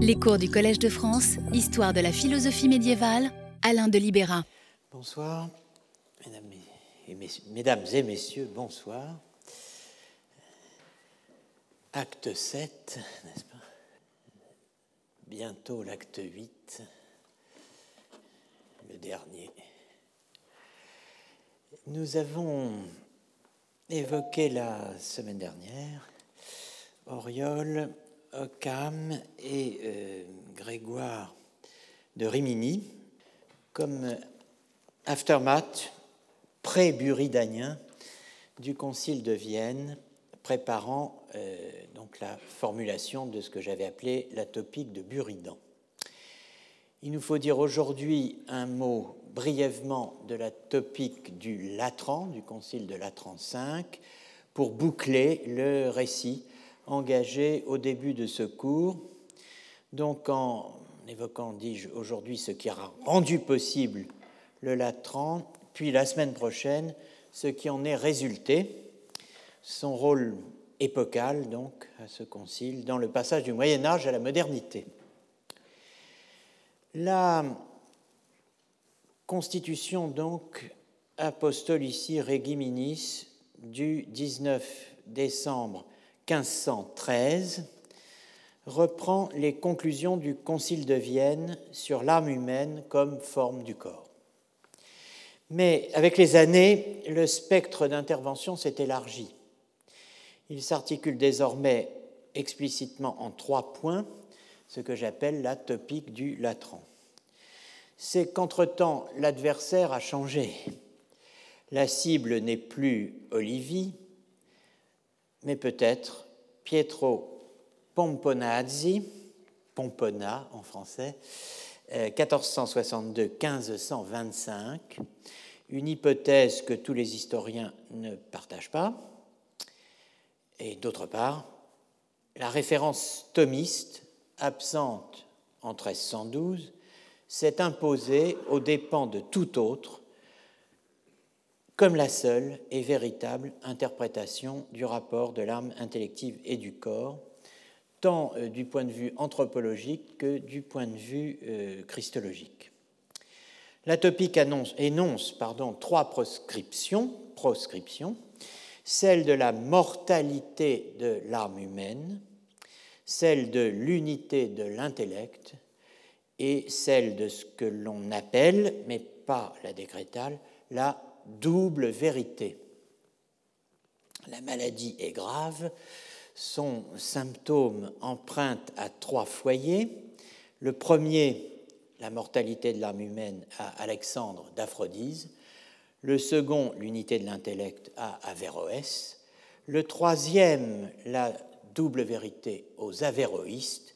Les cours du Collège de France, Histoire de la philosophie médiévale, Alain de Libéra. Bonsoir, mesdames et, messieurs, bonsoir. Acte 7, n'est-ce pas? Bientôt l'acte 8, le dernier. Nous avons évoqué la semaine dernière Auriol Occam et euh, Grégoire de Rimini comme aftermath pré-buridanien du Concile de Vienne, préparant euh, donc la formulation de ce que j'avais appelé la topique de Buridan. Il nous faut dire aujourd'hui un mot brièvement de la topique du Latran, du Concile de Latran V, pour boucler le récit engagé au début de ce cours. Donc en évoquant, dis-je, aujourd'hui ce qui a rendu possible le Latran, puis la semaine prochaine ce qui en est résulté, son rôle épocal donc à ce concile dans le passage du Moyen Âge à la modernité. La constitution donc Apostolici Regiminis du 19 décembre 1513 reprend les conclusions du Concile de Vienne sur l'âme humaine comme forme du corps. Mais avec les années, le spectre d'intervention s'est élargi. Il s'articule désormais explicitement en trois points, ce que j'appelle la topique du latran. C'est qu'entre-temps, l'adversaire a changé. La cible n'est plus Olivie, mais peut-être Pietro Pomponazzi, Pompona en français, 1462-1525, euh, une hypothèse que tous les historiens ne partagent pas, et d'autre part, la référence thomiste, absente en 1312, s'est imposée aux dépens de tout autre comme la seule et véritable interprétation du rapport de l'âme intellective et du corps, tant euh, du point de vue anthropologique que du point de vue euh, christologique. La topique annonce, énonce pardon, trois proscriptions, proscriptions, celle de la mortalité de l'âme humaine, celle de l'unité de l'intellect et celle de ce que l'on appelle, mais pas la décrétale, la double vérité. La maladie est grave, son symptôme emprunte à trois foyers. Le premier, la mortalité de l'âme humaine à Alexandre d'Aphrodise. Le second, l'unité de l'intellect à Averroès. Le troisième, la double vérité aux avéroïstes.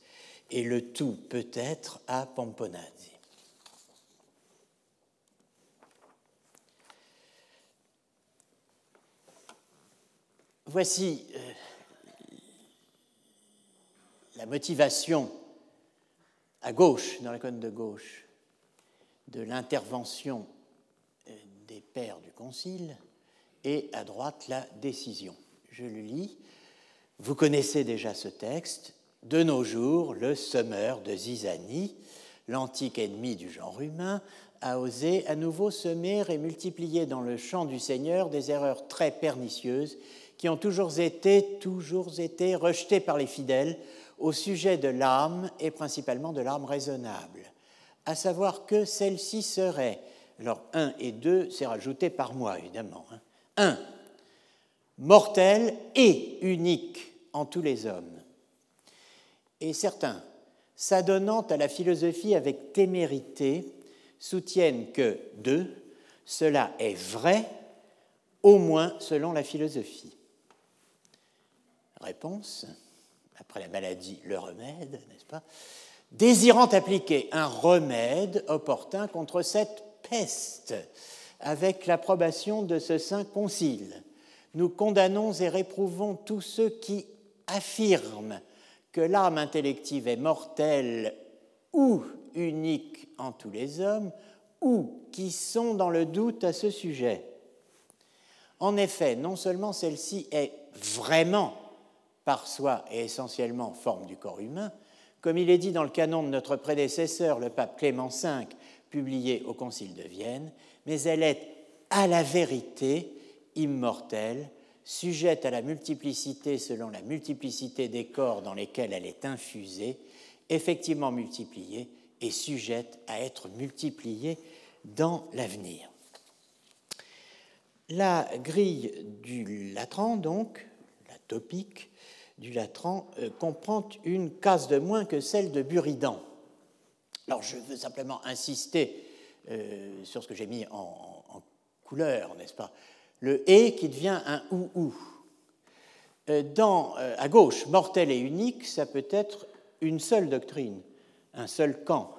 Et le tout peut-être à Pomponazzi. Voici euh, la motivation à gauche, dans la colonne de gauche, de l'intervention euh, des pères du Concile, et à droite la décision. Je le lis. Vous connaissez déjà ce texte. De nos jours, le semeur de Zizanie, l'antique ennemi du genre humain, a osé à nouveau semer et multiplier dans le champ du Seigneur des erreurs très pernicieuses qui ont toujours été, toujours été rejetés par les fidèles au sujet de l'âme et principalement de l'âme raisonnable, à savoir que celle-ci serait, alors 1 et 2, c'est rajouté par moi évidemment, 1. Hein. Mortelle et unique en tous les hommes. Et certains, s'adonnant à la philosophie avec témérité, soutiennent que 2. Cela est vrai, au moins selon la philosophie. Réponse, après la maladie, le remède, n'est-ce pas? Désirant appliquer un remède opportun contre cette peste, avec l'approbation de ce saint concile, nous condamnons et réprouvons tous ceux qui affirment que l'âme intellective est mortelle ou unique en tous les hommes, ou qui sont dans le doute à ce sujet. En effet, non seulement celle-ci est vraiment par soi et essentiellement forme du corps humain, comme il est dit dans le canon de notre prédécesseur, le pape Clément V, publié au Concile de Vienne, mais elle est à la vérité immortelle, sujette à la multiplicité selon la multiplicité des corps dans lesquels elle est infusée, effectivement multipliée et sujette à être multipliée dans l'avenir. La grille du Latran, donc, la topique du Latran, euh, comprend une case de moins que celle de Buridan. Alors je veux simplement insister euh, sur ce que j'ai mis en, en couleur, n'est-ce pas? Le et qui devient un ou ou. Euh, dans, à gauche, mortel et unique, ça peut être une seule doctrine, un seul camp,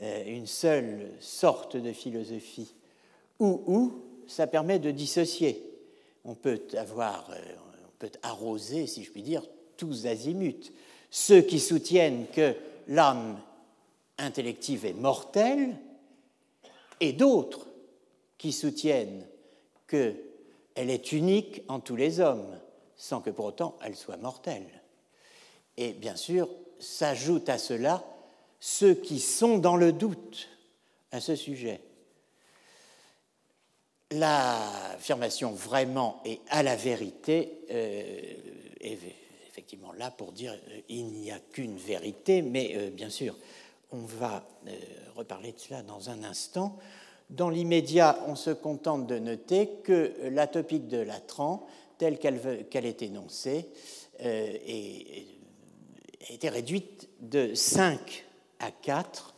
une seule sorte de philosophie. Ou ou, ça permet de dissocier. On peut avoir, on peut arroser, si je puis dire, tous azimuts. Ceux qui soutiennent que l'âme intellective est mortelle et d'autres qui soutiennent qu'elle est unique en tous les hommes, sans que pour autant elle soit mortelle. Et bien sûr, s'ajoutent à cela ceux qui sont dans le doute à ce sujet. L'affirmation vraiment et à la vérité euh, est effectivement là pour dire euh, il n'y a qu'une vérité, mais euh, bien sûr, on va euh, reparler de cela dans un instant. Dans l'immédiat, on se contente de noter que la topique de Latran, telle qu'elle est énoncée, a été réduite de 5 à 4.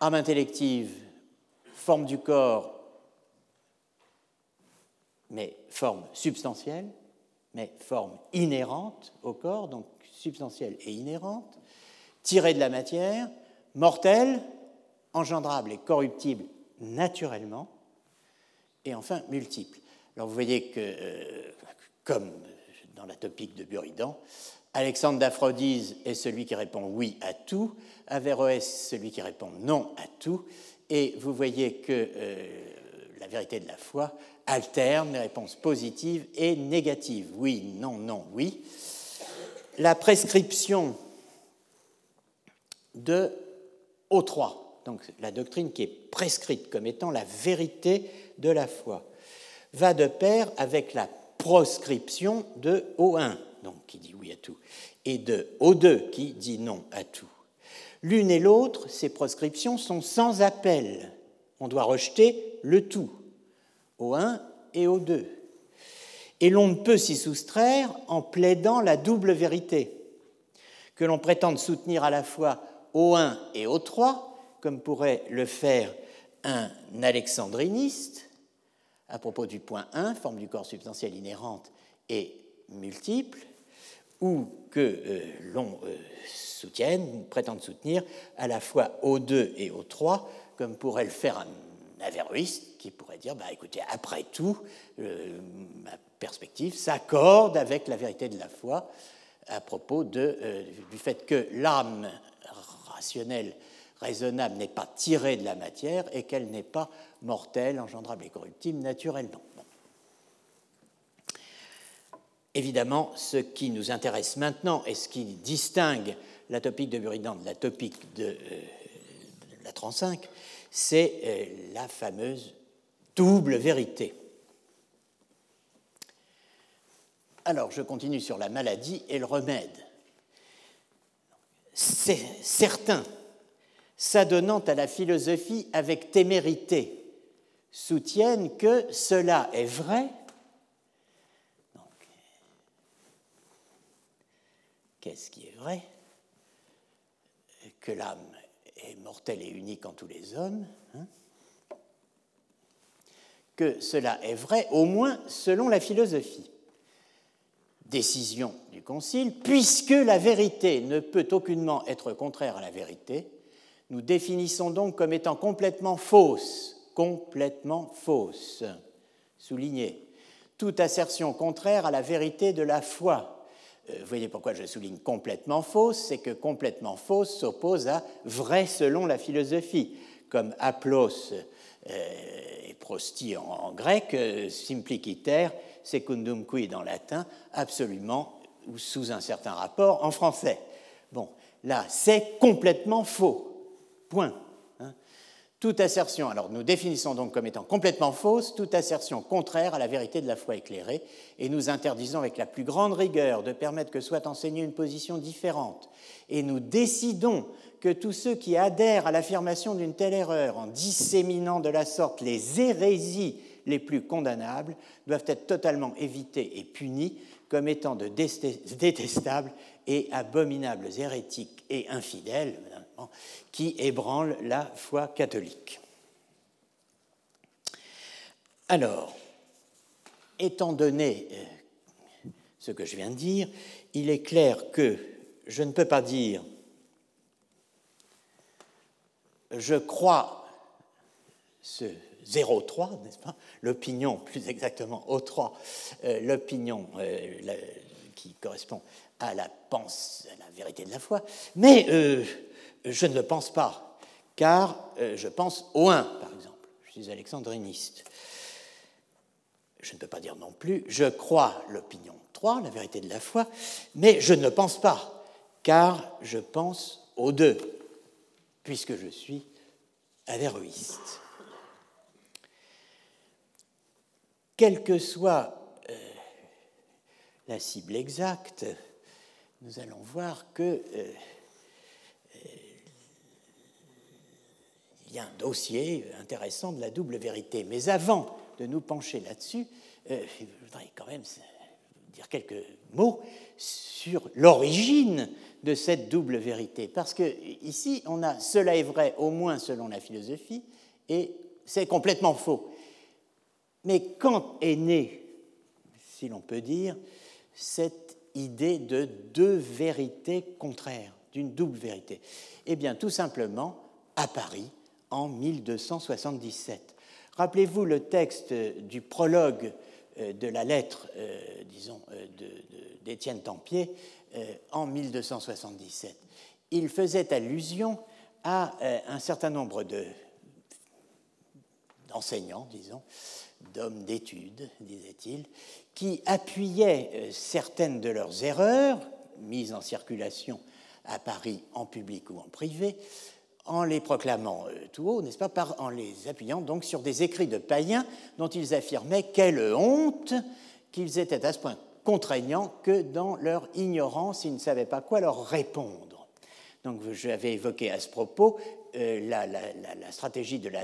Âme intellective, forme du corps, mais forme substantielle, mais forme inhérente au corps, donc substantielle et inhérente, tirée de la matière, mortelle, engendrable et corruptible naturellement, et enfin multiple. Alors vous voyez que, euh, comme dans la topique de Buridan, Alexandre d'Aphrodise est celui qui répond oui à tout, Averroès celui qui répond non à tout, et vous voyez que euh, la vérité de la foi alterne les réponses positives et négatives. Oui, non, non, oui. La prescription de O3, donc la doctrine qui est prescrite comme étant la vérité de la foi, va de pair avec la proscription de O1, donc qui dit oui à tout, et de O2 qui dit non à tout. L'une et l'autre, ces proscriptions sont sans appel. On doit rejeter le tout, O1 et O2. Et l'on ne peut s'y soustraire en plaidant la double vérité, que l'on prétende soutenir à la fois O1 et O3, comme pourrait le faire un alexandriniste, à propos du point 1, forme du corps substantiel inhérente et multiple, ou que euh, l'on euh, soutienne, prétende soutenir à la fois O2 et O3, comme pourrait le faire un averroïste qui pourrait dire bah, écoutez, après tout, euh, ma perspective s'accorde avec la vérité de la foi à propos de, du fait que l'âme rationnelle, raisonnable, n'est pas tirée de la matière et qu'elle n'est pas mortelle, engendrable et corruptible naturellement. Évidemment, ce qui nous intéresse maintenant et ce qui distingue la topique de Buridan de la topique de, euh, la 35, c'est euh, la fameuse double vérité. Alors, je continue sur la maladie et le remède certains, s'adonnant à la philosophie avec témérité, soutiennent que cela est vrai. Qu'est-ce qui est vrai? Que l'âme est mortelle et unique en tous les hommes. Hein? Que cela est vrai, au moins selon la philosophie décision du Concile, puisque la vérité ne peut aucunement être contraire à la vérité, nous définissons donc comme étant complètement fausse, complètement fausse, souligné, toute assertion contraire à la vérité de la foi. Euh, vous voyez pourquoi je souligne complètement fausse, c'est que complètement fausse s'oppose à vrai selon la philosophie, comme aplos euh, et prosti en, grec, euh, simpliciter secundum quid en latin, absolument ou sous un certain rapport en français. Bon, là, c'est complètement faux. Point. Toute assertion, alors nous définissons donc comme étant complètement fausse toute assertion contraire à la vérité de la foi éclairée, et nous interdisons avec la plus grande rigueur de permettre que soit enseignée une position différente. Et nous décidons que tous ceux qui adhèrent à l'affirmation d'une telle erreur en disséminant de la sorte les hérésies les plus condamnables doivent être totalement évités et punis comme étant de détestables et abominables hérétiques et infidèles qui ébranlent la foi catholique. Alors, étant donné euh, ce que je viens de dire, il est clair que je ne peux pas dire je crois ce 0,3, n'est-ce pas L'opinion, plus exactement O3, euh, l'opinion euh, qui correspond à la, pense, à la vérité de la foi, mais je ne le pense pas, car je pense au 1, par exemple. Je suis alexandriniste. Je ne peux pas dire non plus, je crois l'opinion 3, la vérité de la foi, mais je ne le pense pas, car je pense au 2, puisque je suis avéroïste. Quelle que soit euh, la cible exacte, nous allons voir que euh, euh, y a un dossier intéressant de la double vérité. Mais avant de nous pencher là-dessus, je voudrais quand même dire quelques mots sur l'origine de cette double vérité. Parce que ici, on a cela est vrai au moins selon la philosophie, et c'est complètement faux. Mais quand est née, si l'on peut dire, cette idée de deux vérités contraires, d'une double vérité? Eh bien, tout simplement, à Paris, en 1277. Rappelez-vous le texte du prologue euh, de la lettre, euh, disons, euh, d'Étienne Tempier en 1277. Il faisait allusion à un certain nombre d'enseignants, disons, d'hommes d'études, disait-il, qui appuyaient euh, certaines de leurs erreurs mises en circulation à Paris en public ou en privé, en les proclamant euh, tout haut, n'est-ce pas, en les appuyant donc sur des écrits de païens dont ils affirmaient quelle honte qu'ils étaient à ce point contraignants que dans leur ignorance, ils ne savaient pas quoi leur répondre. Donc j'avais évoqué à ce propos euh, la, stratégie de la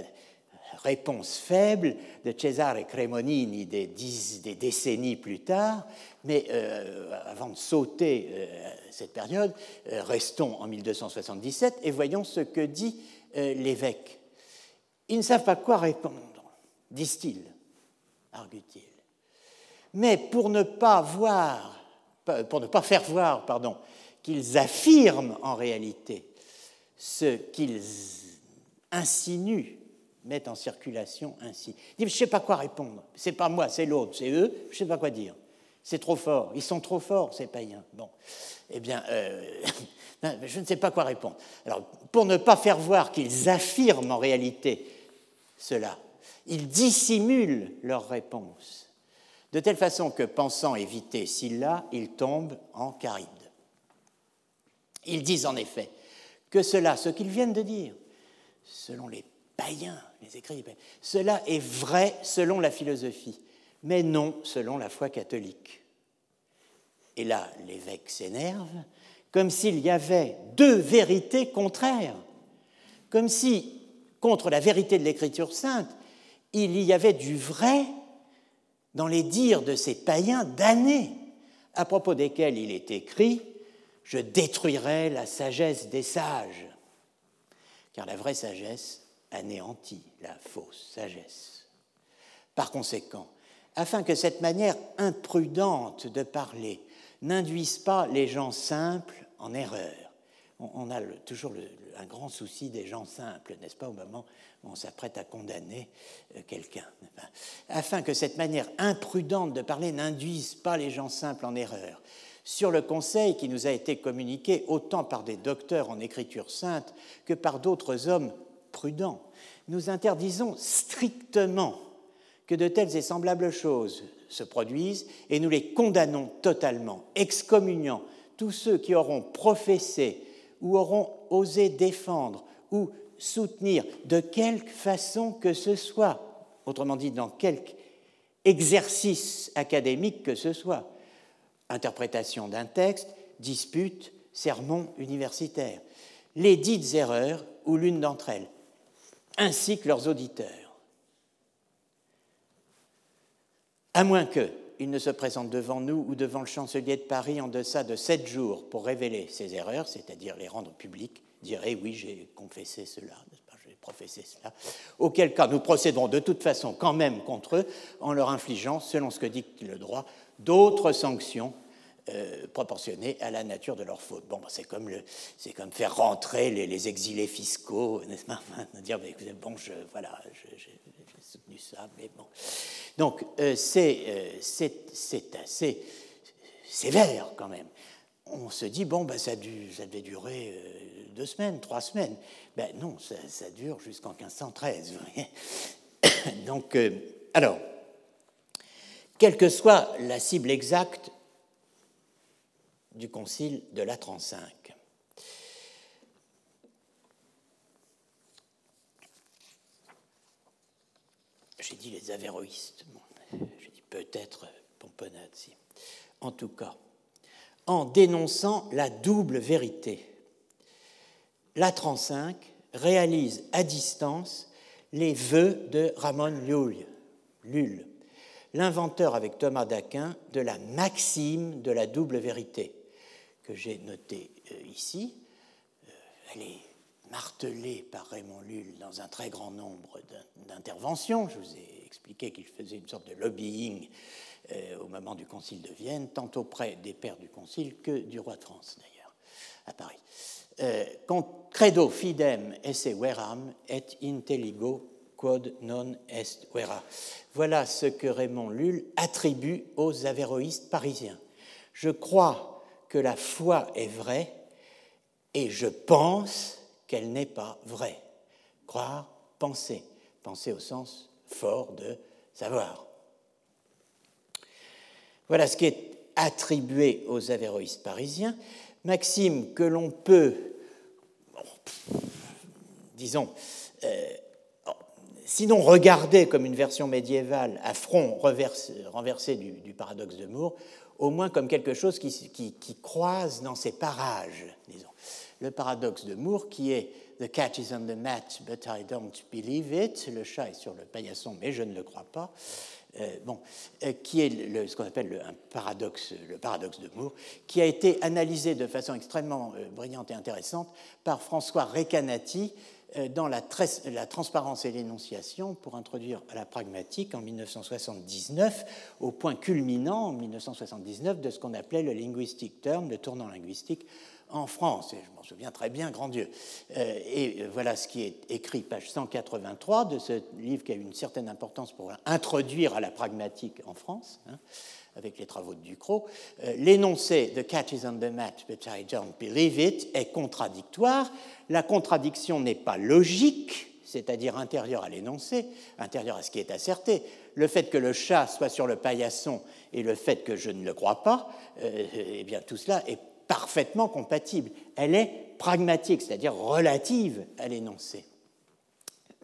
réponse faible de Cesare Cremonini des, des décennies plus tard, mais euh, avant de sauter euh, cette période, euh, restons en 1277 et voyons ce que dit l'évêque. Ils ne savent pas quoi répondre, disent-ils, argue-t-il. Mais pour ne pas voir, pour ne pas faire voir, pardon, qu'ils affirment en réalité ce qu'ils insinuent mettent en circulation ainsi. Je ne sais pas quoi répondre. C'est pas moi, c'est l'autre, c'est eux. Je ne sais pas quoi dire. C'est trop fort. Ils sont trop forts, ces païens. Bon, eh bien, euh, je ne sais pas quoi répondre. Alors, pour ne pas faire voir qu'ils affirment en réalité cela, ils dissimulent leur réponse, de telle façon que, pensant éviter Scylla, ils tombent en Charybde. Ils disent en effet que cela, ce qu'ils viennent de dire, selon les païens, Cela est vrai selon la philosophie, mais non selon la foi catholique. Et là, l'évêque s'énerve, comme s'il y avait deux vérités contraires, comme si, contre la vérité de l'Écriture sainte, il y avait du vrai dans les dires de ces païens damnés, à propos desquels il est écrit Je détruirai la sagesse des sages. Car la vraie sagesse, anéantit la fausse sagesse. Par conséquent, afin que cette manière imprudente de parler n'induise pas les gens simples en erreur, on, a toujours un grand souci des gens simples, n'est-ce pas, au moment où on s'apprête à condamner euh, quelqu'un. Afin que cette manière imprudente de parler n'induise pas les gens simples en erreur, sur le conseil qui nous a été communiqué autant par des docteurs en écriture sainte que par d'autres hommes prudent, nous interdisons strictement que de telles et semblables choses se produisent et nous les condamnons totalement, excommuniant tous ceux qui auront professé ou auront osé défendre ou soutenir de quelque façon que ce soit, autrement dit, dans quelque exercice académique que ce soit, interprétation d'un texte, dispute, sermon universitaire, les dites erreurs ou l'une d'entre elles, ainsi que leurs auditeurs. À moins qu'ils ne se présentent devant nous ou devant le chancelier de Paris en deçà de sept jours pour révéler ces erreurs, c'est-à-dire les rendre publiques, dire oui, j'ai confessé cela, j'ai professé cela, auquel cas nous procéderons de toute façon quand même contre eux en leur infligeant, selon ce que dit le droit, d'autres sanctions euh, proportionnées à la nature de leur faute. Bon, ben, c'est comme, c'est comme faire rentrer les, exilés fiscaux, n'est-ce pas Dire, mais, bon, je, voilà, j'ai soutenu ça, mais bon. Donc, euh, euh, c'est assez sévère quand même. On se dit, bon, ben, ça, dû, ça devait durer deux semaines, trois semaines. Ben non, ça, ça dure jusqu'en 1513. Donc, alors, quelle que soit la cible exacte du concile de la 35. J'ai dit les avéroïstes, j'ai dit peut-être Pomponazzi. En tout cas, en dénonçant la double vérité, la 35 réalise à distance les vœux de Ramon Llull, Lull, l'inventeur avec Thomas d'Aquin de la maxime de la double vérité que j'ai notée euh, ici. Euh, elle est martelée par Raymond Lull dans un très grand nombre d'interventions. Je vous ai expliqué qu'il faisait une sorte de lobbying euh, au moment du Concile de Vienne, tant auprès des pères du Concile que du roi de France, d'ailleurs, à Paris. credo fidem esse veram et intelligo quod non est vera. Voilà ce que Raymond Lull attribue aux avéroïstes parisiens. Je crois que la foi est vraie et je pense qu'elle n'est pas vraie. Croire, penser. Penser au sens fort de savoir. Voilà ce qui est attribué aux avéroïstes parisiens. Maxime que l'on peut, disons, euh, sinon regarder comme une version médiévale à front renversé, du, paradoxe de Moore, au moins comme quelque chose qui, croise dans ces parages, disons. Le paradoxe de Moore qui est The cat is on the mat, but I don't believe it. Le chat est sur le paillasson, mais je ne le crois pas. Euh, bon, euh, qui est ce qu'on appelle le, un paradoxe, le paradoxe de Moore, qui a été analysé de façon extrêmement euh, brillante et intéressante par François Recanati dans la, transparence et l'énonciation pour introduire la pragmatique en 1979, au point culminant en 1979 de ce qu'on appelait le linguistic term, le tournant linguistique en France. Et je m'en souviens très bien, grand Dieu. Euh, et voilà ce qui est écrit, page 183 de ce livre qui a eu une certaine importance pour introduire à la pragmatique en France. Hein avec les travaux de Ducrot, euh, l'énoncé The cat is on the mat, but I don't believe it est contradictoire. La contradiction n'est pas logique, c'est-à-dire intérieure à l'énoncé, intérieure à ce qui est asserté. Le fait que le chat soit sur le paillasson et le fait que je ne le crois pas, euh, eh bien tout cela est parfaitement compatible. Elle est pragmatique, c'est-à-dire relative à l'énoncé.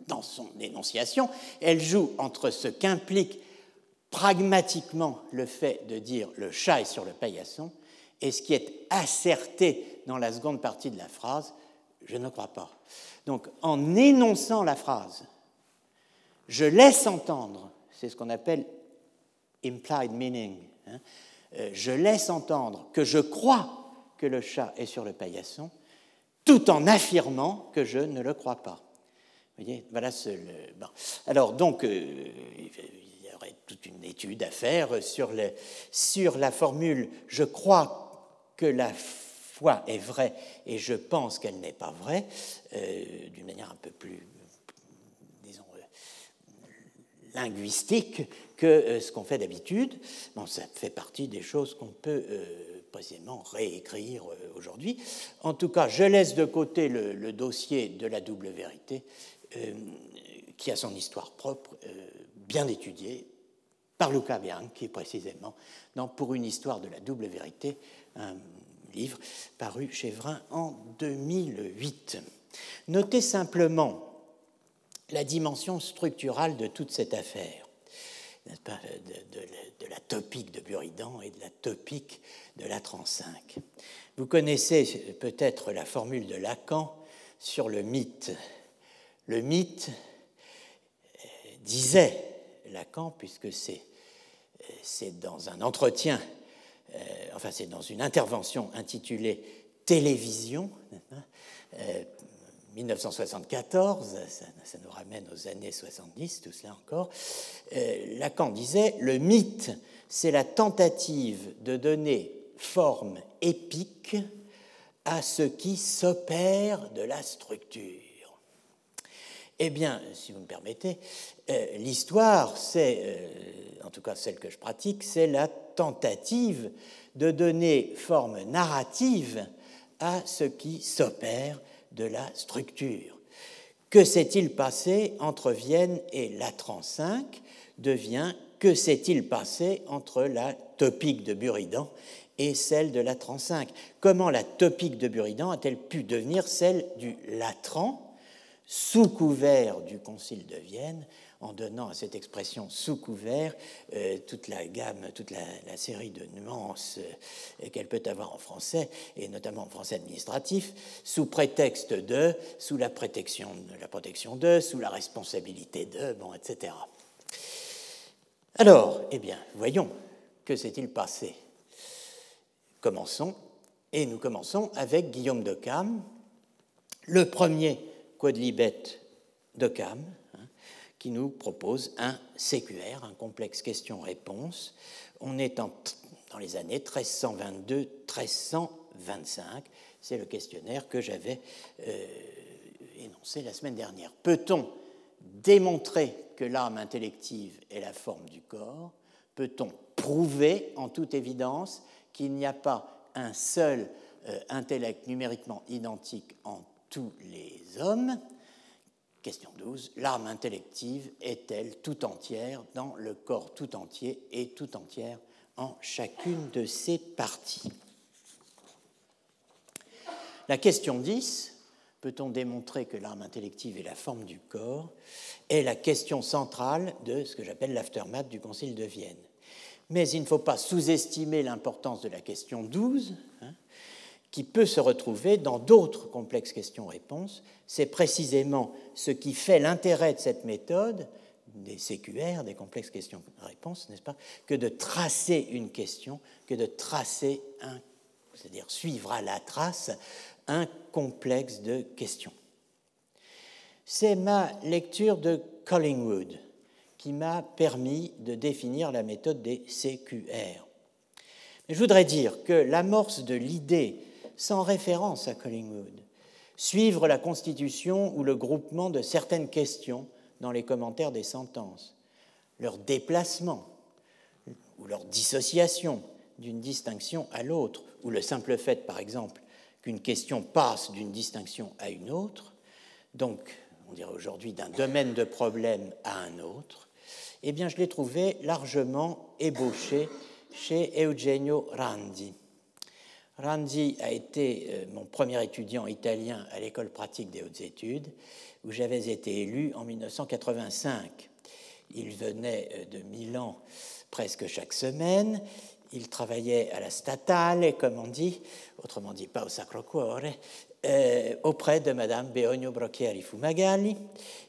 Dans son énonciation, elle joue entre ce qu'implique pragmatiquement le fait de dire le chat est sur le paillasson et ce qui est asserté dans la seconde partie de la phrase, je ne crois pas. Donc en énonçant la phrase, je laisse entendre, c'est ce qu'on appelle implied meaning, hein, euh, je laisse entendre que je crois que le chat est sur le paillasson, tout en affirmant que je ne le crois pas. Vous voyez, voilà ce. Alors, donc, euh, toute une étude à faire sur, la formule je crois que la foi est vraie et je pense qu'elle n'est pas vraie, euh, d'une manière un peu plus, disons, euh, linguistique que euh, ce qu'on fait d'habitude. Bon, ça fait partie des choses qu'on peut précisément réécrire aujourd'hui. En tout cas, je laisse de côté le dossier de la double vérité, qui a son histoire propre, bien étudiée, par Luca Bianchi, précisément, dans Pour une histoire de la double vérité, un livre paru chez Vrin en 2008. Notez simplement la dimension structurale de toute cette affaire, de, la topique de Buridan et de la topique de la 35. Vous connaissez peut-être la formule de Lacan sur le mythe. Le mythe euh, disait Lacan, puisque c'est dans un entretien, euh, enfin c'est dans une intervention intitulée Télévision, 1974, hein, ça, ça, nous ramène aux années 70, tout cela encore, euh, Lacan disait, le mythe, c'est la tentative de donner forme épique à ce qui s'opère de la structure. Eh bien, si vous me permettez, euh, l'histoire, c'est, euh, en tout cas celle que je pratique, c'est la tentative de donner forme narrative à ce qui s'opère de la structure. Que s'est-il passé entre Vienne et la 35 devient que s'est-il passé entre la topique de Buridan et celle de la 35 Comment la topique de Buridan a-t-elle pu devenir celle du Latran sous couvert du Concile de Vienne, en donnant à cette expression sous couvert euh, toute la gamme, toute la, série de nuances euh, qu'elle peut avoir en français, et notamment en français administratif, sous prétexte de, sous la protection, de, sous la responsabilité de, etc. Alors, eh bien, voyons, que s'est-il passé Commençons, et nous commençons avec Guillaume de Cam, le premier quodlibet de Cam, hein, qui nous propose un CQR, un complexe question-réponse. On est dans les années 1322-1325. C'est le questionnaire que j'avais euh, énoncé la semaine dernière. Peut-on démontrer que l'âme intellective est la forme du corps? Peut-on prouver en toute évidence qu'il n'y a pas un seul euh, intellect numériquement identique en les hommes Question 12. L'âme intellective est-elle tout entière dans le corps tout entier et tout entière en chacune de ses parties? La question 10. Peut-on démontrer que l'âme intellective est la forme du corps est la question centrale de ce que j'appelle l'aftermath du Concile de Vienne. Mais il ne faut pas sous-estimer l'importance de la question 12, hein, qui peut se retrouver dans d'autres complexes questions-réponses. C'est précisément ce qui fait l'intérêt de cette méthode, des CQR, des complexes questions-réponses, n'est-ce pas, que de tracer une question, que de tracer un, c'est-à-dire suivre à la trace un complexe de questions. C'est ma lecture de Collingwood qui m'a permis de définir la méthode des CQR. je voudrais dire que l'amorce de l'idée sans référence à Collingwood, suivre la constitution ou le groupement de certaines questions dans les commentaires des sentences, leur déplacement ou leur dissociation d'une distinction à l'autre, ou le simple fait, par exemple, qu'une question passe d'une distinction à une autre, donc on dirait aujourd'hui d'un domaine de problème à un autre, eh bien je l'ai trouvé largement ébauché chez Eugenio Randi. Randi a été euh, mon premier étudiant italien à l'école pratique des hautes études, où j'avais été élu en 1985. Il venait euh, de Milan presque chaque semaine. Il travaillait à la statale, comme on dit, autrement dit pas au Sacro Cuore, euh, auprès de Madame Beogno Brocchieri Fumagalli.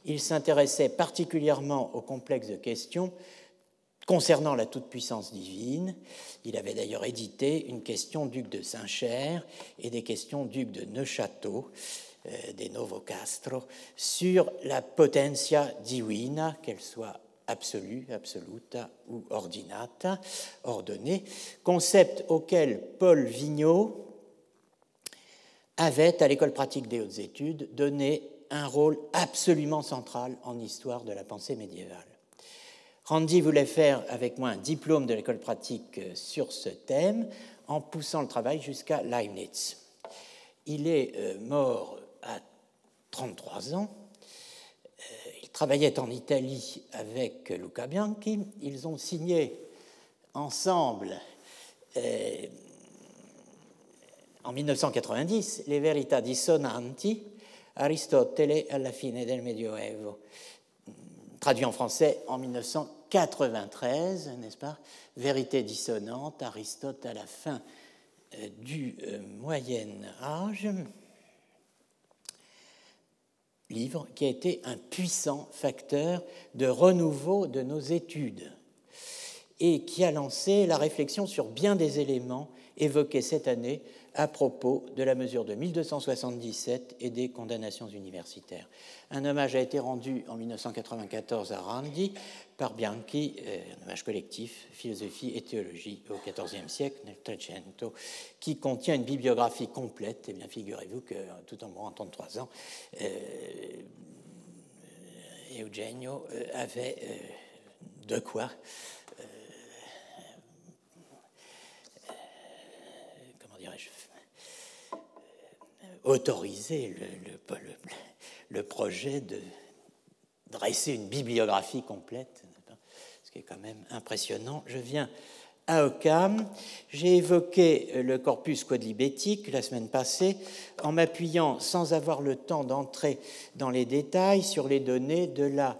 Il s'intéressait particulièrement au complexe de questions Concernant la toute-puissance divine, il avait d'ailleurs édité une question duc de Saint-Cher et des questions duc de Neuchâteau, euh, des Novo Castro, sur la potentia divina, qu'elle soit absolue, absoluta ou ordinata, ordonnée, concept auquel Paul Vigneault avait, à l'école pratique des hautes études, donné un rôle absolument central en histoire de la pensée médiévale. Randy voulait faire avec moi un diplôme de l'école pratique euh, sur ce thème en poussant le travail jusqu'à Leibniz. Il est euh, mort à 33 ans. Euh, il travaillait en Italie avec Luca Bianchi. Ils ont signé ensemble en 1990, Les verità dissonanti, Aristotele alla fine del Medioevo, traduit en français en 1993, n'est-ce pas Vérité dissonante, Aristote à la fin euh, du euh, Moyen Âge. Livre qui a été un puissant facteur de renouveau de nos études et qui a lancé la réflexion sur bien des éléments évoqués cette année à propos de la mesure de 1277 et des condamnations universitaires. Un hommage a été rendu en 1994 à Randi par Bianchi, euh, un hommage collectif, philosophie et théologie au XIVe siècle, nel Trecento, qui contient une bibliographie complète. Et eh bien, figurez-vous que tout en mourant 33 ans, euh, Eugenio euh, avait de quoi autoriser le, le, projet de dresser une bibliographie complète, ce qui est quand même impressionnant. Je viens à Occam. J'ai évoqué le corpus quadlibétique la semaine passée en m'appuyant, sans avoir le temps d'entrer dans les détails, sur les données de la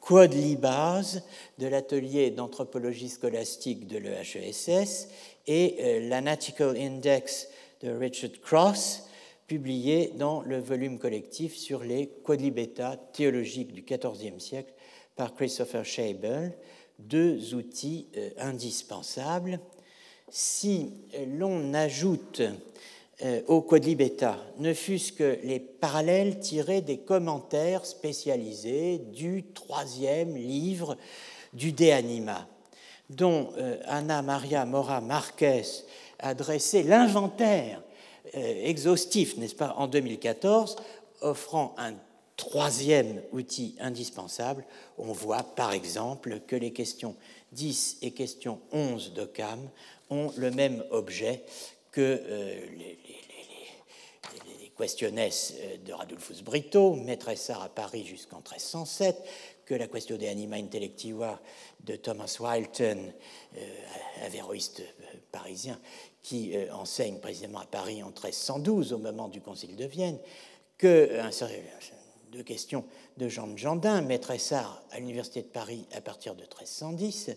quadlibase de l'atelier d'anthropologie scolastique de l'EHESS et euh, l'Analytical Index de Richard Cross, publié dans le volume collectif sur les quadlibétas théologiques du XIVe siècle par Christopher Schable, deux outils euh, indispensables. Si l'on ajoute euh, au quadlibéta ne fût-ce que les parallèles tirés des commentaires spécialisés du troisième livre du De Anima, dont euh, Anna Maria Mora Marquez a dressé l'inventaire euh, exhaustif, n'est-ce pas, en 2014, offrant un troisième outil indispensable. On voit par exemple que les questions 10 et questions 11 d'Occam ont le même objet que euh, les, les, questionnaires de Radulfus Brito, maîtresse à Paris jusqu'en 1307, que la question de anima intellectiva de Thomas Wilton, euh, avéroïste parisien, qui euh, enseigne précisément à Paris en 1312, au moment du Concile de Vienne, que un de questions de Jean de Jandin, maîtresse art à l'Université de Paris à partir de 1310,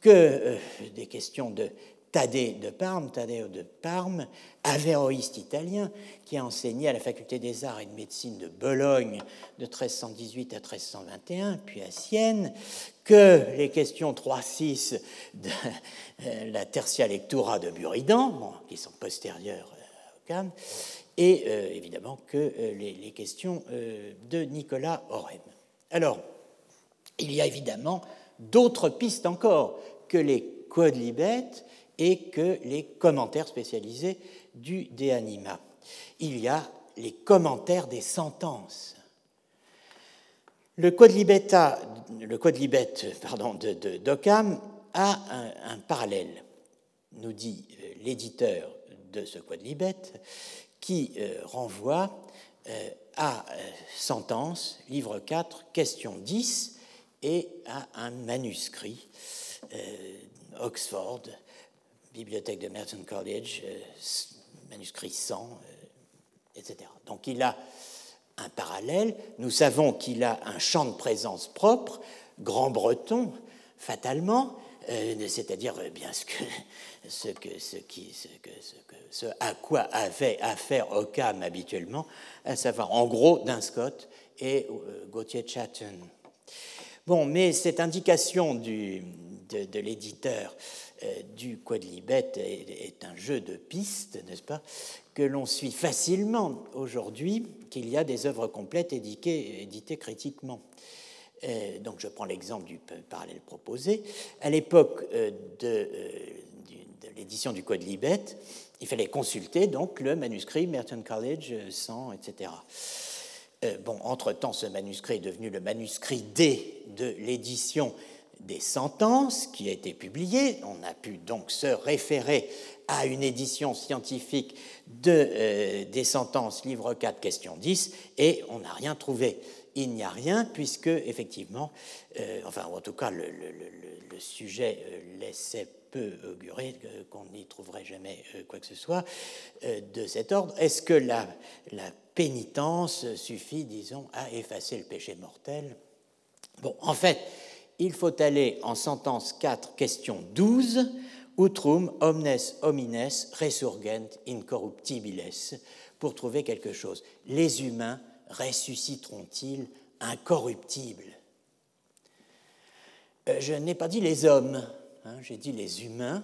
que euh, des questions de Thaddée de Parme, Taddeo de Parme, avéroïste italien, qui a enseigné à la Faculté des Arts et de Médecine de Bologne de 1318 à 1321, puis à Sienne, que les questions 3-6 de euh, la Tertia Lectura de Buridan, qui sont postérieures euh, au CAM, et euh, évidemment que les, questions de Nicolas Orem. Alors, il y a évidemment d'autres pistes encore que les quodlibètes et que les commentaires spécialisés du De Anima. Il y a les commentaires des sentences. Le code le code pardon, de, d'Occam a un, parallèle, nous dit euh, l'éditeur de ce code libet, qui euh, renvoie euh, à Sentence, livre 4, question 10, et à un manuscrit, Oxford, bibliothèque de Merton College, manuscrit 100, euh, etc. Donc il a un parallèle. Nous savons qu'il a un champ de présence propre, grand breton, fatalement, euh, c'est-à-dire bien ce, que, ce, qui, ce, que, ce, à quoi avait affaire Occam habituellement, à savoir en gros d'un Scott et Gauthier Chatton. Bon, mais cette indication du, de l'éditeur euh, du quadlibet est, un jeu de pistes, n'est-ce pas, que l'on suit facilement aujourd'hui, qu'il y a des œuvres complètes éditées, éditées critiquement. Euh, donc je prends l'exemple du parallèle proposé. À l'époque euh, de, l'édition du quadlibet, il fallait consulter donc le manuscrit Merton College 100, etc. bon, entre-temps, ce manuscrit est devenu le manuscrit D de l'édition des sentences qui a été publiée. On a pu donc se référer à une édition scientifique de, euh, des sentences, livre 4, question 10, et on n'a rien trouvé. Il n'y a rien, puisque, effectivement, euh, enfin, en tout cas, le, sujet euh, laissait peu augurer qu'on n'y trouverait jamais quoi que ce soit de cet ordre. Est-ce que la, la pénitence suffit, disons, à effacer le péché mortel? Bon, en fait, il faut aller en sentence 4, question 12, utrum omnes homines resurgent incorruptibiles, pour trouver quelque chose. Les humains ressusciteront-ils incorruptibles? Euh, Je n'ai pas dit les hommes, hein, j'ai dit les humains,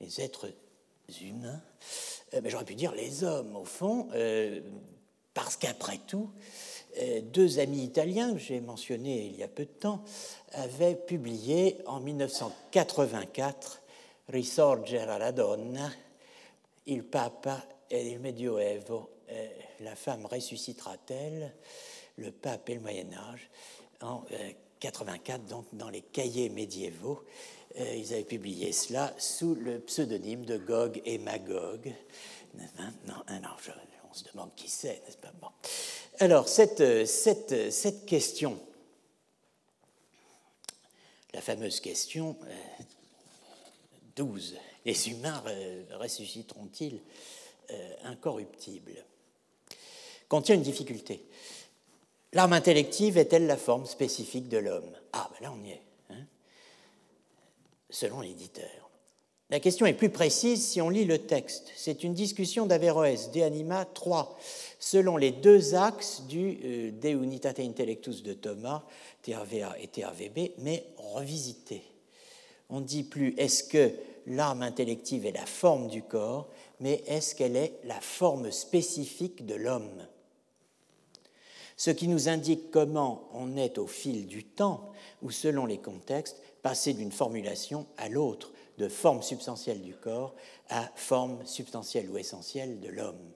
les êtres humains. Euh, mais J'aurais pu dire les hommes, au fond, euh, parce qu'après tout, deux amis italiens que j'ai mentionnés il y a peu de temps avaient publié en 1984 Risorgere la donna, il papa et il medioevo, la femme ressuscitera-t-elle, le pape et le Moyen Âge, en 84, donc dans les cahiers médiévaux. Euh, ils avaient publié cela sous le pseudonyme de Gog et Magog. Non, on se demande qui c'est, n'est-ce pas? Alors, cette, cette, cette, question, la fameuse question 12, euh, les humains ressusciteront-ils euh, incorruptibles? Contient une difficulté. L'arme intellective est-elle la forme spécifique de l'homme? Ah, ben là on y est, hein selon l'éditeur. La question est plus précise si on lit le texte. C'est une discussion d'Averroès, De Anima 3, selon les deux axes du euh, De Unitate Intellectus de Thomas, TRVA et TRVB, mais revisité. On ne dit plus est-ce que l'arme intellective est la forme du corps, mais est-ce qu'elle est la forme spécifique de l'homme? Ce qui nous indique comment on est au fil du temps ou selon les contextes passé d'une formulation à l'autre, de forme substantielle du corps à forme substantielle ou essentielle de l'homme.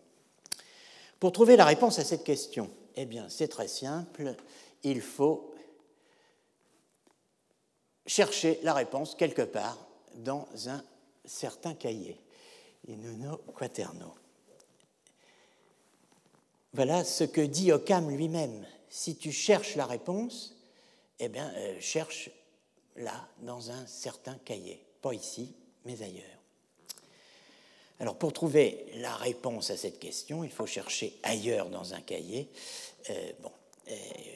Pour trouver la réponse à cette question, eh bien, c'est très simple, il faut chercher la réponse quelque part dans un certain cahier, in quaterno. Voilà ce que dit Occam lui-même. Si tu cherches la réponse, eh bien, euh, cherche là, dans un certain cahier. Pas ici, mais ailleurs. Alors, pour trouver la réponse à cette question, il faut chercher ailleurs dans un cahier. Euh, bon,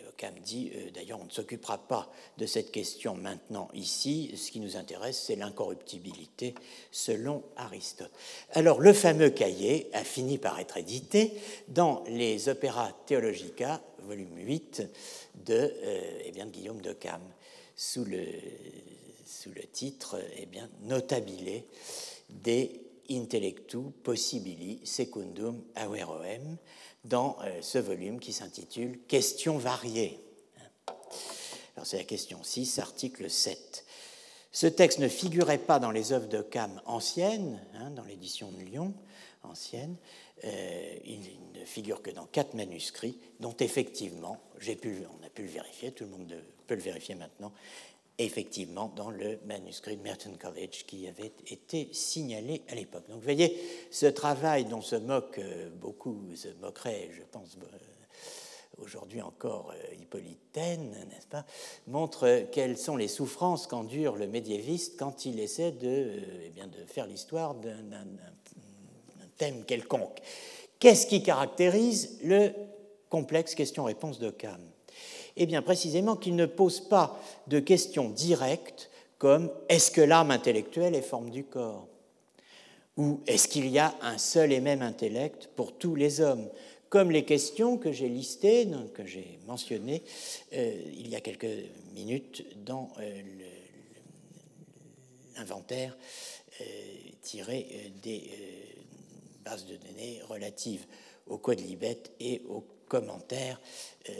Occam dit, euh, d'ailleurs, on ne s'occupera pas de cette question maintenant ici. Ce qui nous intéresse, c'est l'incorruptibilité selon Aristote. Alors, le fameux cahier a fini par être édité dans les Opéra Theologica, volume 8 de, euh, eh bien, de Guillaume de Cam, sous le, sous le titre eh bien, Notabile de intellectu possibili secundum averroem dans euh, ce volume qui s'intitule Questions variées. Alors c'est la question 6, article 7. Ce texte ne figurait pas dans les œuvres de Cam anciennes, hein, dans l'édition de Lyon ancienne. Euh, il ne figure que dans quatre manuscrits, dont effectivement, j'ai pu, on a pu le vérifier, tout le monde peut le vérifier maintenant, effectivement dans le manuscrit de Merton College qui avait été signalé à l'époque. Donc vous voyez, ce travail dont se moque euh, beaucoup, se moquerait, je pense, euh, aujourd'hui encore euh, Hippolytaine, n'est-ce pas, montre quelles sont les souffrances qu'endure le médiéviste quand il essaie de, eh bien, de faire l'histoire d'un thème quelconque. Qu'est-ce qui caractérise le complexe question-réponse de Cam eh bien précisément qu'il ne pose pas de questions directes comme est-ce que l'âme intellectuelle est forme du corps? Ou est-ce qu'il y a un seul et même intellect pour tous les hommes? Comme les questions que j'ai listées, que j'ai mentionnées euh, il y a quelques minutes dans euh, l'inventaire euh, tiré des bases de données relatives au code Libet et au euh,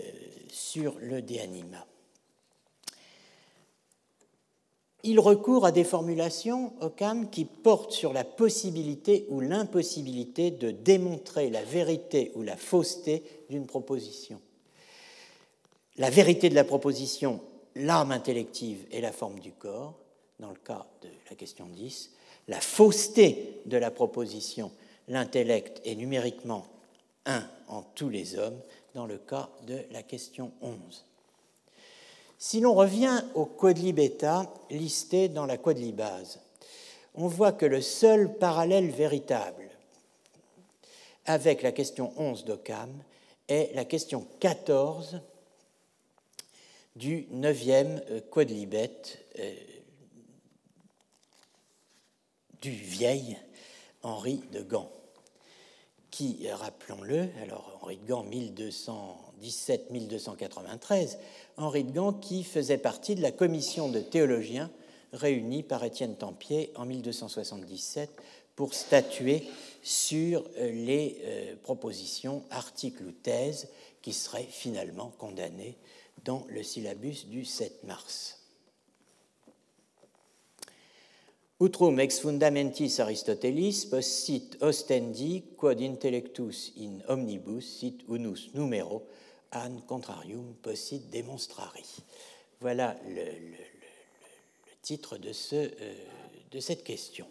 sur le De Anima. Il recourt à des formulations, Occam, qui portent sur la possibilité ou l'impossibilité de démontrer la vérité ou la fausseté d'une proposition. La vérité de la proposition l'âme intellective est la forme du corps, dans le cas de la question 10, la fausseté de la proposition l'intellect est numériquement un en tous les hommes, dans le cas de la question 11. Si l'on revient au quadlibéta listé dans la quadlibase, on voit que le seul parallèle véritable avec la question 11 d'Occam est la question 14 du neuvième euh, quadlibet euh, du vieil Henri de Gand, qui, rappelons-le, alors Henri de Gand 1217-1293, Henri de Gand qui faisait partie de la commission de théologiens réunie par Étienne Tempier en 1277 pour statuer sur euh, les euh, propositions, articles ou thèses qui seraient finalement condamnées dans le syllabus du 7 mars. Utrum ex fundamentis Aristotelis post sit ostendi quod intellectus in omnibus sit unus numero an contrarium possit demonstrari. Voilà le, titre euh, de cette question.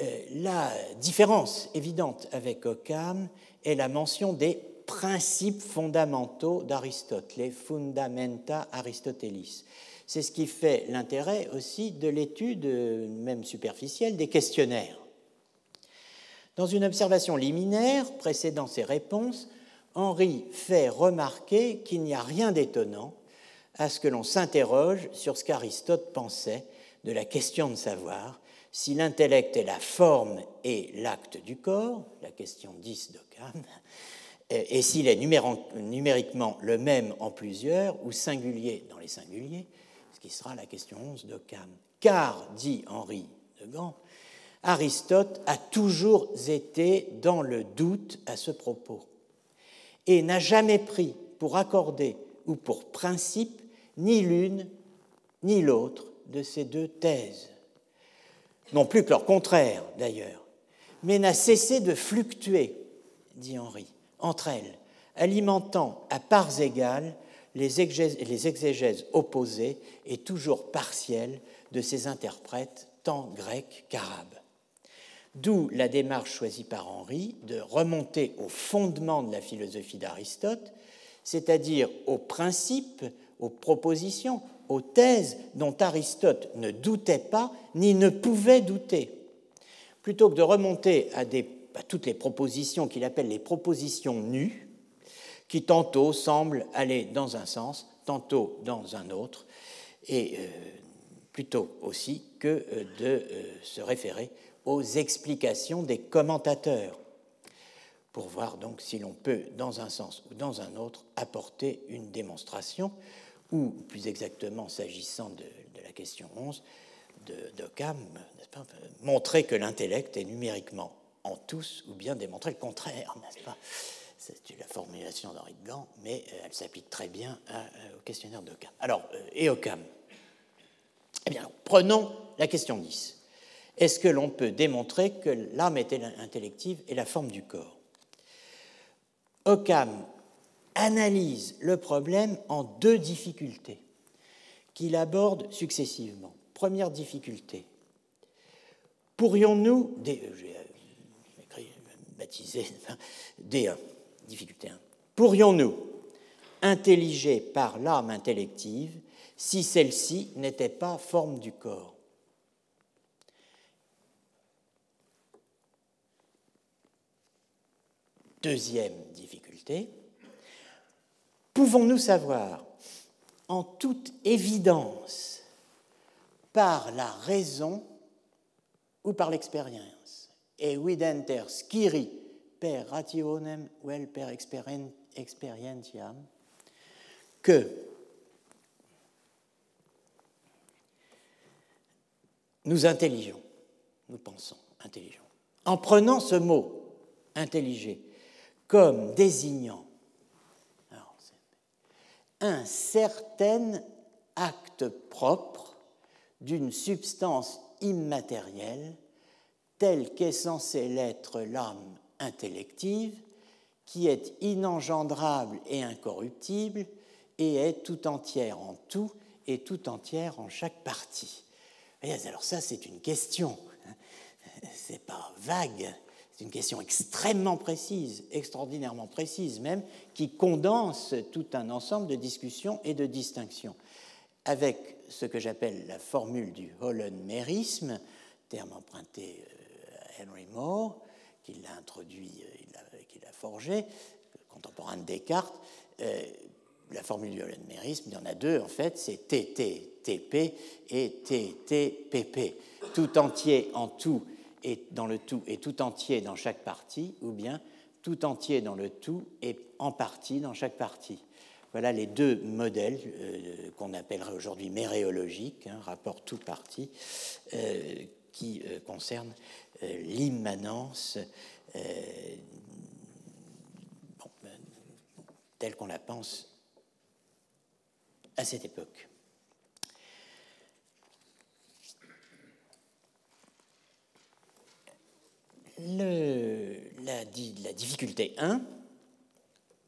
Euh, la différence évidente avec Occam est la mention des principes fondamentaux d'Aristote, les fundamenta Aristotelis. C'est ce qui fait l'intérêt aussi de l'étude, même superficielle, des questionnaires. Dans une observation liminaire précédant ses réponses, Henri fait remarquer qu'il n'y a rien d'étonnant à ce que l'on s'interroge sur ce qu'Aristote pensait de la question de savoir si l'intellect est la forme et l'acte du corps, la question 10 d'Occam, et s'il est numériquement le même en plusieurs ou singulier dans les singuliers, qui sera la question 11 d'Occam. Car, dit Henri de Gand, Aristote a toujours été dans le doute à ce propos et n'a jamais pris pour accorder ou pour principe ni l'une ni l'autre de ces deux thèses non plus que leur contraire d'ailleurs, mais n'a cessé de fluctuer, dit Henri, entre elles, alimentant à parts égales les exégèses, opposées et toujours partielles de ces interprètes tant grecs qu'arabes. D'où la démarche choisie par Henri de remonter au fondement de la philosophie d'Aristote, c'est-à-dire aux principes, aux propositions, aux thèses dont Aristote ne doutait pas ni ne pouvait douter. Plutôt que de remonter à, toutes les propositions qu'il appelle les propositions nues, qui tantôt semblent aller dans un sens, tantôt dans un autre, et euh, plutôt aussi que euh, de euh, se référer aux explications des commentateurs, pour voir donc si l'on peut, dans un sens ou dans un autre, apporter une démonstration ou plus exactement s'agissant de, la question 11 de, Cam, montrer que l'intellect est numériquement en tous, ou bien démontrer le contraire, n'est-ce pas? C'est la formulation d'Henri de Gand, mais euh, elle s'applique très bien euh, au questionnaire d'Occam. Alors, euh, et Occam Eh bien, prenons la question 10. Est-ce que l'on peut démontrer que l'âme intellective est la forme du corps? Occam analyse le problème en deux difficultés qu'il aborde successivement. Première difficulté, pourrions-nous, j'ai baptisé D1, difficulté 1, pourrions-nous intelliger par l'âme intellective si celle-ci n'était pas forme du corps? Deuxième difficulté, pouvons-nous savoir en toute évidence par la raison ou par l'expérience Et videnter skiri per rationem vel per experientiam que nous intelligeons, nous pensons intelligeons, en prenant ce mot intelliger comme désignant un certain acte propre d'une substance immatérielle telle qu'est censée l'être l'âme intellective, qui est inengendrable et incorruptible, et est tout entière en tout, et tout entière en chaque partie. Alors ça, c'est une question. C'est pas vague. C'est une question extrêmement précise, extraordinairement précise même, qui condense tout un ensemble de discussions et de distinctions. Avec ce que j'appelle la formule du Hollenmérisme, terme emprunté euh, à Henry Moore, qui l'a introduit, euh, qui l'a forgé, contemporain de Descartes, euh, la formule du hollenmérisme, il y en a deux en fait, c'est TT-TP et TT-PP. Tout entier en tout et dans le tout et tout entier dans chaque partie, ou bien tout entier dans le tout et en partie dans chaque partie. Voilà les deux modèles euh, qu'on appellerait aujourd'hui méréologiques, hein, rapport tout-partie, euh, qui euh, concernent l'immanence telle qu'on la pense à cette époque. La, difficulté 1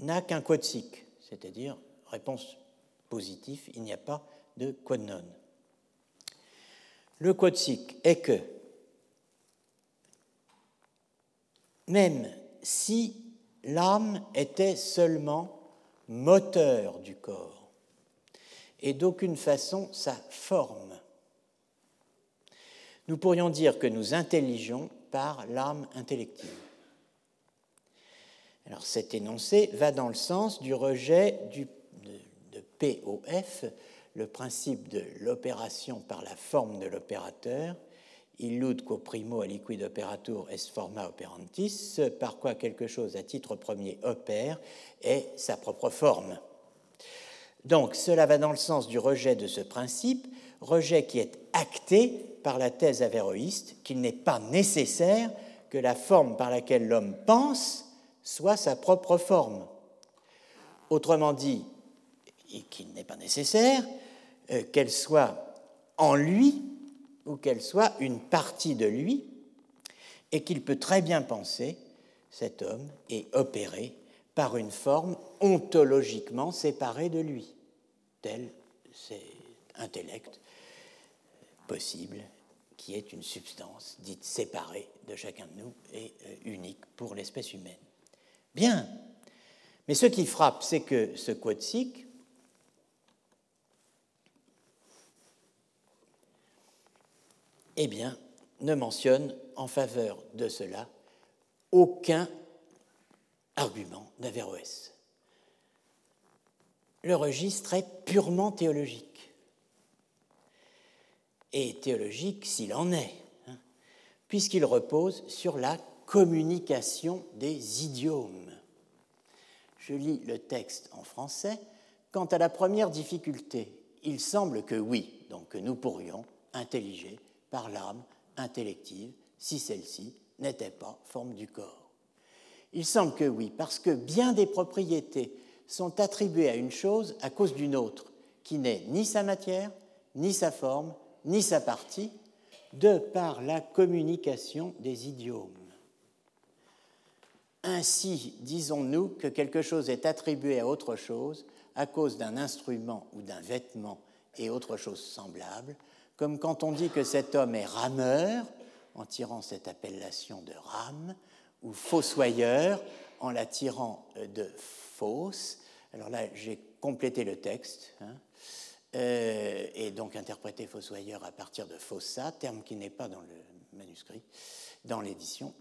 n'a qu'un quodsic, c'est-à-dire réponse positive, il n'y a pas de quodnon. Le quodsic est que même si l'âme était seulement moteur du corps et d'aucune façon sa forme, nous pourrions dire que nous intelligeons par l'âme intellective. Alors cet énoncé va dans le sens du rejet de, POF, le principe de l'opération par la forme de l'opérateur, illud quo primo aliquid operatur est forma operantis, ce par quoi quelque chose à titre premier opère est sa propre forme. Donc cela va dans le sens du rejet de ce principe, rejet qui est acté par la thèse avéroïste qu'il n'est pas nécessaire que la forme par laquelle l'homme pense soit sa propre forme. Autrement dit, qu'il n'est pas nécessaire qu'elle soit en lui ou qu'elle soit une partie de lui, et qu'il peut très bien penser, cet homme, et opérer par une forme ontologiquement séparée de lui, tel c'est intellect possible qui est une substance dite séparée de chacun de nous et euh, unique pour l'espèce humaine. Bien, mais ce qui frappe, c'est que ce quodsic eh bien, ne mentionne en faveur de cela aucun argument d'Averroès. Le registre est purement théologique. Et théologique s'il en est, hein, puisqu'il repose sur la communication des idiomes. Je lis le texte en français. Quant à la première difficulté, il semble que oui, donc que nous pourrions intelliger par l'âme intellective si celle-ci n'était pas forme du corps. Il semble que oui, parce que bien des propriétés sont attribuées à une chose à cause d'une autre, qui n'est ni sa matière, ni sa forme, ni sa partie, de par la communication des idiomes. Ainsi, disons-nous que quelque chose est attribué à autre chose à cause d'un instrument ou d'un vêtement et autre chose semblable, comme quand on dit que cet homme est rameur, en tirant cette appellation de rame, ou fossoyeur, en la tirant de fosse. Alors là, j'ai complété le texte, hein, euh, et donc interprété fossoyeur à partir de fossa, terme qui n'est pas dans le manuscrit, dans l'édition,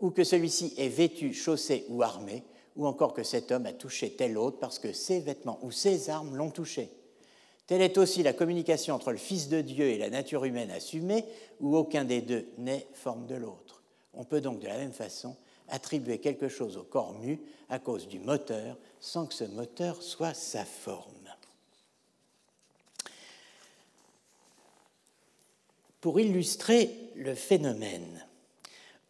ou que celui-ci est vêtu, chaussé ou armé, ou encore que cet homme a touché tel autre parce que ses vêtements ou ses armes l'ont touché. Telle est aussi la communication entre le Fils de Dieu et la nature humaine assumée, où aucun des deux n'est forme de l'autre. On peut donc de la même façon attribuer quelque chose au corps mu à cause du moteur, sans que ce moteur soit sa forme. Pour illustrer le phénomène,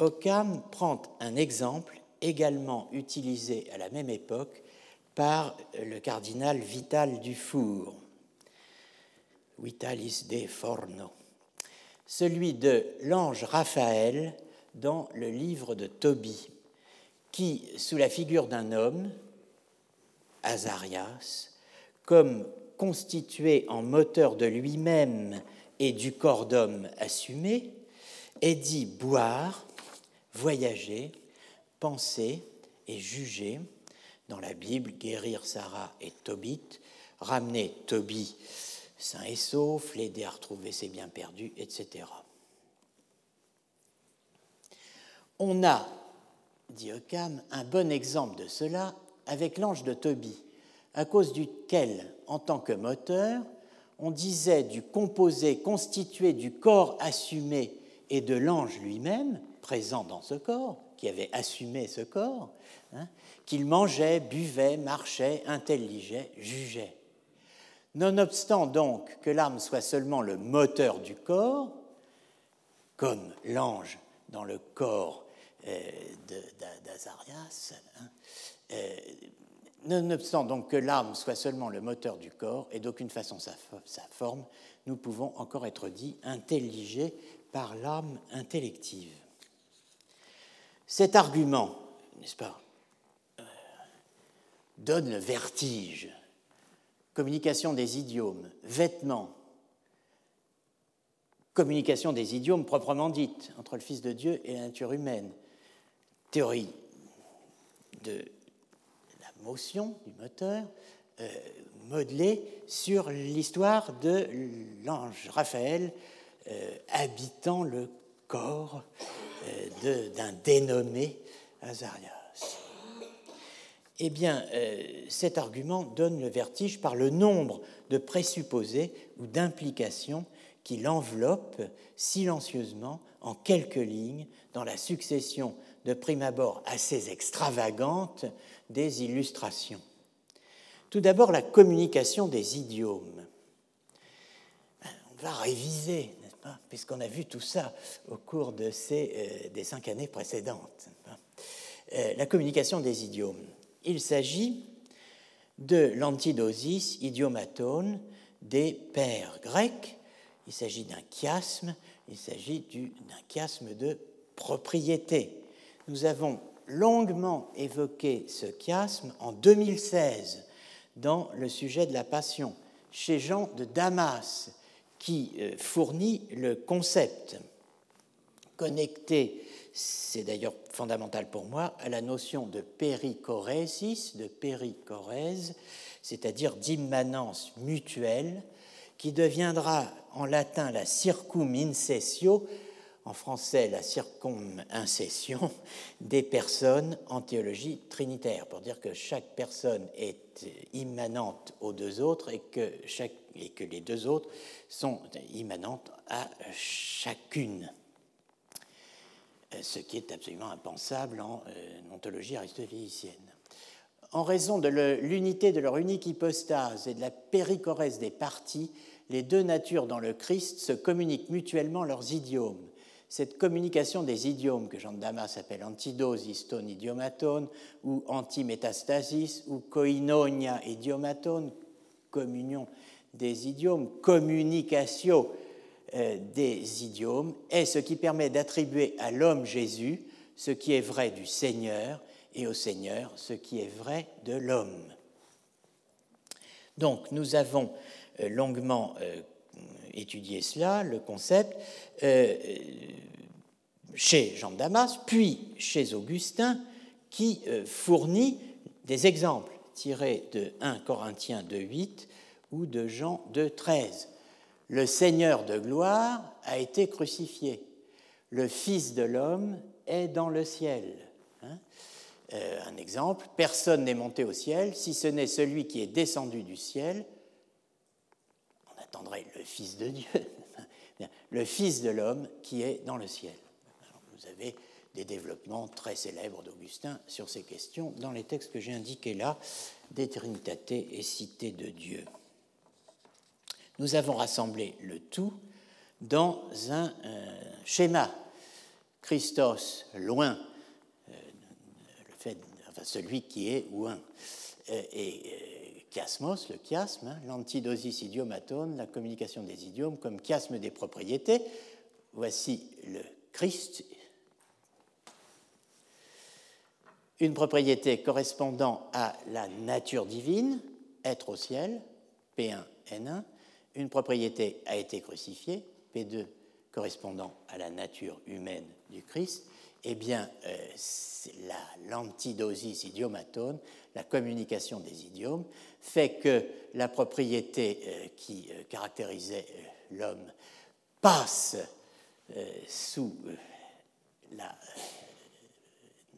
Occam prend un exemple également utilisé à la même époque par le cardinal Vital Dufour. Vitalis de Forno, celui de l'ange Raphaël dans le livre de Tobie, qui, sous la figure d'un homme, Azarias, comme constitué en moteur de lui-même et du corps d'homme assumé, est dit boire, voyager, penser et juger. Dans la Bible, guérir Sarah et Tobit, ramener Tobit sain et sauf, l'aider à retrouver ses biens perdus, etc. On a, dit Occam, un bon exemple de cela avec l'ange de Tobit, à cause duquel, en tant que moteur, on disait du composé constitué du corps assumé et de l'ange lui-même, présent dans ce corps, qui avait assumé ce corps, hein, qu'il mangeait, buvait, marchait, intelligeait, jugeait. Nonobstant donc que l'âme soit seulement le moteur du corps, comme l'ange dans le corps euh, d'Azarias, hein, euh, nonobstant donc que l'âme soit seulement le moteur du corps et d'aucune façon sa, forme, nous pouvons encore être dits intelligés par l'âme intellective. Cet argument, n'est-ce pas, euh, donne le vertige communication des idiomes, vêtements, communication des idiomes proprement dite entre le Fils de Dieu et la nature humaine, théorie de la motion du moteur, euh, modelée sur l'histoire de l'ange Raphaël euh, habitant le corps euh, d'un dénommé Azarias eh bien, euh, cet argument donne le vertige par le nombre de présupposés ou d'implications qui l'enveloppent silencieusement en quelques lignes dans la succession de prime abord assez extravagante des illustrations. Tout d'abord, la communication des idiomes. On va réviser, n'est-ce pas, puisqu'on a vu tout ça au cours euh, des cinq années précédentes. Euh, la communication des idiomes. Il s'agit de l'antidosis idiomatone des pères grecs. Il s'agit d'un chiasme, il s'agit d'un chiasme de propriété. Nous avons longuement évoqué ce chiasme en 2016 dans le sujet de la passion, chez Jean de Damas, qui euh, fournit le concept connecté c'est d'ailleurs fondamental pour moi, à la notion de périchorésis, de périchorèse, c'est-à-dire d'immanence mutuelle, qui deviendra en latin la circum incessio, en français la circum-incession, des personnes en théologie trinitaire, pour dire que chaque personne est immanente aux deux autres et que les deux autres sont immanentes à chacune. Ce qui est absolument impensable en euh, ontologie aristotélicienne. En raison de l'unité de leur unique hypostase et de la périchorèse des parties, les deux natures dans le Christ se communiquent mutuellement leurs idiomes. Cette communication des idiomes, que Jean de Damas appelle antidosis ton idiomatone, ou antimétastasis, ou koinonia idiomatone, communion des idiomes, communicatio euh, des idiomes est ce qui permet d'attribuer à l'homme Jésus ce qui est vrai du Seigneur et au Seigneur ce qui est vrai de l'homme. Donc nous avons euh, longuement euh, étudié cela, le concept, chez Jean Damas, puis chez Augustin, qui fournit des exemples tirés de 1 Corinthiens 2.8 ou de Jean 2.13 le Seigneur de gloire a été crucifié. Le Fils de l'homme est dans le ciel. Hein. Euh, un exemple, personne n'est monté au ciel, si ce n'est celui qui est descendu du ciel. On attendrait le Fils de Dieu, le Fils de l'homme qui est dans le ciel. vous avez des développements très célèbres d'Augustin sur ces questions dans les textes que j'ai indiqués là, des et Cité de Dieu nous avons rassemblé le tout dans un euh, schéma. Christos, loin, euh, celui qui est loin, euh, et chiasmos, le chiasme, hein, l'antidosis idiomatone, la communication des idiomes comme chiasme des propriétés. Voici le Christ, une propriété correspondant à la nature divine, être au ciel, P1N1, une propriété a été crucifiée, P2 correspondant à la nature humaine du Christ, eh bien, euh, l'antidosis idiomatone, la communication des idiomes, fait que la propriété euh, qui euh, caractérisait l'homme passe sous la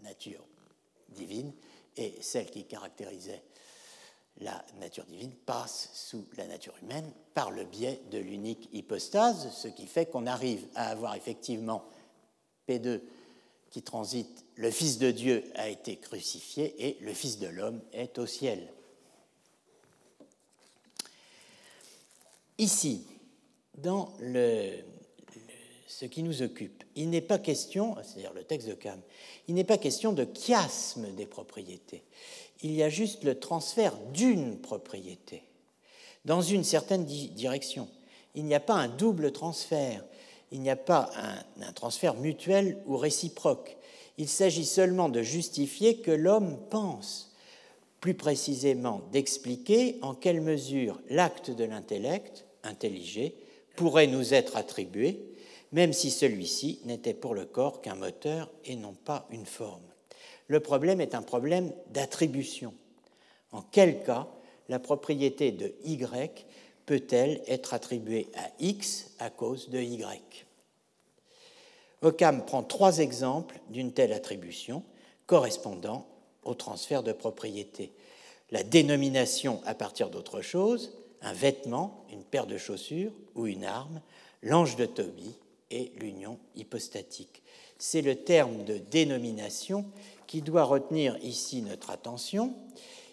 nature divine et celle qui caractérisait la nature divine passe sous la nature humaine par le biais de l'unique hypostase, ce qui fait qu'on arrive à avoir effectivement P2 qui transite, le Fils de Dieu a été crucifié et le Fils de l'homme est au ciel. Ici, dans ce qui nous occupe, il n'est pas question, c'est-à-dire le texte de Cam, il n'est pas question de chiasme des propriétés il y a juste le transfert d'une propriété dans une certaine direction. Il n'y a pas un double transfert, il n'y a pas un, transfert mutuel ou réciproque. Il s'agit seulement de justifier que l'homme pense, plus précisément d'expliquer en quelle mesure l'acte de l'intellect, intelligé, pourrait nous être attribué, même si celui-ci n'était pour le corps qu'un moteur et non pas une forme. Le problème est un problème d'attribution. En quel cas la propriété de Y peut-elle être attribuée à X à cause de Y? Occam prend trois exemples d'une telle attribution correspondant au transfert de propriété. La dénomination à partir d'autre chose, un vêtement, une paire de chaussures ou une arme, l'ange de Tobie et l'union hypostatique. C'est le terme de dénomination qui doit retenir ici notre attention.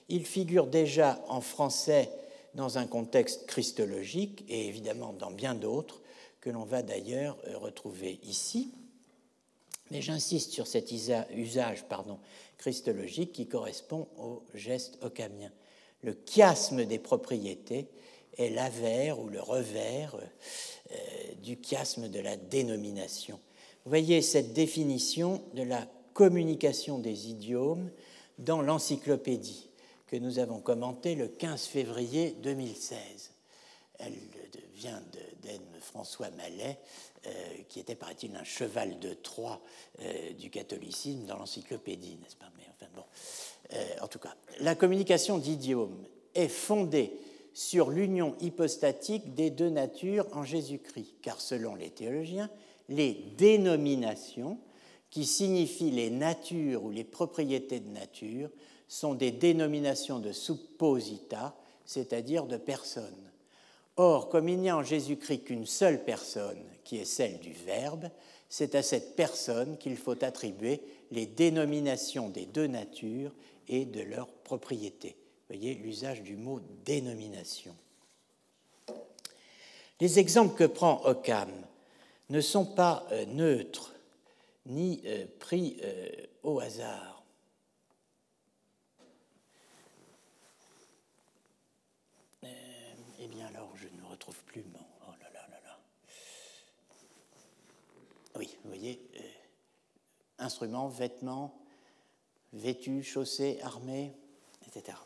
Il figure déjà en français dans un contexte christologique et évidemment dans bien d'autres que l'on va d'ailleurs euh, retrouver ici. Mais j'insiste sur cet usage christologique qui correspond au geste occamien. Le chiasme des propriétés est l'avers ou le revers euh, du chiasme de la dénomination. Vous voyez cette définition de la communication des idiomes dans l'encyclopédie que nous avons commentée le 15 février 2016. Elle vient d'Aine François Mallet, euh, qui était, paraît-il, un cheval de Troie euh, du catholicisme dans l'encyclopédie, n'est-ce pas? Mais enfin bon. Euh, en tout cas, la communication d'idiomes est fondée sur l'union hypostatique des deux natures en Jésus-Christ, car selon les théologiens, les dénominations qui signifient les natures ou les propriétés de nature, sont des dénominations de supposita, c'est-à-dire de personnes. Or, comme il n'y a en Jésus-Christ qu'une seule personne, qui est celle du Verbe, c'est à cette personne qu'il faut attribuer les dénominations des deux natures et de leurs propriétés. Voyez l'usage du mot dénomination. Les exemples que prend Occam ne sont pas euh, neutres ni euh, pris euh, au hasard. Euh, eh bien alors, je ne retrouve plus. Oh là là là là. Oui, vous voyez, instruments, vêtements, vêtus, chaussés, armés, etc.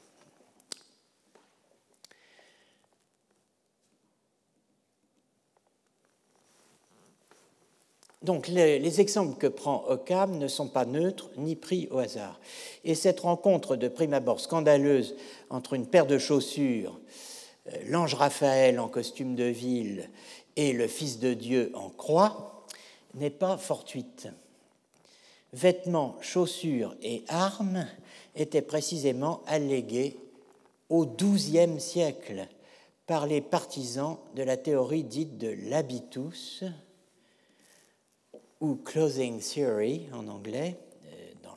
Donc les, exemples que prend Occam ne sont pas neutres ni pris au hasard. Et cette rencontre de prime abord scandaleuse entre une paire de chaussures, euh, l'ange Raphaël en costume de ville et le Fils de Dieu en croix n'est pas fortuite. Vêtements, chaussures et armes étaient précisément allégués au XIIe siècle par les partisans de la théorie dite de l'habitus, ou Clothing Theory en anglais, euh, dans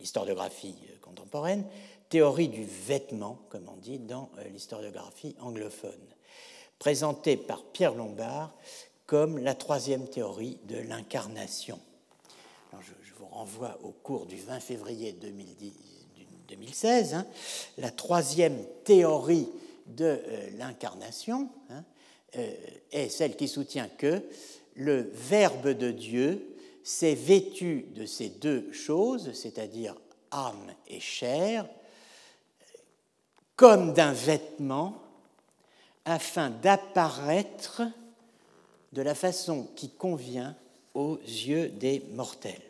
l'historiographie euh, contemporaine, théorie du vêtement, comme on dit dans euh, l'historiographie anglophone, présentée par Pierre Lombard comme la troisième théorie de l'incarnation. Je, vous renvoie au cours du 20 février 2016, hein, la troisième théorie de l'incarnation hein, est celle qui soutient que le Verbe de Dieu s'est vêtu de ces deux choses, c'est-à-dire âme et chair, comme d'un vêtement afin d'apparaître de la façon qui convient aux yeux des mortels.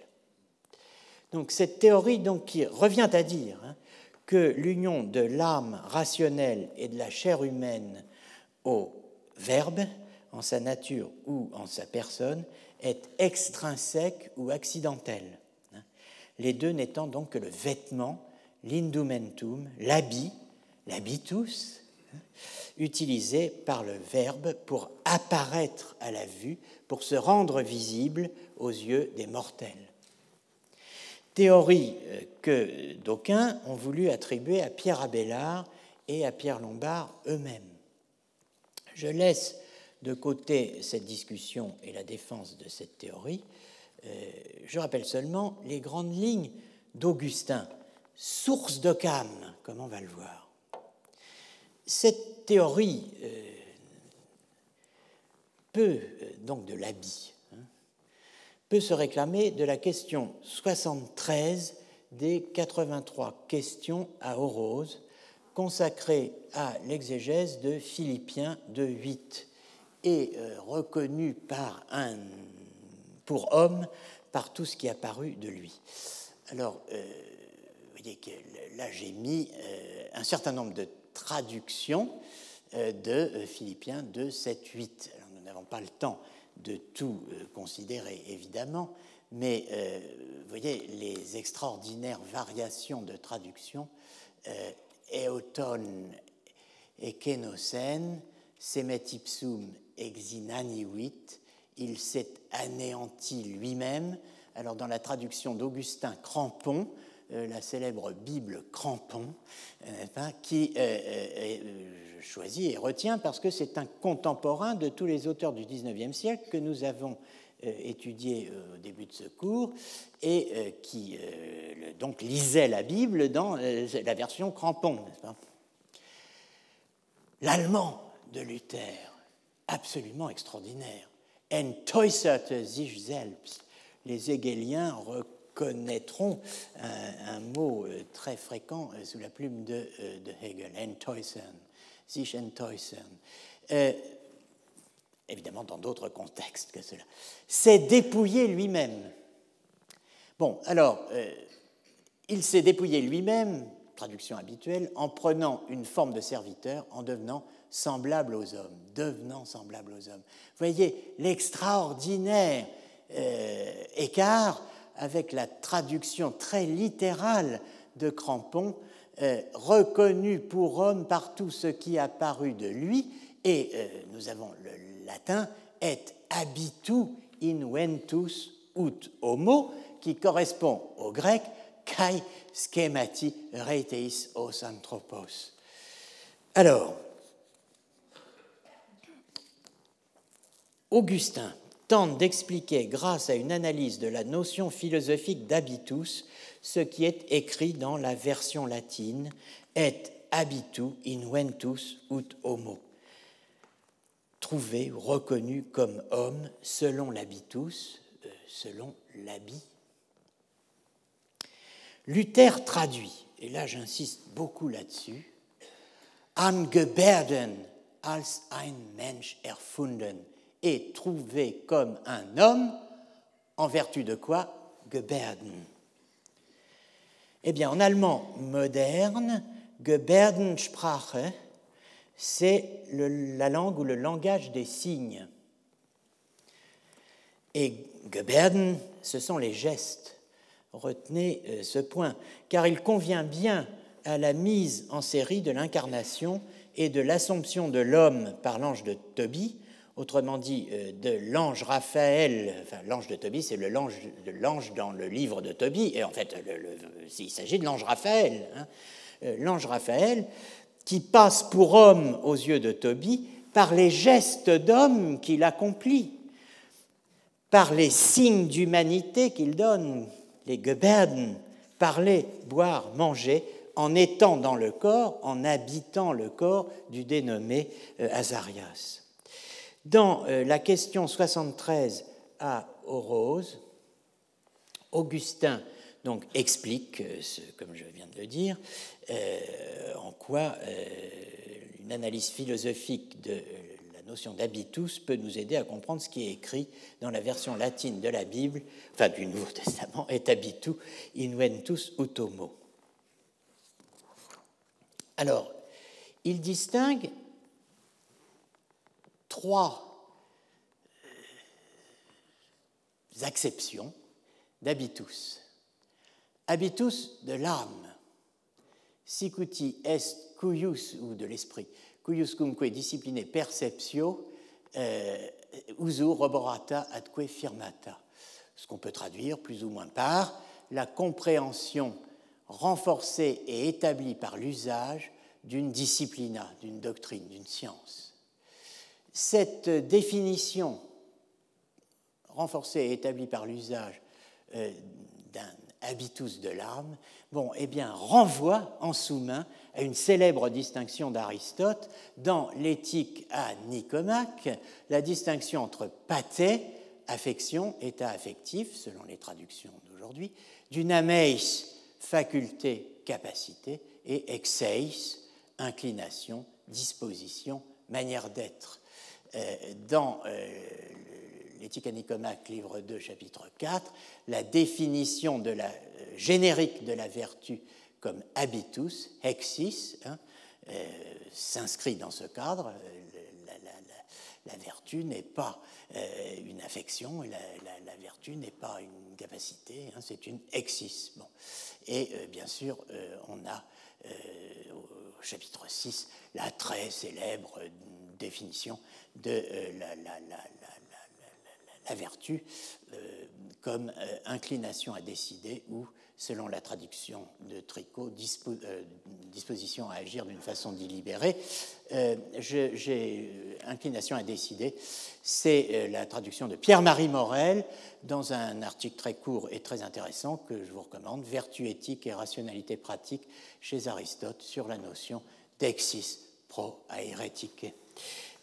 Donc cette théorie qui revient à dire hein, que l'union de l'âme rationnelle et de la chair humaine au Verbe, en sa nature ou en sa personne, est extrinsèque ou accidentelle, les deux n'étant donc que le vêtement, l'indumentum, l'habit, l'habitus, utilisé par le Verbe pour apparaître à la vue, pour se rendre visible aux yeux des mortels. Théorie euh, que d'aucuns ont voulu attribuer à Pierre Abélard et à Pierre Lombard eux-mêmes. Je laisse de côté cette discussion et la défense de cette théorie. Euh, je rappelle seulement les grandes lignes d'Augustin, source de Cam, comme on va le voir. Cette théorie euh, peut, donc de l'habit, peut se réclamer de la question 73 des 83 questions à Orose consacrées à l'exégèse de Philippiens de 8 et euh, reconnue par un, pour homme par tout ce qui a paru de lui. Alors, euh, vous voyez que là, j'ai mis euh, un certain nombre de traductions de Philippiens de 7, 8. Alors, nous n'avons pas le temps de tout considérer, évidemment, mais vous voyez les extraordinaires variations de traduction. Eoton ekenosen, semet il s'est anéanti lui-même. Alors, dans la traduction d'Augustin Crampon, la célèbre Bible Crampon, qui choisit et retient parce que c'est un contemporain de tous les auteurs du XIXe siècle que nous avons euh, étudié euh, au début de ce cours et euh, qui donc lisait la Bible dans la version crampon, L'allemand de Luther, absolument extraordinaire. Entäuserte sich selbst. Les Hegeliens reconnaîtront un, mot très fréquent sous la plume de, de Hegel, entäusern sich enttäuschen. Euh, évidemment, dans d'autres contextes que cela. C'est dépouiller lui-même. Bon, alors, euh, il s'est dépouillé lui-même, traduction habituelle, en prenant une forme de serviteur, en devenant semblable aux hommes, devenant semblable aux hommes. Voyez l'extraordinaire euh, écart avec la traduction très littérale de Crampon euh, reconnu pour homme par tout ce qui a paru de lui, et euh, nous avons le latin et habitu inventus ut homo, qui correspond au grec kai schemati reiteis os anthropos. Alors, Augustin tente d'expliquer, grâce à une analyse de la notion philosophique d'habitus, ce qui est écrit dans la version latine et habitu inventus ut homo. Trouvé, reconnu comme homme selon l'habitus, euh, selon l'habit. Luther traduit, et là j'insiste beaucoup là-dessus, angeberden als ein Mensch erfunden, et trouvé comme un homme, en vertu de quoi? Geberden eh bien, en allemand moderne, Gebärdensprache, c'est la langue ou le langage des signes. Et Gebärden, ce sont les gestes. Retenez euh, ce point, car il convient bien à la mise en série de l'incarnation et de l'assomption de l'homme par l'ange de Tobie autrement dit euh, de l'ange Raphaël, enfin l'ange de Tobie, c'est l'ange dans le livre de Tobie, et en fait il s'agit de l'ange Raphaël, hein. euh, l'ange Raphaël qui passe pour homme aux yeux de Tobie par les gestes d'homme qu'il accomplit, par les signes d'humanité qu'il donne, les Gebärden, parler, boire, manger, en étant dans le corps, en habitant le corps du dénommé euh, Azarias. Dans euh, la question 73 à Orose, Augustin donc, explique, euh, comme je viens de le dire, euh, en quoi une l'analyse philosophique de la notion d'habitus peut nous aider à comprendre ce qui est écrit dans la version latine de la Bible, enfin du Nouveau Testament, et habitu inventus utomo. Alors, il distingue trois euh, acceptions d'habitus. Habitus de l'âme, sicuti est cuius, ou de l'esprit, cuius cumque discipline perceptio, euh, usu roborata atque firmata. Ce qu'on peut traduire plus ou moins par la compréhension renforcée et établie par l'usage d'une disciplina, d'une doctrine, d'une science. Cette définition renforcée et établie par l'usage euh, d'un habitus de l'âme, bon, eh bien, renvoie en sous-main à une célèbre distinction d'Aristote dans l'éthique à Nicomaque, la distinction entre pathé, affection, état affectif, selon les traductions d'aujourd'hui, d'une ameis, faculté, capacité, et exeis, inclination, disposition, manière d'être. Euh, dans euh, l'éthique à Nicomaque, livre 2, chapitre 4, la définition euh, générique de la vertu comme habitus, hexis, hein, s'inscrit dans ce cadre. La, vertu n'est pas une affection, la, vertu n'est pas une capacité, hein, c'est une exis. Bon. Et bien sûr, on a chapitre 6, la très célèbre définition de euh, la, vertu euh, comme euh, inclination à décider ou, selon la traduction de Tricot, disposition à agir d'une façon délibérée. J'ai inclination à décider, c'est la traduction de Pierre-Marie Morel dans un article très court et très intéressant que je vous recommande, Vertu éthique et rationalité pratique chez Aristote sur la notion d'exis pro aeretique.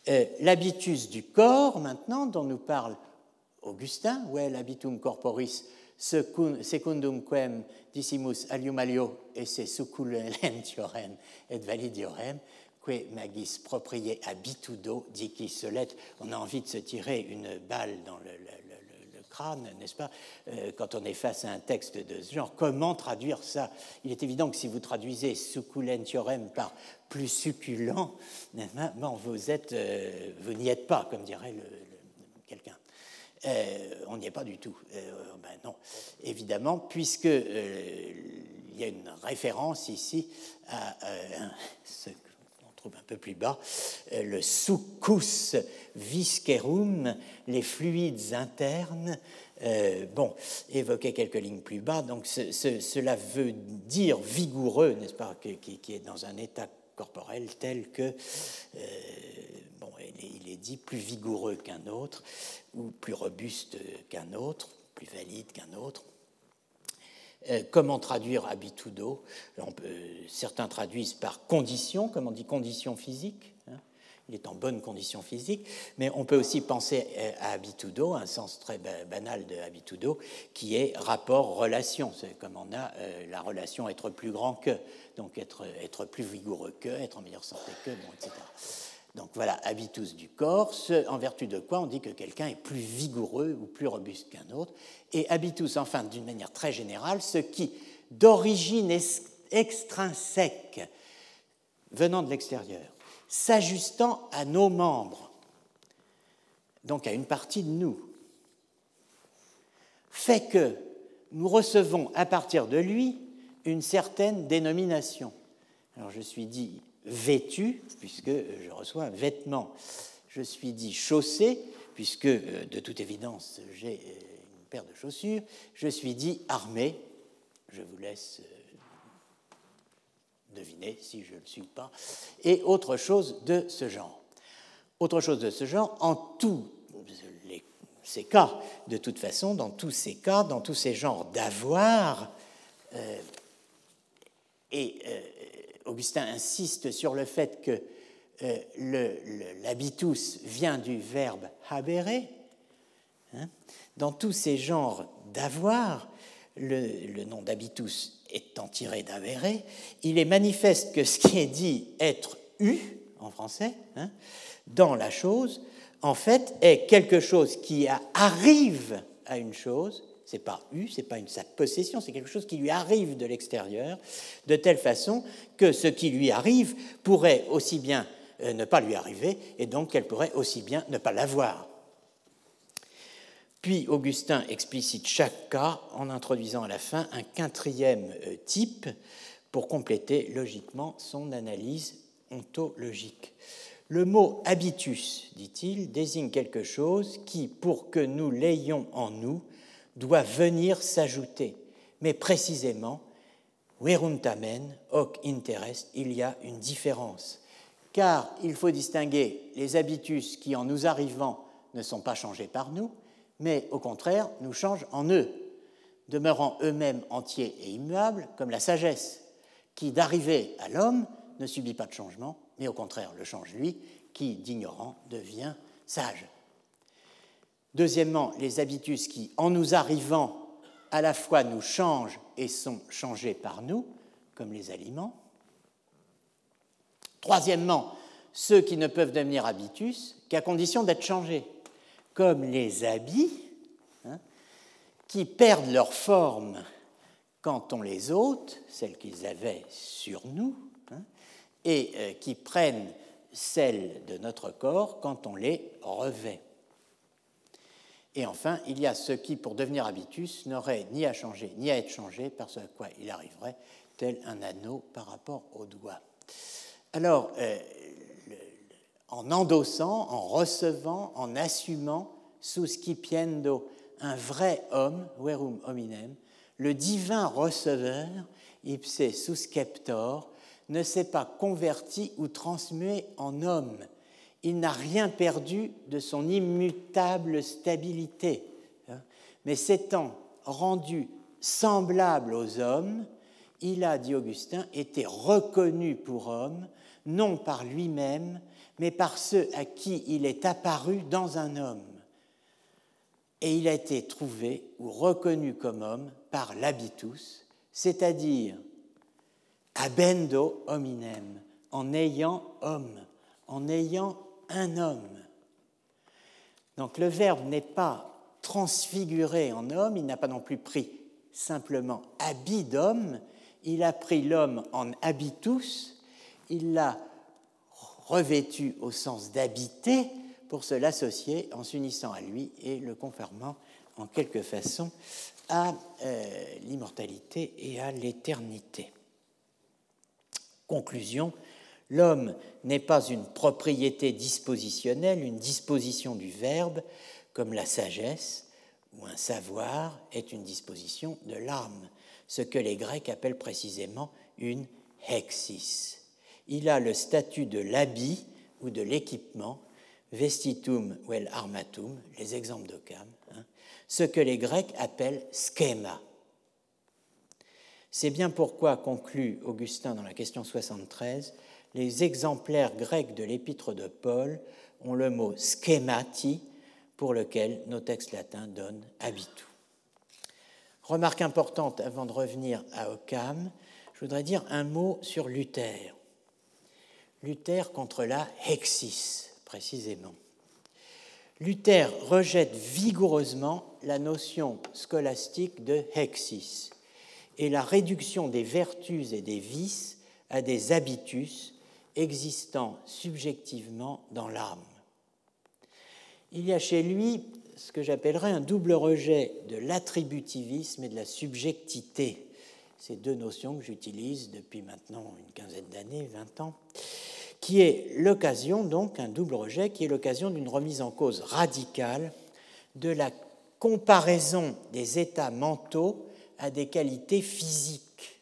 Euh, l'habitus du corps, maintenant, dont nous parle Augustin, vel habitum corporis secundum quem dissimus alium alio esse succulentiorem et validiorem, que magis proprie habitudo dici solet. On a envie de se tirer une balle dans le n'est-ce pas, euh, quand on est face à un texte de ce genre. Comment traduire ça? Il est évident que si vous traduisez succulentiorem par plus succulent, vous êtes, euh, vous n'y êtes pas, comme dirait quelqu'un. Euh, on n'y est pas du tout. ben non, évidemment, puisque il y a une référence ici à ce trouve un peu plus bas, euh, le succus viscerum, les fluides internes. Euh, bon, évoquer quelques lignes plus bas. Donc, cela veut dire vigoureux, n'est-ce pas, qui, est dans un état corporel tel que, euh, bon, il est, dit plus vigoureux qu'un autre, ou plus robuste qu'un autre, plus valide qu'un autre. Euh, comment traduire habitudo? Certains traduisent par condition, comme on dit condition physique. Hein. il est en bonne condition physique, mais on peut aussi penser euh, à habitudo, un sens très banal de habitudo, qui est rapport-relation. C'est comme on a euh, la relation être plus grand que, donc être, être plus vigoureux que, être en meilleure santé que, bon, etc. Donc voilà, habitus du corps, en vertu de quoi on dit que quelqu'un est plus vigoureux ou plus robuste qu'un autre. Et habitus, enfin, d'une manière très générale, ce qui, d'origine extrinsèque, venant de l'extérieur, s'ajustant à nos membres, donc à une partie de nous, fait que nous recevons à partir de lui une certaine dénomination. Alors je suis dit vêtu, puisque je reçois un vêtement. Je suis dit chaussé, puisque euh, de toute évidence j'ai euh, une paire de chaussures. Je suis dit armé. Je vous laisse euh, deviner si je ne le suis pas. Et autre chose de ce genre. Autre chose de ce genre, en tous ces cas, de toute façon, dans tous ces cas, dans tous ces genres d'avoir, et Augustin insiste sur le fait que euh, l'habitus vient du verbe habere. Hein. Dans tous ces genres d'avoir, le, nom d'habitus étant tiré d'avere, il est manifeste que ce qui est dit être eu, en français, hein, dans la chose, en fait, est quelque chose qui arrive à une chose, c'est pas eu, c'est pas une, sa possession, c'est quelque chose qui lui arrive de l'extérieur, de telle façon que ce qui lui arrive pourrait aussi bien euh, ne pas lui arriver, et donc qu'elle pourrait aussi bien ne pas l'avoir. Puis Augustin explicite chaque cas en introduisant à la fin un quatrième euh, type pour compléter logiquement son analyse ontologique. Le mot habitus, dit-il, désigne quelque chose qui, pour que nous l'ayons en nous, doit venir s'ajouter. Mais précisément, veruntamen, hoc interest, il y a une différence. Car il faut distinguer les habitus qui, en nous arrivant, ne sont pas changés par nous, mais au contraire nous changent en eux, demeurant eux-mêmes entiers et immuables, comme la sagesse, qui, d'arriver à l'homme, ne subit pas de changement, mais au contraire le change lui, qui, d'ignorant, devient sage. Deuxièmement, les habitus qui, en nous arrivant, à la fois nous changent et sont changés par nous, comme les aliments. Troisièmement, ceux qui ne peuvent devenir habitus qu'à condition d'être changés, comme les habits, hein, qui perdent leur forme quand on les ôte, celles qu'ils avaient sur nous, hein, et euh, qui prennent celles de notre corps quand on les revêt. Et enfin, il y a ceux qui, pour devenir habitus, n'auraient ni à changer ni à être changés, par ce à quoi il arriverait, tel un anneau par rapport au doigt. Alors, euh, en endossant, en recevant, en assumant, suscipiendo, un vrai homme, verum hominem, le divin receveur, ipse susceptor, ne s'est pas converti ou transmué en homme. Il n'a rien perdu de son immutable stabilité, hein. mais s'étant rendu semblable aux hommes, il a, dit Augustin, été reconnu pour homme, non par lui-même, mais par ceux à qui il est apparu dans un homme. Et il a été trouvé ou reconnu comme homme par l'habitus, c'est-à-dire abendo hominem, en ayant homme, en ayant un homme. Donc le Verbe n'est pas transfiguré en homme, il n'a pas non plus pris simplement habit d'homme, il a pris l'homme en habitus, il l'a revêtu au sens d'habiter pour se l'associer en s'unissant à lui et le confirmant en quelque façon à euh, l'immortalité et à l'éternité. Conclusion, l'homme n'est pas une propriété dispositionnelle, une disposition du verbe, comme la sagesse ou un savoir est une disposition de l'âme, ce que les Grecs appellent précisément une hexis. Il a le statut de l'habit ou de l'équipement, vestitum ou el armatum, les exemples d'Occam, hein, ce que les Grecs appellent schéma. C'est bien pourquoi, conclut Augustin dans la question 73, les exemplaires grecs de l'épître de Paul ont le mot schémati pour lequel nos textes latins donnent habitu. Remarque importante avant de revenir à Occam, je voudrais dire un mot sur Luther. Luther contre la hexis, précisément. Luther rejette vigoureusement la notion scolastique de hexis et la réduction des vertus et des vices à des habitus existant subjectivement dans l'âme. Il y a chez lui ce que j'appellerais un double rejet de l'attributivisme et de la subjectité. Ces deux notions que j'utilise depuis maintenant une quinzaine d'années, 20 ans, qui est l'occasion, donc un double rejet, qui est l'occasion d'une remise en cause radicale de la comparaison des états mentaux à des qualités physiques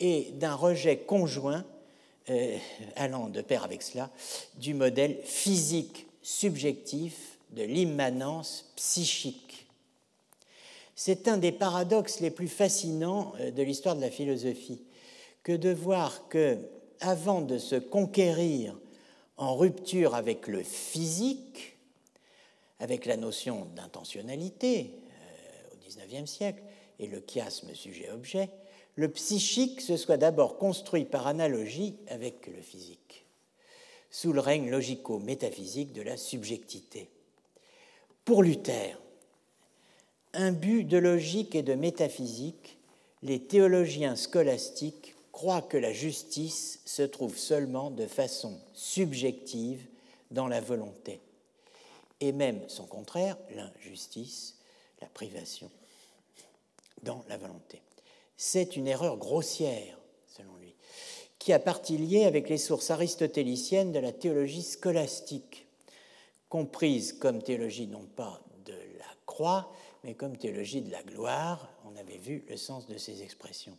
et d'un rejet conjoint, allant de pair avec cela, du modèle physique subjectif de l'immanence psychique. C'est un des paradoxes les plus fascinants euh, de l'histoire de la philosophie que de voir que, avant de se conquérir en rupture avec le physique, avec la notion d'intentionnalité euh, au XIXe siècle, et le chiasme sujet-objet, le psychique se soit d'abord construit par analogie avec le physique. sous le règne logico-métaphysique de la subjectivité. Pour Luther, but de logique et de métaphysique, les théologiens scolastiques croient que la justice se trouve seulement de façon subjective dans la volonté, et même son contraire, l'injustice, la privation, dans la volonté. C'est une erreur grossière, selon lui, qui a partie liée avec les sources aristotéliciennes de la théologie scolastique, comprise comme théologie non pas de la croix, mais comme théologie de la gloire. On avait vu le sens de ces expressions.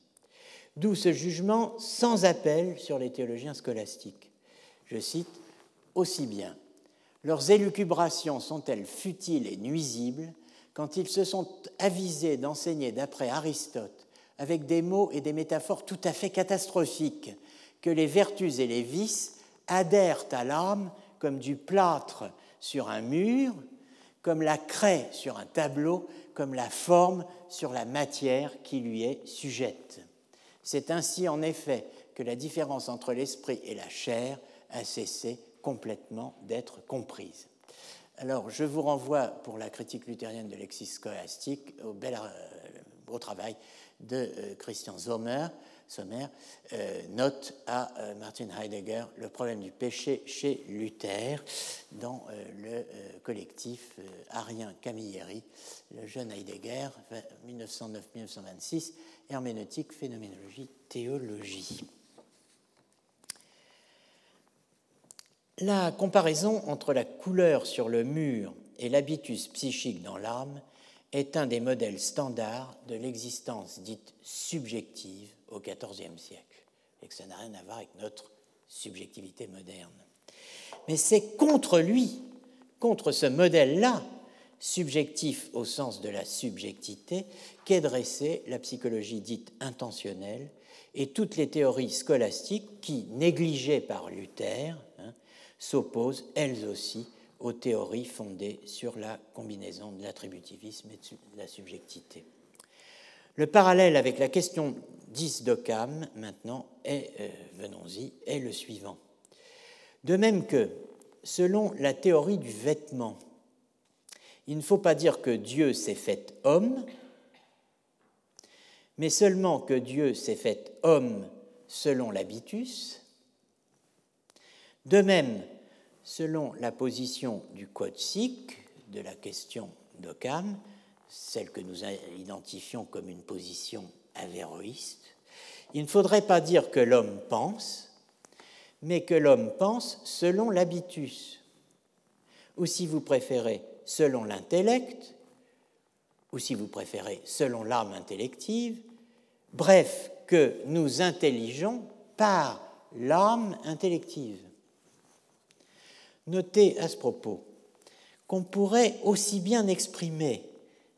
D'où ce jugement sans appel sur les théologiens scolastiques. Je cite Aussi bien, leurs élucubrations sont-elles futiles et nuisibles quand ils se sont avisés d'enseigner d'après Aristote avec des mots et des métaphores tout à fait catastrophiques que les vertus et les vices adhèrent à l'âme comme du plâtre sur un mur, comme la craie sur un tableau, comme la forme sur la matière qui lui est sujette. C'est ainsi en effet que la différence entre l'esprit et la chair a cessé complètement d'être comprise. Alors, je vous renvoie pour la critique luthérienne de l'exis scolastique au, bel, euh, au travail de euh, Christian Sommer, euh, note à euh, Martin Heidegger le problème du péché chez Luther dans le collectif arien Camilleri, le jeune Heidegger, 1909-1926, herméneutique, phénoménologie, théologie. La comparaison entre la couleur sur le mur et l'habitus psychique dans l'âme est un des modèles standards de l'existence dite subjective au XIVe siècle, et que ça n'a rien à voir avec notre subjectivité moderne. Mais c'est contre lui, contre ce modèle-là, subjectif au sens de la subjectivité, qu'est dressée la psychologie dite intentionnelle et toutes les théories scolastiques qui, négligées par Luther, hein, s'opposent elles aussi aux théories fondées sur la combinaison de l'attributivisme et de la subjectivité. Le parallèle avec la question 10 d'Occam, maintenant, est, euh, venons-y, est le suivant. De même que, selon la théorie du vêtement, il ne faut pas dire que Dieu s'est fait homme, mais seulement que Dieu s'est fait homme selon l'habitus. De même, selon la position du code sikh de la question d'Occam, celle que nous identifions comme une position avéroïste, il ne faudrait pas dire que l'homme pense, mais que l'homme pense selon l'habitus, ou si vous préférez, selon l'intellect, ou si vous préférez, selon l'âme intellective, bref, que nous intelligeons par l'âme intellective. Notez à ce propos qu'on pourrait aussi bien exprimer,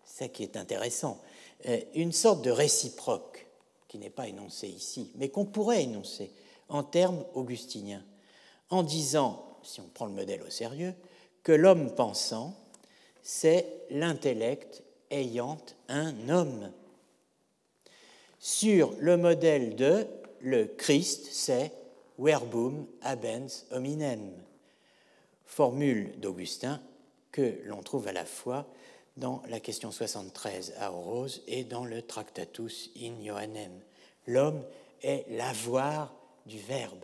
ça qui est intéressant, euh, une sorte de réciproque, qui n'est pas énoncé ici, mais qu'on pourrait énoncer en termes augustiniens, en disant, si on prend le modèle au sérieux, que l'homme pensant, c'est l'intellect ayant un homme. Sur le modèle de le Christ, c'est verbum habens hominem formule d'Augustin que l'on trouve à la fois dans la question 73 à Rose et dans le Tractatus in Johannem. L'homme est l'avoir du Verbe.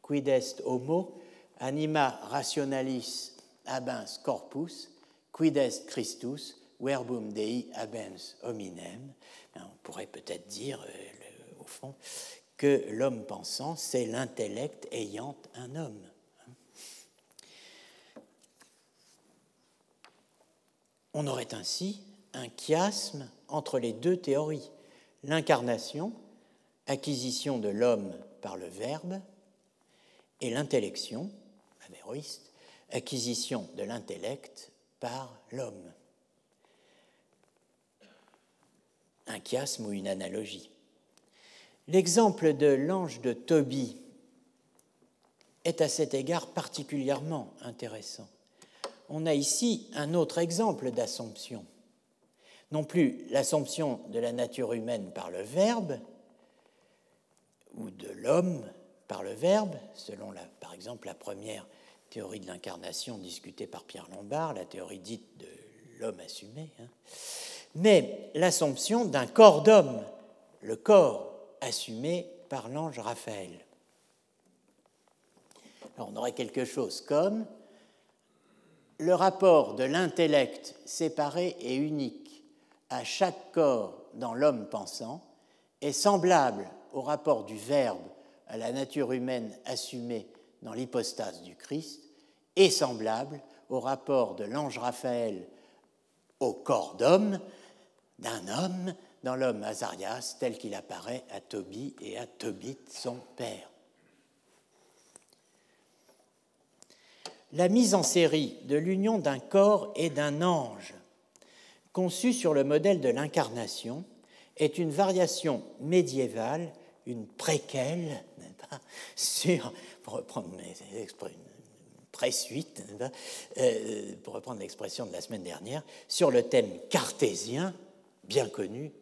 Quid est homo, anima rationalis habens corpus, quid est Christus, verbum Dei habens hominem. On pourrait peut-être dire, euh, au fond, que l'homme pensant, c'est l'intellect ayant un homme. On aurait ainsi un chiasme entre les deux théories, l'incarnation, acquisition de l'homme par le Verbe, et l'intellection, avéroïste, acquisition de l'intellect par l'homme. Un chiasme ou une analogie. L'exemple de l'ange de Tobie est à cet égard particulièrement intéressant on a ici un autre exemple d'assomption. Non plus l'assomption de la nature humaine par le Verbe ou de l'homme par le Verbe, selon par exemple la première théorie de l'incarnation discutée par Pierre Lombard, la théorie dite de l'homme assumé, hein. mais l'assomption d'un corps d'homme, le corps assumé par l'ange Raphaël. Alors on aurait quelque chose comme le rapport de l'intellect séparé et unique à chaque corps dans l'homme pensant est semblable au rapport du Verbe à la nature humaine assumée dans l'hypostase du Christ et semblable au rapport de l'ange Raphaël au corps d'homme, d'un homme dans l'homme Azarias tel qu'il apparaît à Tobie et à Tobit, son père. La mise en série de l'union d'un corps et d'un ange, conçue sur le modèle de l'incarnation, est une variation médiévale, une préquelle, sur, pour reprendre mes expressions, euh, pour reprendre l'expression de la semaine dernière, sur le thème cartésien, bien connu,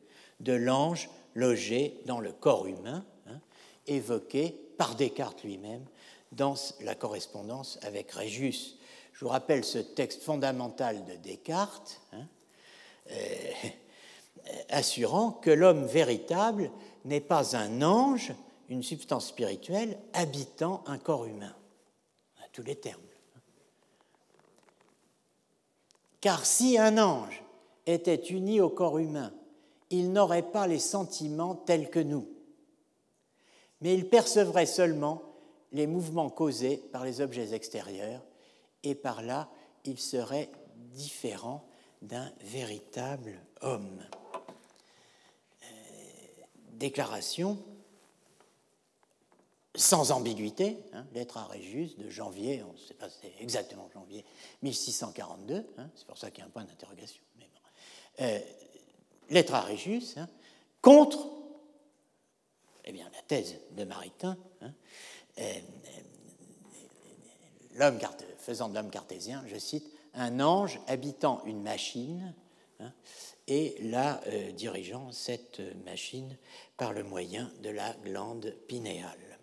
de l'ange logé dans le corps humain, hein, évoqué par Descartes lui-même dans la correspondance avec Régius. Je vous rappelle ce texte fondamental de Descartes, hein, euh, assurant que l'homme véritable n'est pas un ange, une substance spirituelle habitant un corps humain. À tous les termes. Car si un ange était uni au corps humain, il n'aurait pas les sentiments tels que nous, mais il percevrait seulement les mouvements causés par les objets extérieurs, et par là, il serait différent d'un véritable homme. Euh, déclaration sans ambiguïté, hein, lettre à Régius de janvier, on ne sait pas c'est exactement janvier 1642, hein, c'est pour ça qu'il y a un point d'interrogation. Euh, lettre à Régius, hein, contre eh bien, la thèse de Maritain, l'homme faisant de l'homme cartésien, je cite, un ange habitant une machine hein, et la euh, dirigeant cette machine par le moyen de la glande pinéale.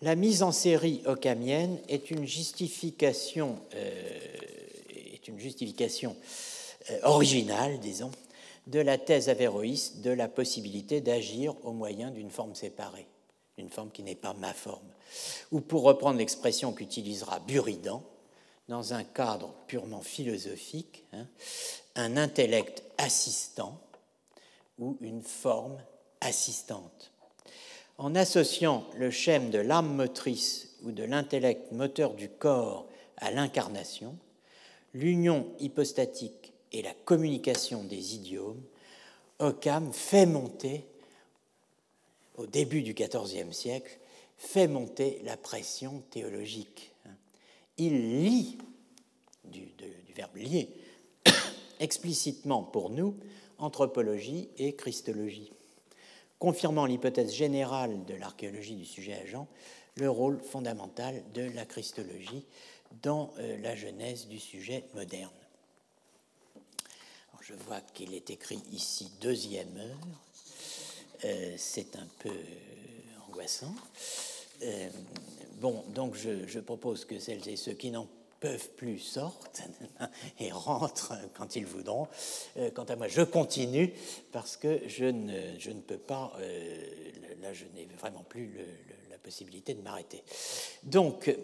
La mise en série occamienne est une justification, euh, est une justification originale, disons, de la thèse avéroïste de la possibilité d'agir au moyen d'une forme séparée, une forme qui n'est pas ma forme. Ou pour reprendre l'expression qu'utilisera Buridan, dans un cadre purement philosophique, hein, un intellect assistant ou une forme assistante. En associant le schème de l'âme motrice ou de l'intellect moteur du corps à l'incarnation, l'union hypostatique et la communication des idiomes, Occam fait monter, au début du XIVe siècle, fait monter la pression théologique. Il lit, du, verbe lier, explicitement pour nous, anthropologie et christologie, confirmant l'hypothèse générale de l'archéologie du sujet agent, le rôle fondamental de la christologie dans euh, la genèse du sujet moderne je vois qu'il est écrit ici deuxième heure. Euh, c'est un peu angoissant. Euh, bon, donc je, propose que celles et ceux qui n'en peuvent plus sortent et rentrent quand ils voudront. Euh, quant à moi, je continue parce que je ne, je ne peux pas, là je n'ai vraiment plus la possibilité de m'arrêter. Donc,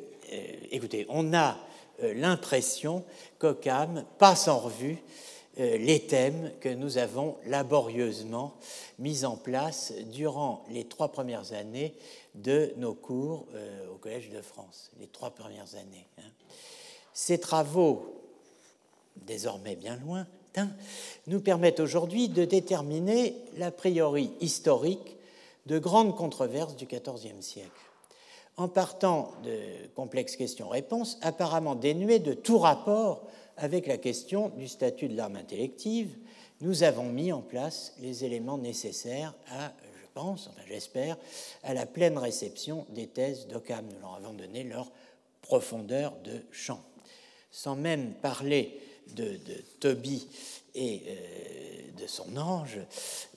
écoutez, on a l'impression qu'Occam passe en revue euh, les thèmes que nous avons laborieusement mis en place durant les trois premières années de nos cours euh, au Collège de France, les trois premières années. Hein. Ces travaux, désormais bien loin, nous permettent aujourd'hui de déterminer l'a priori historique de grandes controverses du XIVe siècle. En partant de complexes questions-réponses apparemment dénuées de tout rapport avec la question du statut de l'arme intellective, nous avons mis en place les éléments nécessaires à, je pense, enfin j'espère, à la pleine réception des thèses d'Occam. Nous leur avons donné leur profondeur de champ. Sans même parler de, de Toby et euh, de son ange,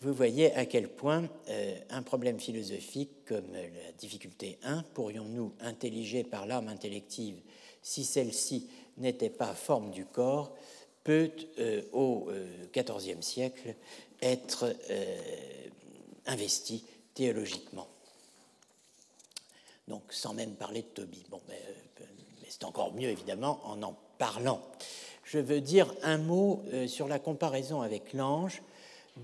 vous voyez à quel point euh, un problème philosophique comme la difficulté 1, pourrions-nous intelliger par l'âme intellective si celle-ci n'était pas forme du corps, peut euh, au XIVe siècle être investi théologiquement. Donc sans même parler de Tobie. Bon, mais, mais c'est encore mieux évidemment en en parlant je veux dire un mot euh, sur la comparaison avec l'ange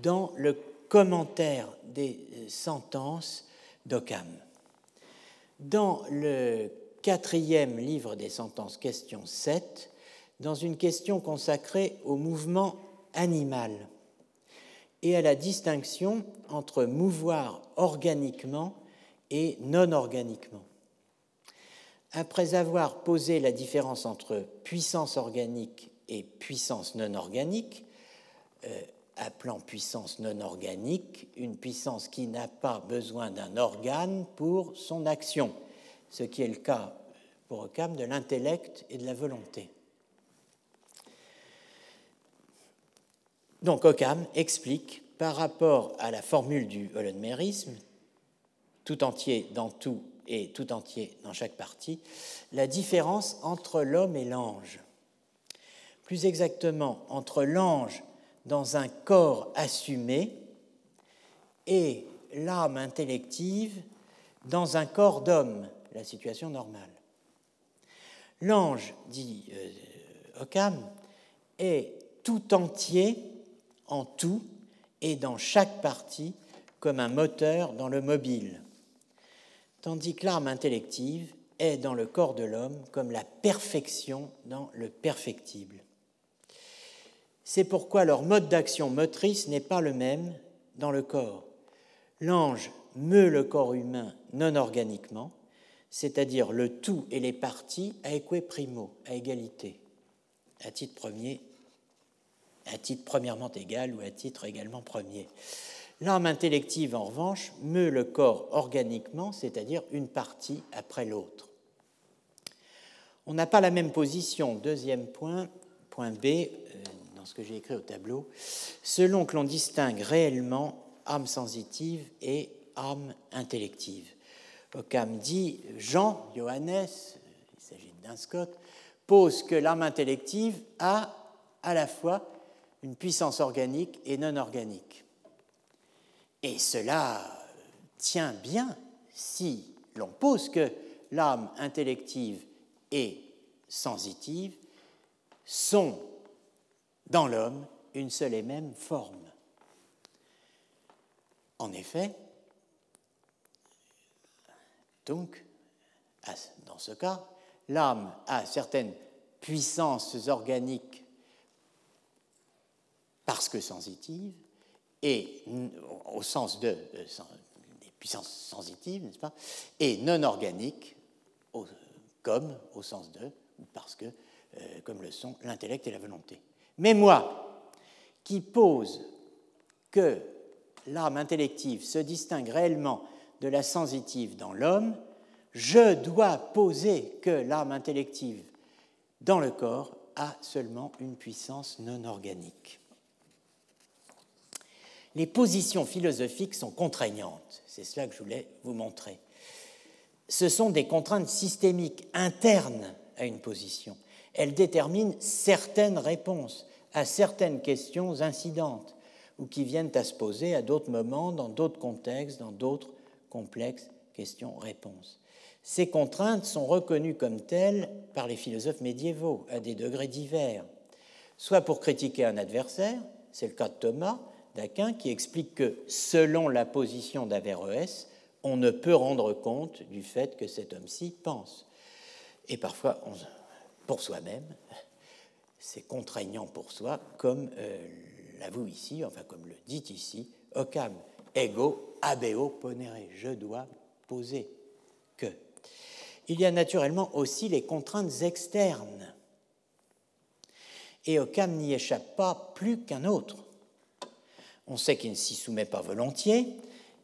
dans le commentaire des euh, sentences d'Occam. Dans le quatrième livre des sentences, question 7, dans une question consacrée au mouvement animal et à la distinction entre mouvoir organiquement et non organiquement. Après avoir posé la différence entre puissance organique et puissance non organique, euh, appelant puissance non organique une puissance qui n'a pas besoin d'un organe pour son action, ce qui est le cas pour Occam de l'intellect et de la volonté. Donc Occam explique par rapport à la formule du holonmérisme, tout entier dans tout et tout entier dans chaque partie, la différence entre l'homme et l'ange plus exactement entre l'ange dans un corps assumé et l'âme intellective dans un corps d'homme, la situation normale. L'ange, dit euh, Occam, est tout entier en tout et dans chaque partie comme un moteur dans le mobile, tandis que l'âme intellective est dans le corps de l'homme comme la perfection dans le perfectible. C'est pourquoi leur mode d'action motrice n'est pas le même dans le corps. L'ange meut le corps humain non organiquement, c'est-à-dire le tout et les parties à eque primo, à égalité, à titre premier, à titre premièrement égal ou à titre également premier. L'âme intellective, en revanche, meut le corps organiquement, c'est-à-dire une partie après l'autre. On n'a pas la même position. Deuxième point, point B, euh, ce que j'ai écrit au tableau, selon que l'on distingue réellement âme sensitive et âme intellective. Occam dit Jean, Johannes, il s'agit d'un Scott, pose que l'âme intellective a à la fois une puissance organique et non organique. Et cela tient bien si l'on pose que l'âme intellective et sensitive sont dans l'homme une seule et même forme. En effet, donc, dans ce cas, l'âme a certaines puissances organiques parce que sensitives, et au sens de euh, des puissances sensitives, n'est-ce pas, et non organiques, comme au sens de, parce que, euh, comme le sont l'intellect et la volonté. Mais moi, qui pose que l'âme intellective se distingue réellement de la sensitive dans l'homme, je dois poser que l'âme intellective dans le corps a seulement une puissance non organique. Les positions philosophiques sont contraignantes, c'est cela que je voulais vous montrer. Ce sont des contraintes systémiques internes à une position elle détermine certaines réponses à certaines questions incidentes ou qui viennent à se poser à d'autres moments, dans d'autres contextes, dans d'autres complexes questions-réponses. Ces contraintes sont reconnues comme telles par les philosophes médiévaux à des degrés divers, soit pour critiquer un adversaire, c'est le cas de Thomas d'Aquin qui explique que selon la position d'Averroès, on ne peut rendre compte du fait que cet homme-ci pense. Et parfois, pour soi-même, c'est contraignant pour soi, comme euh, l'avoue ici, enfin comme le dit ici, Occam ego abeo ponere, je dois poser que. Il y a naturellement aussi les contraintes externes. Et Occam n'y échappe pas plus qu'un autre. On sait qu'il ne s'y soumet pas volontiers,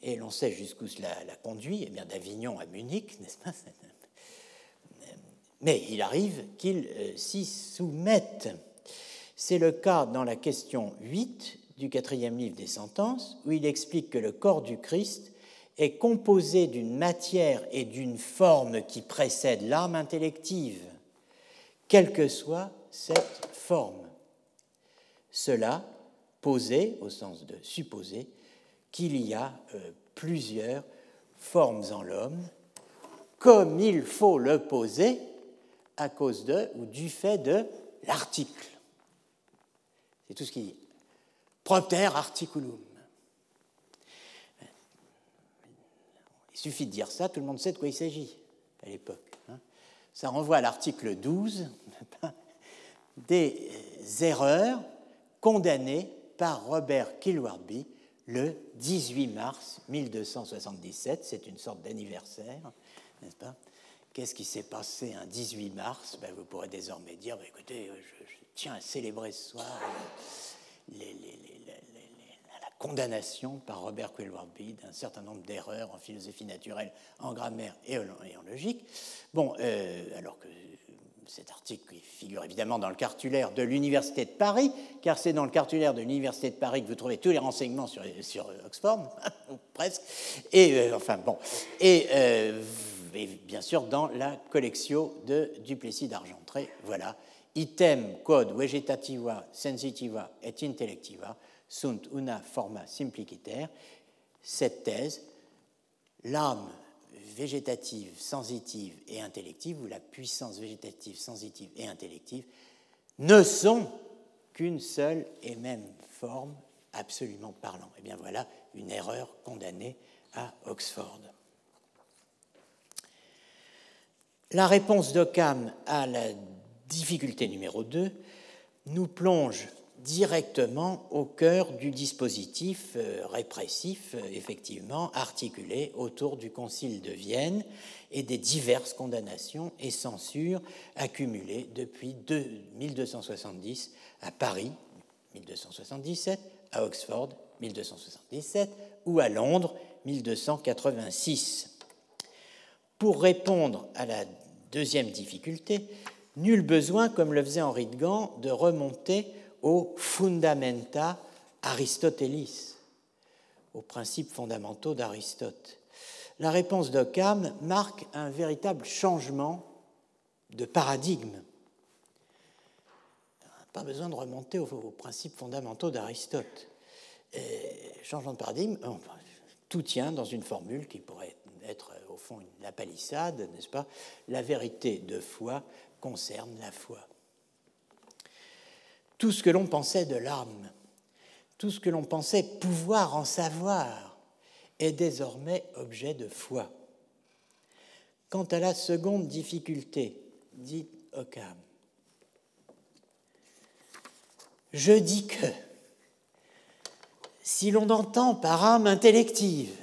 et l'on sait jusqu'où cela l'a conduit, eh bien d'Avignon à Munich, n'est-ce pas? Mais il arrive qu'il euh, s'y soumette. C'est le cas dans la question 8 du quatrième livre des sentences, où il explique que le corps du Christ est composé d'une matière et d'une forme qui précèdent l'âme intellective, quelle que soit cette forme. Cela posé, au sens de supposer, qu'il y a euh, plusieurs formes en l'homme, comme il faut le poser à cause de ou du fait de l'article. C'est tout ce qui dit. Propter articulum. Il suffit de dire ça, tout le monde sait de quoi il s'agit à l'époque. Hein. Ça renvoie à l'article 12 des erreurs condamnées par Robert Kilwarby le 18 mars 1277. C'est une sorte d'anniversaire, n'est-ce pas? Qu'est-ce qui s'est passé un 18 mars? Ben, Vous pourrez désormais dire bah, écoutez, je, tiens à célébrer ce soir la condamnation par Robert Kilwarby d'un certain nombre d'erreurs en philosophie naturelle, en grammaire et en, logique. Bon, euh, alors que cet article figure évidemment dans le cartulaire de l'Université de Paris, car c'est dans le cartulaire de l'Université de Paris que vous trouvez tous les renseignements sur, sur Oxford, presque, et euh, enfin bon, euh, et, bien sûr dans la collection de Duplessis d'Argentré, voilà, item quod vegetativa sensitiva et intellectiva sunt una forma simpliciter, cette thèse, l'âme végétative, sensitive et intellective, ou la puissance végétative, sensitive et intellective, ne sont qu'une seule et même forme, absolument parlant. Et eh bien voilà une erreur condamnée à Oxford. La réponse d'Occam à la difficulté numéro 2 nous plonge directement au cœur du dispositif euh, répressif, euh, effectivement, articulé autour du Concile de Vienne et des diverses condamnations et censures accumulées depuis 1270 à Paris, 1277, à Oxford, 1277, ou à Londres, 1286. Pour répondre à la deuxième difficulté, nul besoin, comme le faisait Henri de Gand, de remonter aux fundamenta Aristotelis, aux principes fondamentaux d'Aristote. La réponse d'Occam marque un véritable changement de paradigme. Pas besoin de remonter aux, principes fondamentaux d'Aristote. Changement de paradigme, tout tient dans une formule qui pourrait être au fond une palissade, n'est-ce pas? La vérité de foi concerne la foi tout ce que l'on pensait de l'âme, tout ce que l'on pensait pouvoir en savoir, est désormais objet de foi. Quant à la seconde difficulté, dit Occam, je dis que si l'on entend par âme intellective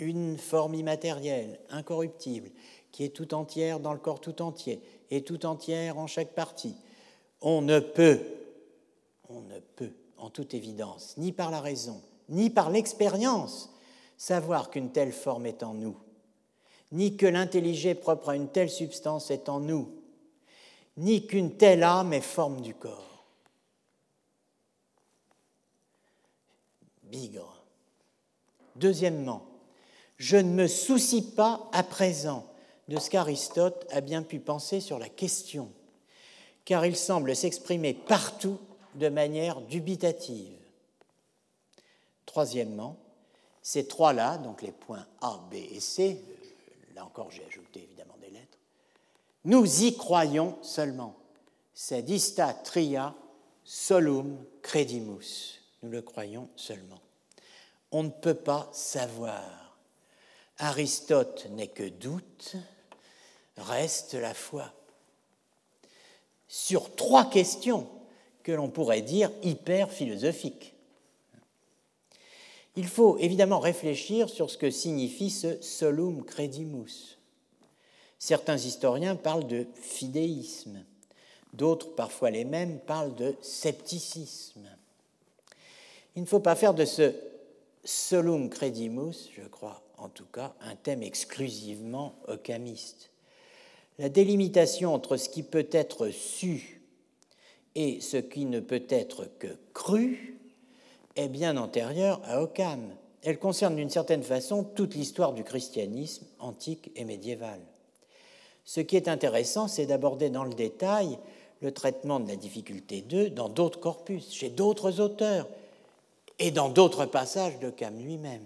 une forme immatérielle, incorruptible, qui est tout entière dans le corps tout entier et tout entière en chaque partie, on ne peut, en toute évidence, ni par la raison, ni par l'expérience, savoir qu'une telle forme est en nous, ni que l'intelligé propre à une telle substance est en nous, ni qu'une telle âme est forme du corps. Bigre. Deuxièmement, je ne me soucie pas à présent de ce qu'Aristote a bien pu penser sur la question car il semble s'exprimer partout de manière dubitative. Troisièmement, ces trois-là, donc les points A, B et C, là encore j'ai ajouté évidemment des lettres, nous y croyons seulement. C'est dista tria solum credimus. Nous le croyons seulement. On ne peut pas savoir. Aristote n'est que doute, reste la foi sur trois questions que l'on pourrait dire hyper philosophiques. Il faut évidemment réfléchir sur ce que signifie ce solum credimus. Certains historiens parlent de fidéisme, d'autres, parfois les mêmes, parlent de scepticisme. Il ne faut pas faire de ce solum credimus, je crois en tout cas, un thème exclusivement occamiste la délimitation entre ce qui peut être su et ce qui ne peut être que cru est bien antérieur à Occam. Elle concerne d'une certaine façon toute l'histoire du christianisme antique et médiéval. Ce qui est intéressant, c'est d'aborder dans le détail le traitement de la difficulté 2 dans d'autres corpus, chez d'autres auteurs et dans d'autres passages de Cam lui-même.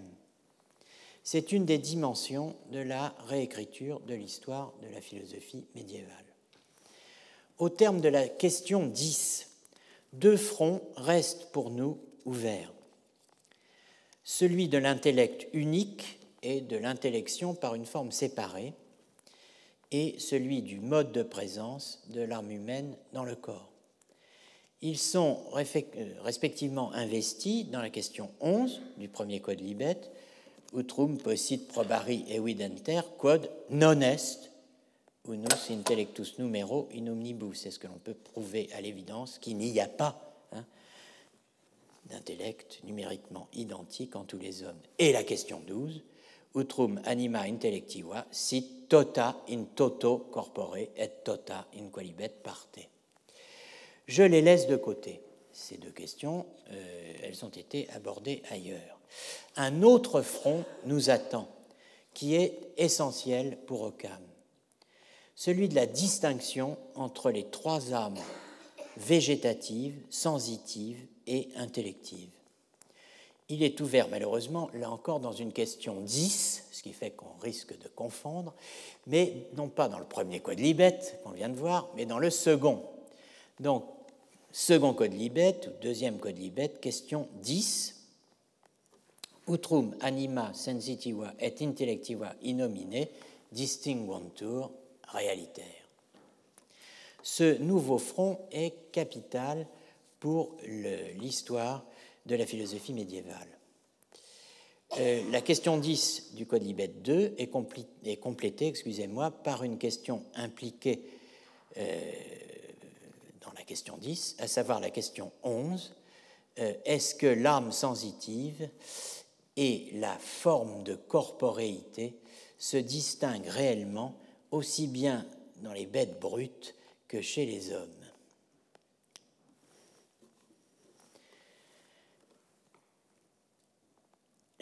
C'est une des dimensions de la réécriture de l'histoire de la philosophie médiévale. Au terme de la question 10, deux fronts restent pour nous ouverts. Celui de l'intellect unique et de l'intellection par une forme séparée, et celui du mode de présence de l'âme humaine dans le corps. Ils sont euh, respectivement investis dans la question 11 du premier code Libet, utrum posit probari evidenter quod non est unus intellectus numero in omnibus. C'est ce que l'on peut prouver à l'évidence qu'il n'y a pas hein, d'intellect numériquement identique en tous les hommes? Et la question 12, utrum anima intellectiva sit tota in toto corpore et tota in qualibet parte. Je les laisse de côté. Ces deux questions, euh, elles ont été abordées ailleurs. Un autre front nous attend, qui est essentiel pour Occam, celui de la distinction entre les trois âmes végétatives, sensitives et intellectives il est ouvert malheureusement, là encore, dans une question 10, ce qui fait qu'on risque de confondre, mais non pas dans le premier code Libet, qu'on vient de voir, mais dans le second. Donc, second code Libet, ou deuxième code Libet, question 10. Utrum anima sensitiva et intellectiva inomine distinguantur realitaire. Ce nouveau front est capital pour l'histoire de la philosophie médiévale. Euh, la question 10 du Code Libet 2 est, complétée excusez-moi, par une question impliquée euh, dans la question 10, à savoir la question 11. Euh, est-ce que l'âme sensitive et la forme de corporéité se distinguent réellement aussi bien dans les bêtes brutes que chez les hommes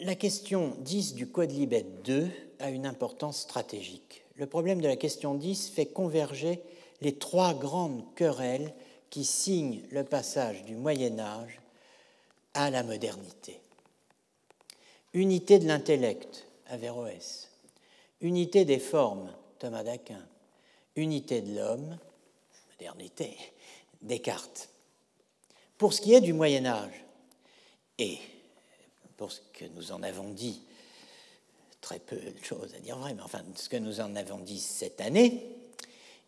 La question 10 du Code Libet 2 a une importance stratégique. Le problème de la question 10 fait converger les trois grandes querelles qui signent le passage du Moyen Âge à la modernité. Unité de l'intellect, Averroès. Unité des formes, Thomas d'Aquin. Unité de l'homme, modernité, Descartes. Pour ce qui est du Moyen Âge, et pour ce que nous en avons dit, très peu de choses à dire vrai, mais enfin, ce que nous en avons dit cette année,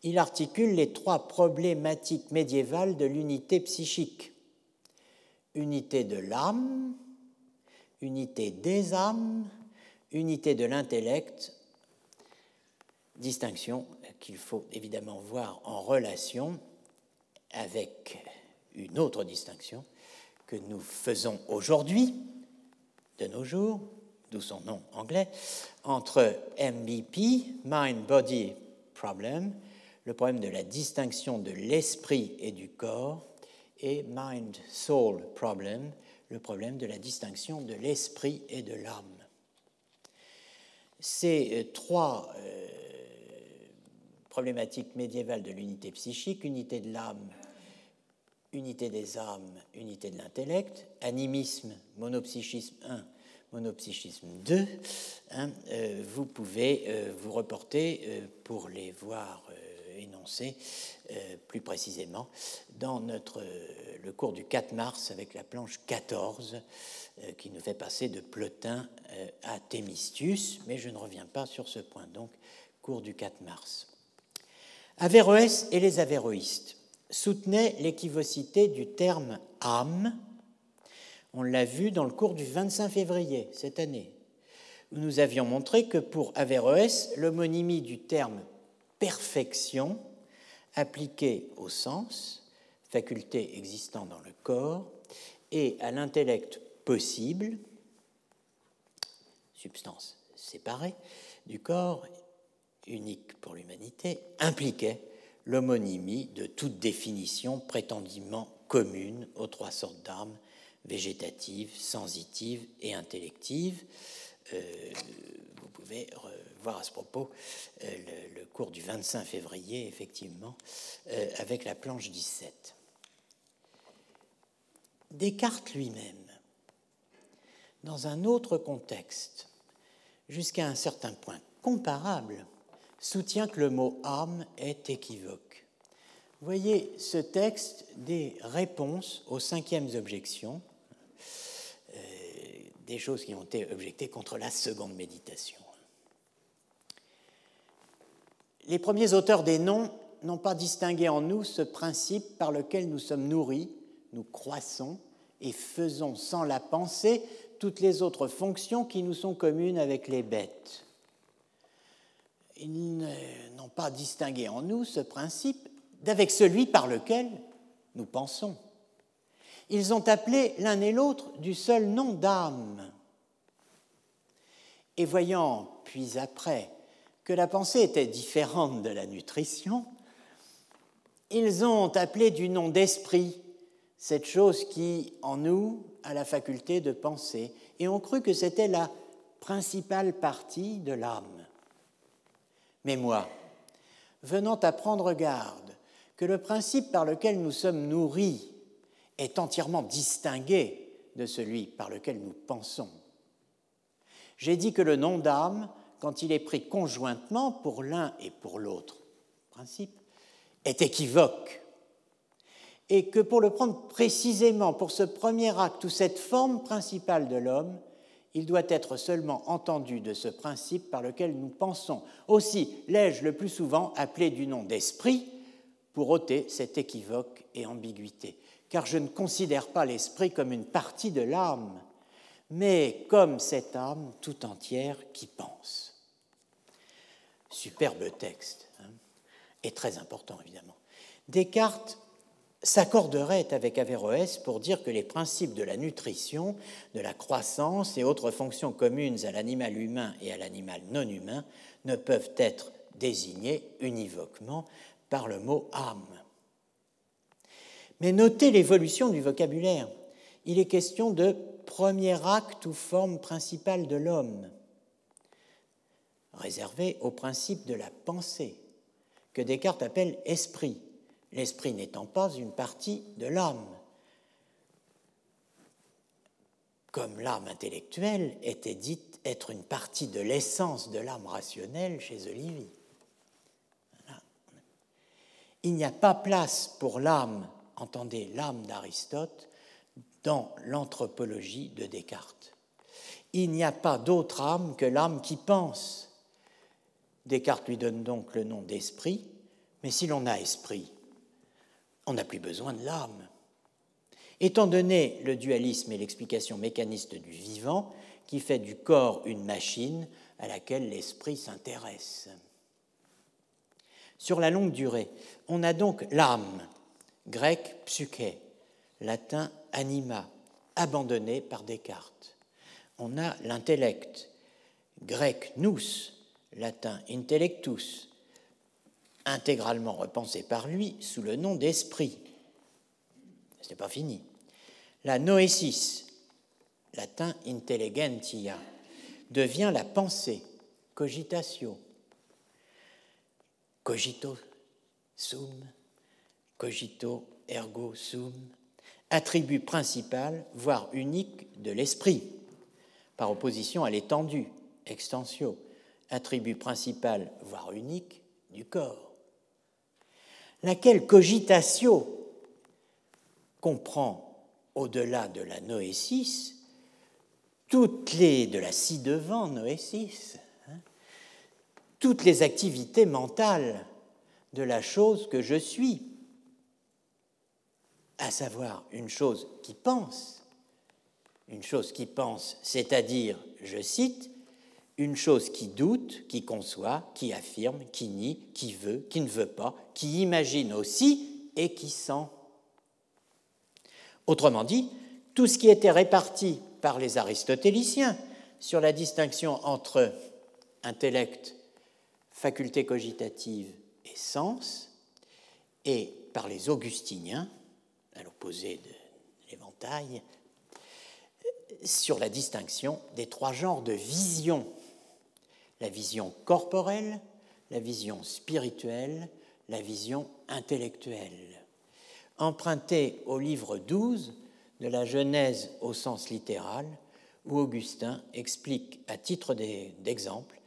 il articule les trois problématiques médiévales de l'unité psychique. Unité de l'âme, unité des âmes, unité de l'intellect, distinction qu'il faut évidemment voir en relation avec une autre distinction que nous faisons aujourd'hui, de nos jours, d'où son nom anglais, entre MBP, Mind-Body Problem, le problème de la distinction de l'esprit et du corps, et Mind-Soul Problem, le problème de la distinction de l'esprit et de l'âme. Ces euh, trois euh, problématiques médiévales de l'unité psychique, unité de l'âme, unité des âmes, unité de l'intellect, animisme, monopsychisme 1, monopsychisme 2, hein, euh, vous pouvez vous reporter pour les voir énoncés plus précisément dans notre, le cours du 4 mars avec la planche 14 qui nous fait passer de Plotin à Thémistius, mais je ne reviens pas sur ce point, donc cours du 4 mars. Averroès et les averroïstes soutenait l'équivocité du terme âme. On l'a vu dans le cours du 25 février cette année, où nous avions montré que pour Averroès, l'homonymie du terme perfection appliquée au sens, faculté existant dans le corps, et à l'intellect possible, substance séparée du corps, unique pour l'humanité, impliquait l'homonymie de toute définition prétendument commune aux trois sortes d'armes végétatives, sensitives et intellectives. Euh, vous pouvez voir à ce propos euh, le, cours du 25 février, effectivement, euh, avec la planche 17. Descartes lui-même, dans un autre contexte, jusqu'à un certain point comparable, soutient que le mot âme est équivoque. Voyez ce texte des réponses aux cinquièmes objections, euh, des choses qui ont été objectées contre la seconde méditation. Les premiers auteurs des noms n'ont pas distingué en nous ce principe par lequel nous sommes nourris, nous croissons et faisons sans la pensée toutes les autres fonctions qui nous sont communes avec les bêtes. Ils n'ont pas distingué en nous ce principe d'avec celui par lequel nous pensons. Ils ont appelé l'un et l'autre du seul nom d'âme. Et voyant, puis après, que la pensée était différente de la nutrition, ils ont appelé du nom d'esprit cette chose qui, en nous, a la faculté de penser, et ont cru que c'était la principale partie de l'âme. Mais moi, venant à prendre garde que le principe par lequel nous sommes nourris est entièrement distingué de celui par lequel nous pensons, j'ai dit que le nom d'âme, quand il est pris conjointement pour l'un et pour l'autre principe, est équivoque et que pour le prendre précisément pour ce premier acte ou cette forme principale de l'homme, il doit être seulement entendu de ce principe par lequel nous pensons. Aussi l'ai-je le plus souvent appelé du nom d'esprit pour ôter cette équivoque et ambiguïté, car je ne considère pas l'esprit comme une partie de l'âme, mais comme cette âme tout entière qui pense. Superbe texte, hein, et très important évidemment. Descartes s'accorderait avec Averroès pour dire que les principes de la nutrition, de la croissance et autres fonctions communes à l'animal humain et à l'animal non humain ne peuvent être désignés univoquement par le mot âme. Mais notez l'évolution du vocabulaire. Il est question de premier acte ou forme principale de l'homme, réservé au principe de la pensée, que Descartes appelle esprit l'esprit n'étant pas une partie de l'âme. Comme l'âme intellectuelle était dite être une partie de l'essence de l'âme rationnelle chez Olivier. Il n'y a pas place pour l'âme, entendez l'âme d'Aristote, dans l'anthropologie de Descartes. Il n'y a pas d'autre âme que l'âme qui pense. Descartes lui donne donc le nom d'esprit, mais si l'on a esprit, on n'a plus besoin de l'âme. Étant donné le dualisme et l'explication mécaniste du vivant, qui fait du corps une machine à laquelle l'esprit s'intéresse. Sur la longue durée, on a donc l'âme, grec psyché, latin anima, abandonné par Descartes. On a l'intellect, grec nous, latin intellectus, intégralement repensé par lui sous le nom d'esprit. Ce n'est pas fini. La noésis, latin intelligentia, devient la pensée, cogitatio. Cogito sum, cogito ergo sum, attribut principal, voire unique de l'esprit, par opposition à l'étendue, extensio, attribut principal, voire unique du corps. Laquelle cogitatio comprend, au-delà de la noésis, toutes les, de la ci-devant noésis, hein, toutes les activités mentales de la chose que je suis, à savoir une chose qui pense, une chose qui pense, c'est-à-dire, je cite, une chose qui doute, qui conçoit, qui affirme, qui nie, qui veut, qui ne veut pas, qui imagine aussi et qui sent. Autrement dit, tout ce qui était réparti par les aristotéliciens sur la distinction entre intellect, faculté cogitative et sens et par les augustiniens, à l'opposé de l'éventail, sur la distinction des trois genres de vision. La vision corporelle, la vision spirituelle, la vision intellectuelle. Emprunté au livre 12 de la Genèse au sens littéral, où Augustin explique à titre d'exemple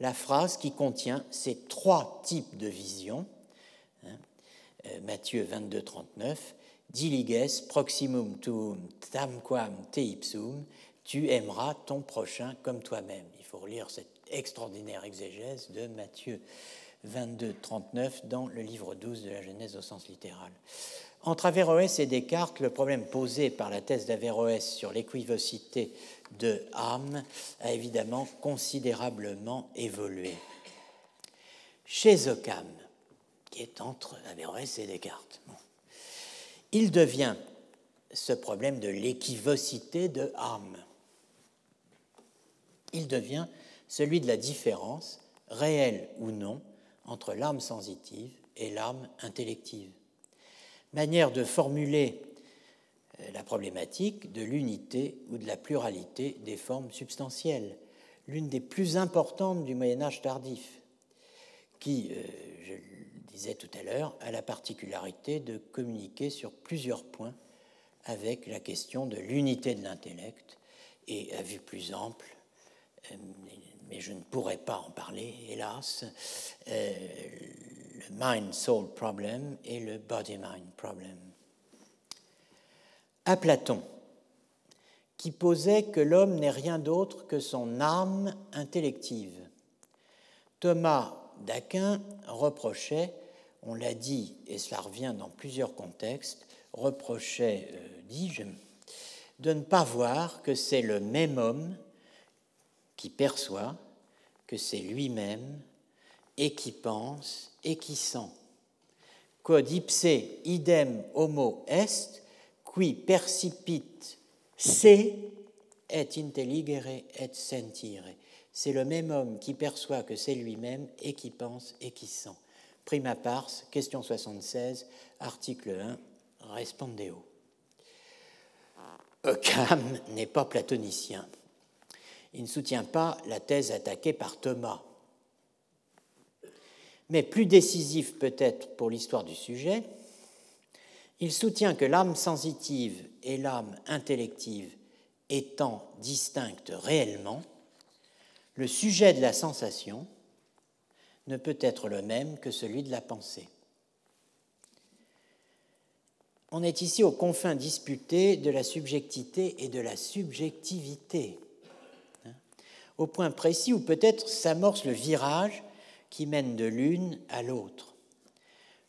la phrase qui contient ces trois types de visions. Hein, euh, Matthieu 22, 39, Diliges proximum tuum tamquam te ipsum, tu aimeras ton prochain comme toi-même. Il faut relire cette extraordinaire exégèse de Matthieu 22, 39 dans le livre 12 de la Genèse au sens littéral. Entre Averroès et Descartes, le problème posé par la thèse d'Averroès sur l'équivocité de âme a évidemment considérablement évolué. Chez Occam, qui est entre Averroès et Descartes, il devient ce problème de l'équivocité de âme. Il devient celui de la différence, réelle ou non, entre l'âme sensitive et l'âme intellective. Manière de formuler euh, la problématique de l'unité ou de la pluralité des formes substantielles, l'une des plus importantes du Moyen Âge tardif, qui, euh, je le disais tout à l'heure, a la particularité de communiquer sur plusieurs points avec la question de l'unité de l'intellect et à vue plus ample, euh, mais je ne pourrais pas en parler, hélas, le mind-soul problem et le body-mind problem à Platon, qui posait que l'homme n'est rien d'autre que son âme intellective. Thomas d'Aquin reprochait, on l'a dit, et cela revient dans plusieurs contextes, reprochait, euh, dis-je, de ne pas voir que c'est le même homme qui perçoit, que c'est lui-même, et qui pense, et qui sent. Quod ipse idem homo est, qui percipit se et intelligere et sentire. C'est le même homme qui perçoit que c'est lui-même et qui pense et qui sent. Prima pars, question 76, article 1, respondeo. Occam n'est pas platonicien. Il ne soutient pas la thèse attaquée par Thomas. Mais plus décisif peut-être pour l'histoire du sujet, il soutient que l'âme sensitive et l'âme intellective étant distinctes réellement, le sujet de la sensation ne peut être le même que celui de la pensée. On est ici aux confins disputées de la subjectivité et de la subjectivité, au point précis où peut-être s'amorce le virage qui mène de l'une à l'autre.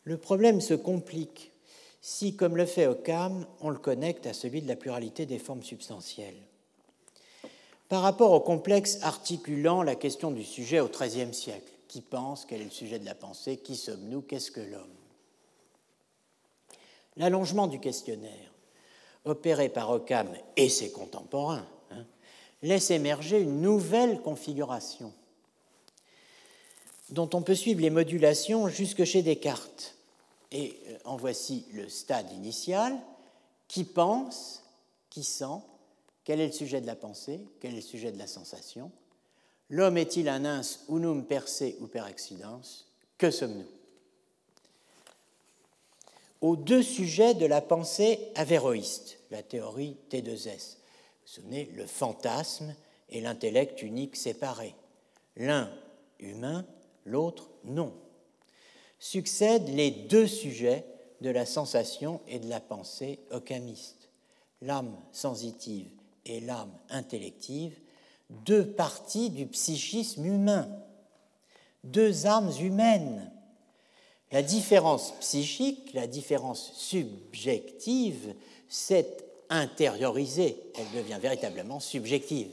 Le problème se complique si, comme le fait Occam, on le connecte à celui de la pluralité des formes substantielles. Par rapport au complexe articulant la question du sujet au XIIIe siècle, qui pense, quel est le sujet de la pensée, qui sommes-nous, qu'est-ce que l'homme? L'allongement du questionnaire, opéré par Occam et ses contemporains, laisse émerger une nouvelle configuration dont on peut suivre les modulations jusque chez Descartes et euh, en voici le stade initial. Qui pense, qui sent, quel est le sujet de la pensée, quel est le sujet de la sensation L'homme est-il un ins unum per se ou per accidens? Que sommes-nous? Aux deux sujets de la pensée avéroïste, la théorie T2S. Vous souvenez, le fantasme et l'intellect unique séparé. L'un humain, l'autre non succèdent les deux sujets de la sensation et de la pensée occamiste, l'âme sensitive et l'âme intellective, deux parties du psychisme humain, deux âmes humaines. La différence psychique, la différence subjective s'est intériorisée, elle devient véritablement subjective.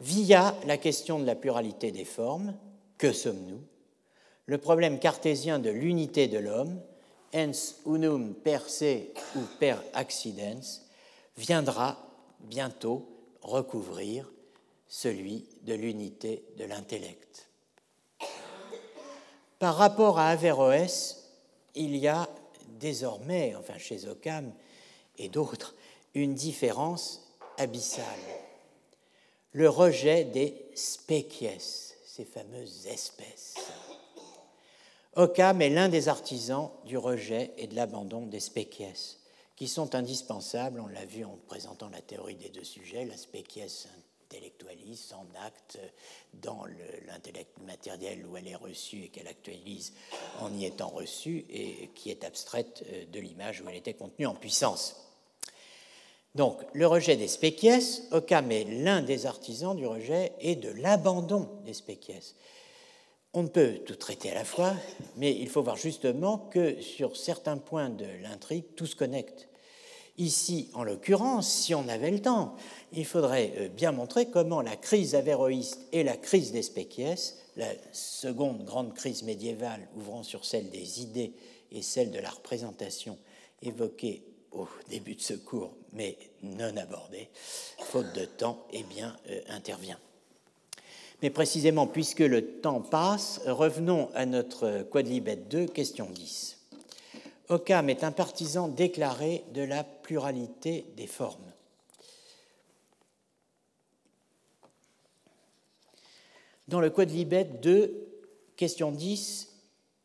Via la question de la pluralité des formes, que sommes-nous? Le problème cartésien de l'unité de l'homme, ens unum per se ou per accidens, viendra bientôt recouvrir celui de l'unité de l'intellect. Par rapport à Averroès, il y a désormais, enfin chez Occam et d'autres, une différence abyssale. Le rejet des species, ces fameuses espèces. Occam est l'un des artisans du rejet et de l'abandon des species, qui sont indispensables, on l'a vu en présentant la théorie des deux sujets, la species intellectualise en acte dans l'intellect matériel où elle est reçue et qu'elle actualise en y étant reçue et qui est abstraite euh, de l'image où elle était contenue en puissance. Donc, le rejet des species, Occam est l'un des artisans du rejet et de l'abandon des species. On ne peut tout traiter à la fois, mais il faut voir justement que sur certains points de l'intrigue, tout se connecte. Ici, en l'occurrence, si on avait le temps, il faudrait euh, bien montrer comment la crise avéroïste et la crise des species, la seconde grande crise médiévale ouvrant sur celle des idées et celle de la représentation évoquée au début de ce cours, mais non abordée, faute de temps, eh bien, euh, intervient. Mais précisément, puisque le temps passe, revenons à notre quadlibet 2, question 10. Occam est un partisan déclaré de la pluralité des formes. Dans le quadlibet 2, questions 10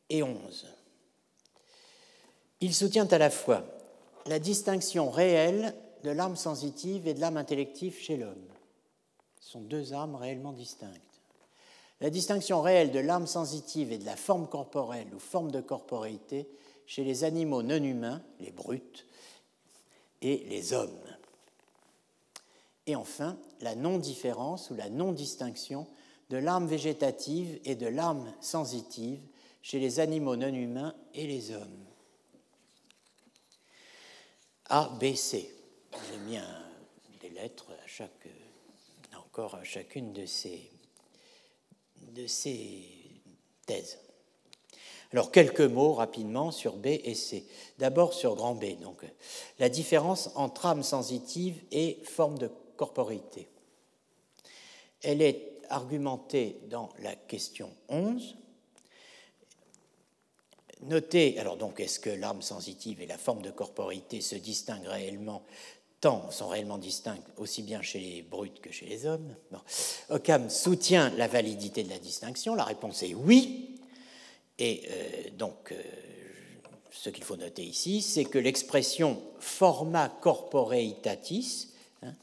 et 11, il soutient à la fois la distinction réelle de l'âme sensitive et de l'âme intellective chez l'homme sont deux âmes réellement distinctes. La distinction réelle de l'âme sensitive et de la forme corporelle ou forme de corporéité chez les animaux non humains, les brutes, et les hommes. Et enfin, la non-différence ou la non-distinction de l'âme végétative et de l'âme sensitive chez les animaux non humains et les hommes. A, B, C. J'ai mis des lettres à chaque encore chacune de ces, de ces thèses. Alors, quelques mots rapidement sur B et C. D'abord sur grand B, donc la différence entre âme sensitive et forme de corporité. Elle est argumentée dans la question 11. Notez, alors donc, est-ce que l'âme sensitive et la forme de corporité se distinguent réellement sont réellement distincts aussi bien chez les brutes que chez les hommes? Occam soutient la validité de la distinction. La réponse est oui. Et euh, donc, euh, ce qu'il faut noter ici, c'est que l'expression forma corporeitatis, hein,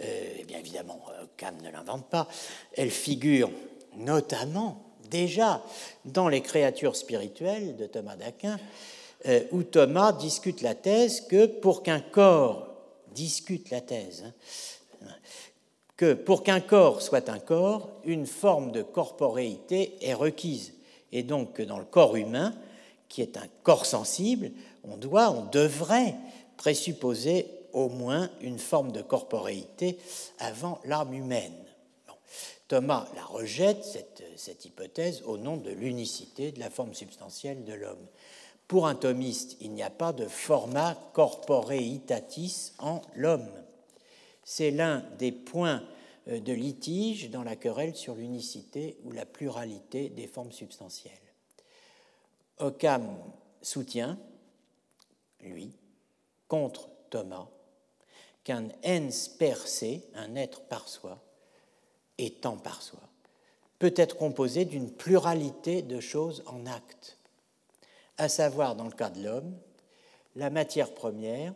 euh, eh bien évidemment, Occam ne l'invente pas, elle figure notamment déjà dans les créatures spirituelles de Thomas d'Aquin, où Thomas discute la thèse que pour qu'un corps discute la thèse, hein, que pour qu'un corps soit un corps, une forme de corporéité est requise. Et donc que dans le corps humain, qui est un corps sensible, on doit, on devrait présupposer au moins une forme de corporéité avant l'âme humaine. Thomas la rejette, cette, cette hypothèse, au nom de l'unicité de la forme substantielle de l'homme. Pour un thomiste, il n'y a pas de format corporeitatis en l'homme. C'est l'un des points euh, de litige dans la querelle sur l'unicité ou la pluralité des formes substantielles. Occam soutient, lui, contre Thomas, qu'un ens per se, un être par soi, étant par soi, peut être composé d'une pluralité de choses en acte à savoir dans le cas de l'homme, la matière première,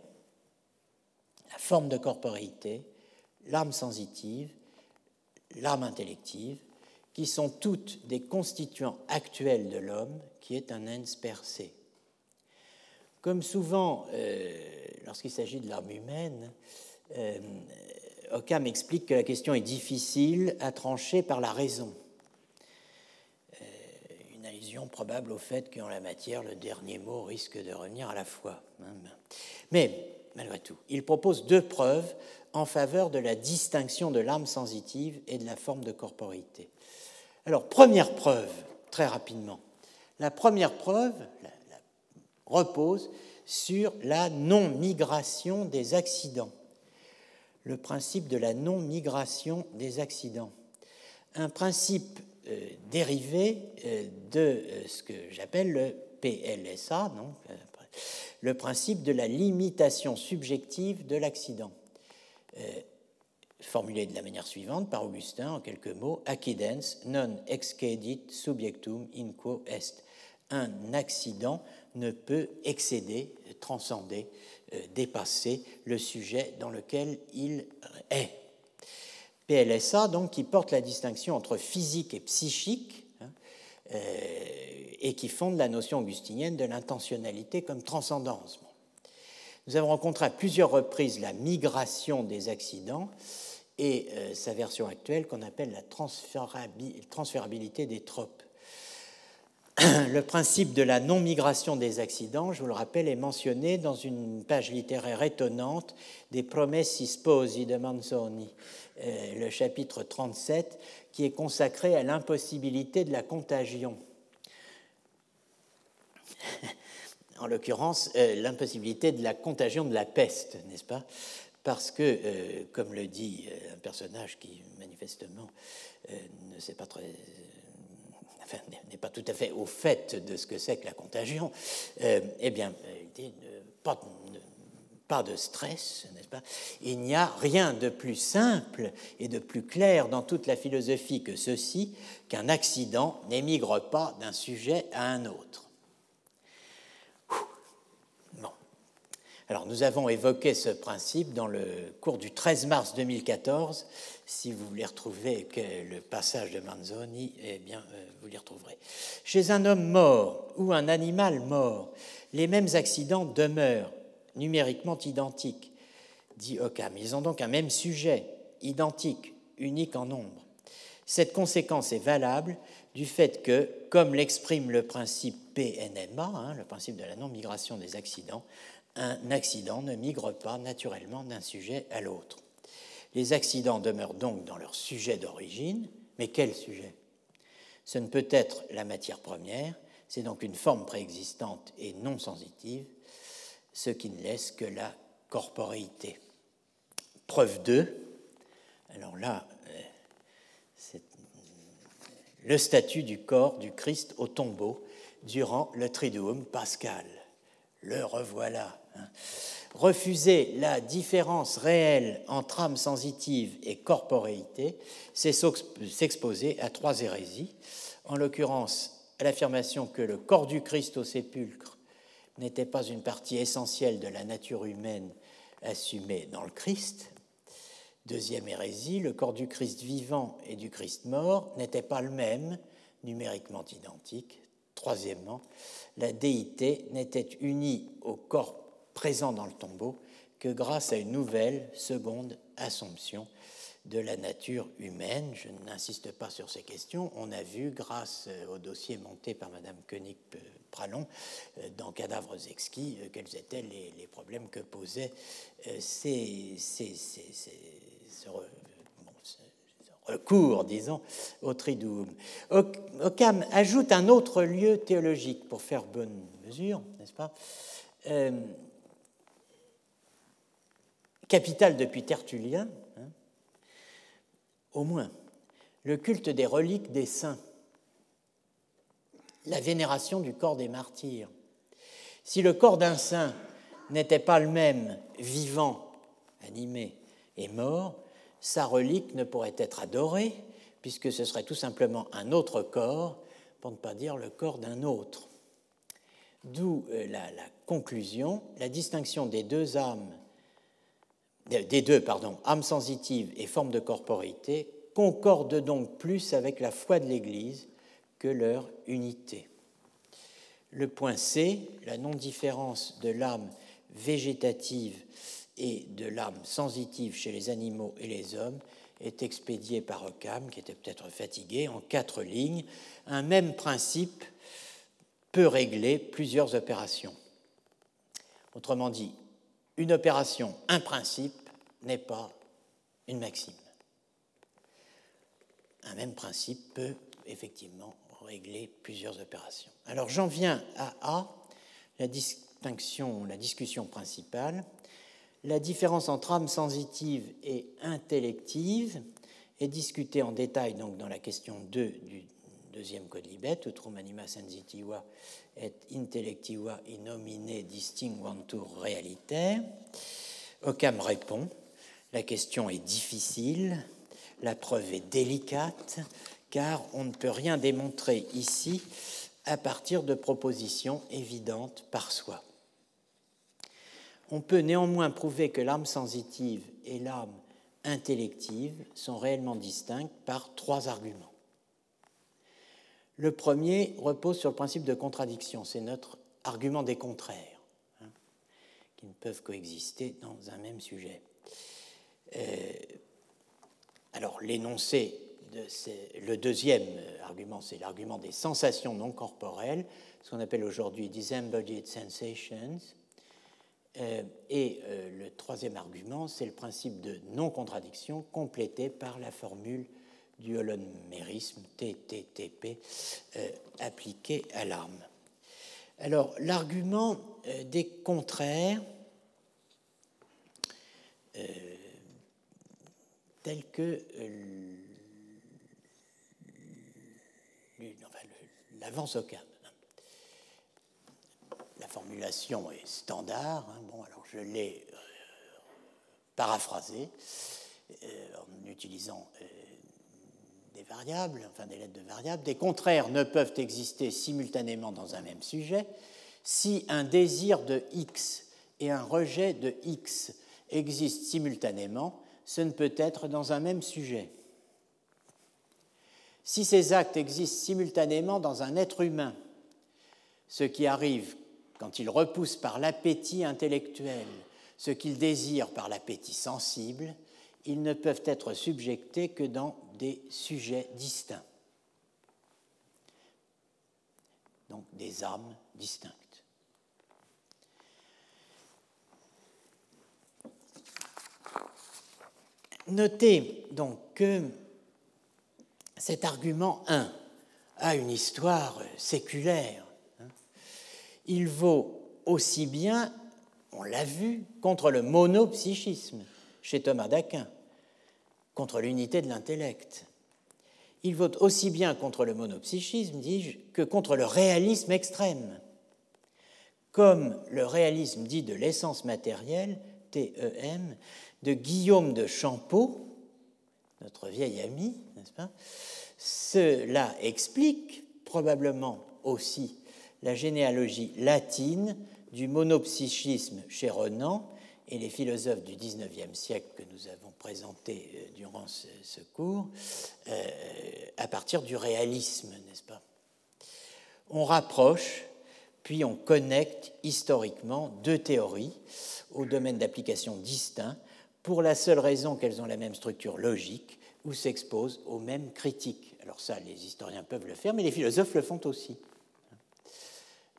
la forme de corporéité, l'âme sensitive, l'âme intellective, qui sont toutes des constituants actuels de l'homme, qui est un ens per se. Comme souvent, euh, lorsqu'il s'agit de l'âme humaine, euh, Occam explique que la question est difficile à trancher par la raison probable au fait qu'en la matière, le dernier mot risque de revenir à la. Hein. Mais, malgré tout, il propose deux preuves en faveur de la distinction de l'âme sensitive et de la forme de corporité. Alors, première preuve, très rapidement. La première preuve repose sur la non-migration des accidents, le principe de la non-migration des accidents. Un principe dériver de ce que j'appelle le PLSA, non le principe de la limitation subjective de l'accident, formulé de la manière suivante par Augustin en quelques mots accidens non excedit subjectum in quo est. Un accident ne peut excéder, transcender, euh, dépasser le sujet dans lequel il est. PLSA, qui porte la distinction entre physique et psychique, hein, euh, et qui fonde la notion augustinienne de l'intentionnalité comme transcendance. Nous avons rencontré à plusieurs reprises la migration des accidents et euh, sa version actuelle qu'on appelle la transférabilité des tropes. le principe de la non-migration des accidents, je vous le rappelle, est mentionné dans une page littéraire étonnante des Promessi Sposi de Manzoni, euh, le chapitre 37, qui est consacré à l'impossibilité de la contagion. en l'occurrence, euh, l'impossibilité de la contagion de la peste, n'est-ce pas? Parce que, euh, comme le dit un personnage qui manifestement ne sait pas très n'est pas tout à fait au fait de ce que c'est que la contagion, euh, eh bien, pas, pas de stress, n'est-ce pas? Il n'y a rien de plus simple et de plus clair dans toute la philosophie que ceci, qu'un accident n'émigre pas d'un sujet à un autre. Alors, nous avons évoqué ce principe dans le cours du 13 mars 2014. Si vous voulez retrouver le passage de Manzoni, eh bien, euh, vous l'y retrouverez. Chez un homme mort ou un animal mort, les mêmes accidents demeurent numériquement identiques, dit Occam. Ils ont donc un même sujet, identique, unique en nombre. Cette conséquence est valable du fait que, comme l'exprime le principe PNMA, hein, le principe de la non-migration des accidents, un accident ne migre pas naturellement d'un sujet à l'autre. Les accidents demeurent donc dans leur sujet d'origine, mais quel sujet? Ce ne peut être la matière première, c'est donc une forme préexistante et non sensitive, ce qui ne laisse que la corporéité. Preuve 2, alors là, euh, c'est le statut du corps du Christ au tombeau durant le Triduum pascal. Le revoilà. Refuser la différence réelle entre âme sensitive et corporéité, c'est s'exposer à trois hérésies, en l'occurrence à l'affirmation que le corps du Christ au sépulcre n'était pas une partie essentielle de la nature humaine assumée dans le Christ. Deuxième hérésie, le corps du Christ vivant et du Christ mort n'étaient pas le même, numériquement identiques. Troisièmement, la déité n'était unie au corps présent dans le tombeau que grâce à une nouvelle, seconde assomption de la nature humaine. Je n'insiste pas sur ces questions. On a vu, grâce au dossier monté par Mme Koenig-Pralon dans Cadavres exquis, quels étaient les, problèmes que posait euh, ces, ce, recours, disons, au triduum. Occam ajoute un autre lieu théologique pour faire bonne mesure, n'est-ce pas euh, capitale depuis Tertullien, hein, au moins, le culte des reliques des saints, la vénération du corps des martyrs. Si le corps d'un saint n'était pas le même vivant, animé et mort, sa relique ne pourrait être adorée, puisque ce serait tout simplement un autre corps, pour ne pas dire le corps d'un autre. D'où euh, la, la, conclusion, la distinction des deux âmes des deux, pardon, âme sensitive et forme de corporéité, concordent donc plus avec la foi de l'Église que leur unité. Le point C, la non-différence de l'âme végétative et de l'âme sensitive chez les animaux et les hommes, est expédié par Occam, qui était peut-être fatigué, en quatre lignes. Un même principe peut régler plusieurs opérations. Autrement dit, une opération, un principe, n'est pas une maxime. Un même principe peut effectivement régler plusieurs opérations. Alors j'en viens à A, la distinction, la discussion principale. La différence entre âme sensitive et intellective est discutée en détail donc dans la question 2 du deuxième code libet, utrum anima sensitiva et intellectiva in nomine distinguantur realiter. Occam répond La question est difficile, la preuve est délicate, car on ne peut rien démontrer ici à partir de propositions évidentes par soi. On peut néanmoins prouver que l'âme sensitive et l'âme intellective sont réellement distinctes par trois arguments. Le premier repose sur le principe de contradiction, c'est notre argument des contraires, hein, qui ne peuvent coexister dans un même sujet. Euh, alors l'énoncé, le deuxième argument, c'est l'argument des sensations non corporelles, ce qu'on appelle aujourd'hui disembodied sensations, euh, et euh, le troisième argument, c'est le principe de non-contradiction complété par la formule du holomérisme TTTP euh, appliqué à l'arme. Alors, l'argument des contraires, tel que l'avance au cadre la formulation est standard. Hein. bon, alors je l'ai euh, paraphrasée euh, en utilisant euh, des variables, enfin des lettres de variables. Des contraires ne peuvent exister simultanément dans un même sujet si un désir de X et un rejet de X existent simultanément, ce ne peut être dans un même sujet. Si ces actes existent simultanément dans un être humain, ce qui arrive quand il repousse par l'appétit intellectuel ce qu'il désire par l'appétit sensible, ils ne peuvent être subjectés que dans des sujets distincts, donc des âmes distinctes. Notez donc que cet argument 1 a une histoire séculaire il vaut aussi bien, on l'a vu, contre le monopsychisme chez Thomas d'Aquin, contre l'unité de l'intellect. Il vaut aussi bien contre le monopsychisme, dis-je, que contre le réalisme extrême. Comme le réalisme dit de l'essence matérielle, TEM, de Guillaume de Champeau, notre vieil ami, n'est-ce pas Cela explique probablement aussi la généalogie latine du monopsychisme chez Renan et les philosophes du XIXe siècle que nous avons présentés euh, durant ce, cours, euh, à partir du réalisme, n'est-ce pas? On rapproche, puis on connecte historiquement deux théories au domaine d'application distincts pour la seule raison qu'elles ont la même structure logique ou s'exposent aux mêmes critiques. Alors ça, les historiens peuvent le faire, mais les philosophes le font aussi.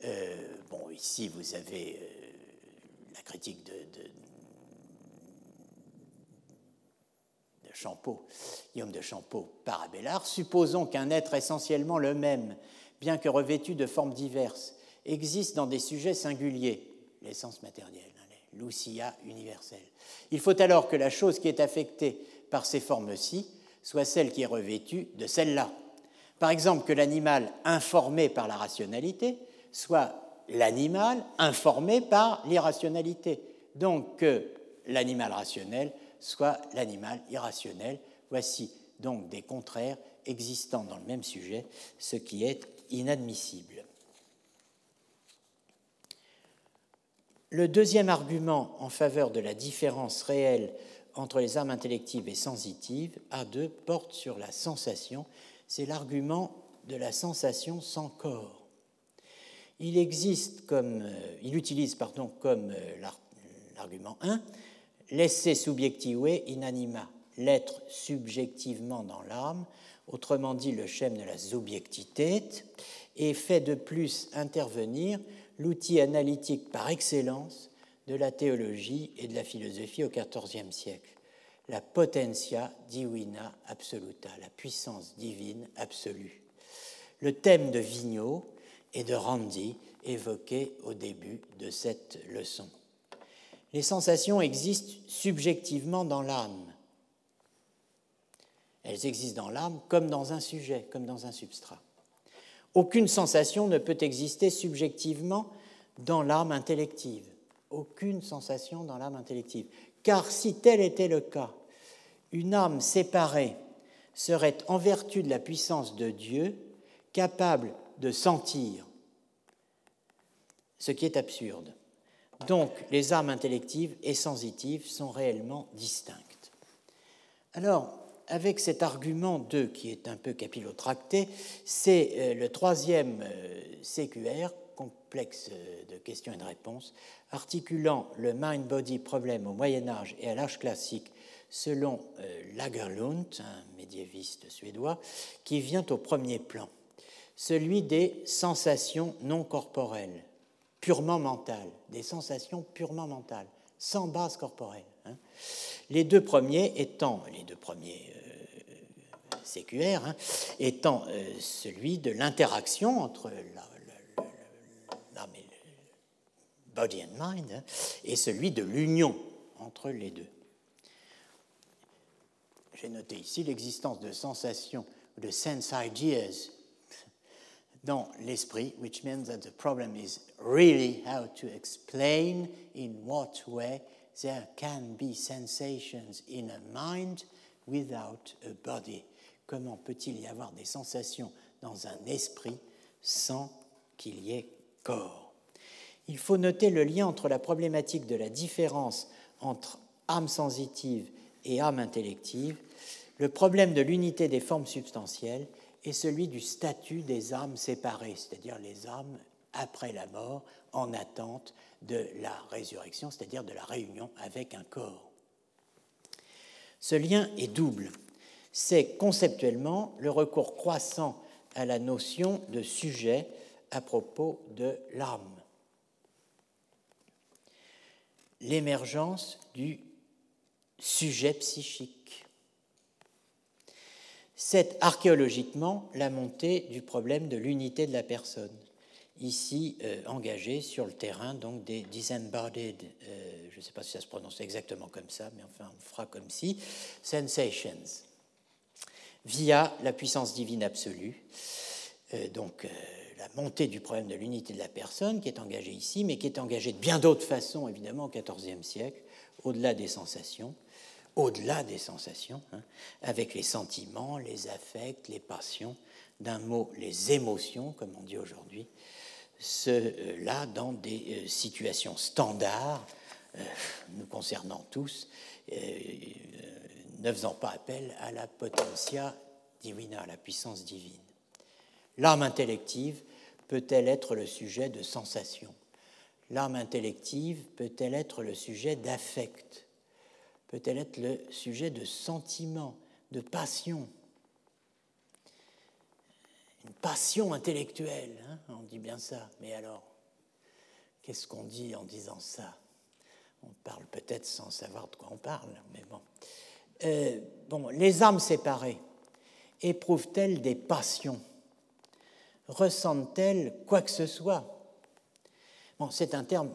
Euh, bon, ici, vous avez la critique de, Champeau, Guillaume de Champeau par Abélard. Supposons qu'un être essentiellement le même, bien que revêtu de formes diverses, existe dans des sujets singuliers, l'essence matérielle, hein, l'ousia universelle. Il faut alors que la chose qui est affectée par ces formes-ci soit celle qui est revêtue de celle-là. Par exemple, que l'animal informé par la rationalité soit l'animal informé par l'irrationalité. Donc que l'animal rationnel soit l'animal irrationnel. Voici donc des contraires existant dans le même sujet, ce qui est inadmissible. Le deuxième argument en faveur de la différence réelle entre les âmes intellectives et sensitives, A2, porte sur la sensation. C'est l'argument de la sensation sans corps il existe comme, euh, il utilise pardon, comme euh, l'argument 1 l'esse subjective in anima, l'être subjectivement dans l'âme, autrement dit le schème de la subjectité, et fait de plus intervenir l'outil analytique par excellence de la théologie et de la philosophie au XIVe siècle, la potentia divina absoluta, la puissance divine absolue. Le thème de Vigneault et de Randy évoqués au début de cette leçon. Les sensations existent subjectivement dans l'âme. Elles existent dans l'âme comme dans un sujet, comme dans un substrat. Aucune sensation ne peut exister subjectivement dans l'âme intellective. Aucune sensation dans l'âme intellective. Car si tel était le cas, une âme séparée serait, en vertu de la puissance de Dieu, capable de sentir, ce qui est absurde. Donc, les âmes intellectives et sensitives sont réellement distinctes. Alors, avec cet argument 2 qui est un peu capillotracté, c'est euh, le troisième euh, CQR, complexe euh, de questions et de réponses, articulant le mind-body problème au Moyen Âge et à l'âge classique selon Lagerlund, un médiéviste suédois, qui vient au premier plan, celui des sensations non corporelles purement mentales, des sensations purement mentales, sans base corporelle. Hein. Les deux premiers étant, les deux premiers euh, CQR, hein, étant euh, celui de l'interaction entre l'âme et le body and mind, hein, et celui de l'union entre les deux. J'ai noté ici l'existence de sensations, de sense ideas dans l'esprit, which means that the problem is really how to explain in what way there can be sensations in a mind without a body. Comment peut-il y avoir des sensations dans un esprit sans qu'il y ait corps? Il faut noter le lien entre la problématique de la différence entre âme sensitive et âme intellective, le problème de l'unité des formes substantielles est celui du statut des âmes séparées, c'est-à-dire les âmes après la mort en attente de la résurrection, c'est-à-dire de la réunion avec un corps. Ce lien est double. C'est conceptuellement le recours croissant à la notion de sujet à propos de l'âme. L'émergence du sujet psychique c'est archéologiquement la montée du problème de l'unité de la personne, ici euh, engagée sur le terrain donc des disembodied, euh, je ne sais pas si ça se prononce exactement comme ça, mais enfin on fera comme si, sensations, via la puissance divine absolue. Euh, donc la montée du problème de l'unité de la personne qui est engagée ici, mais qui est engagée de bien d'autres façons, évidemment, au XIVe siècle, au-delà des sensations au-delà des sensations, hein, avec les sentiments, les affects, les passions, d'un mot, les émotions, comme on dit aujourd'hui, cela dans des euh, situations standards, euh, nous concernant tous, euh, ne faisant pas appel à la potentia divina, à la puissance divine. L'âme intellective peut-elle être le sujet de sensations? L'âme intellective peut-elle être le sujet d'affect peut-elle être le sujet de sentiments, de passion. Une passion intellectuelle, hein, on dit bien ça, mais alors, qu'est-ce qu'on dit en disant ça? On parle peut-être sans savoir de quoi on parle, mais bon. Euh, bon, les âmes séparées éprouvent-elles des passions? Ressentent-elles quoi que ce soit? Bon, c'est un terme,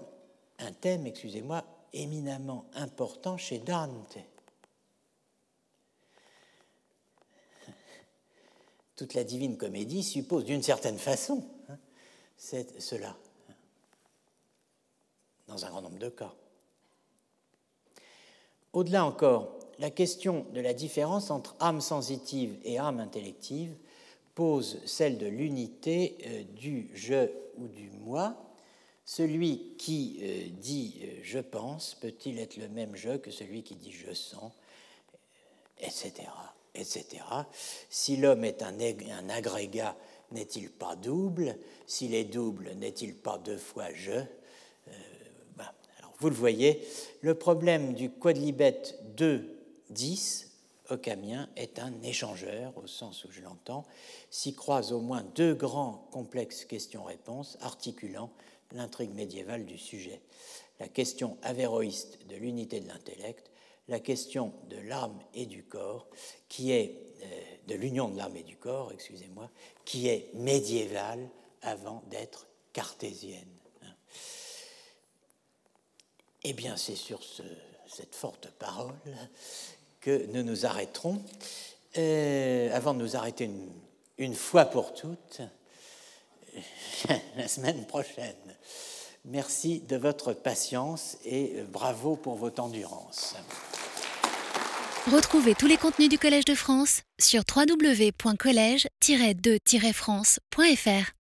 un thème, excusez-moi, éminemment important chez Dante. Toute la divine comédie suppose d'une certaine façon hein, cela, dans un grand nombre de cas. Au-delà encore, la question de la différence entre âme sensitive et âme intellective pose celle de l'unité euh, du je ou du moi celui qui euh, dit euh, je pense peut-il être le même je que celui qui dit je sens, etc. etc. Si l'homme est un, agrégat, n'est-il pas double? S'il est double, n'est-il pas deux fois je? Euh, ben, Alors, Vous le voyez, le problème du quadlibet 2-10 Occamien est un échangeur, au sens où je l'entends, s'y croisent au moins deux grands complexes questions-réponses articulant l'intrigue médiévale du sujet. La question avéroïste de l'unité de l'intellect, la question de l'âme et du corps, qui est euh, de l'union de l'âme et du corps, excusez-moi, qui est médiévale avant d'être cartésienne. Hein. Eh bien, c'est sur cette forte parole que nous nous arrêterons. Euh, avant de nous arrêter une, une fois pour toutes, la semaine prochaine. Merci de votre patience et bravo pour votre endurance. Retrouvez tous les contenus du Collège de France sur www.colège-2-france.fr.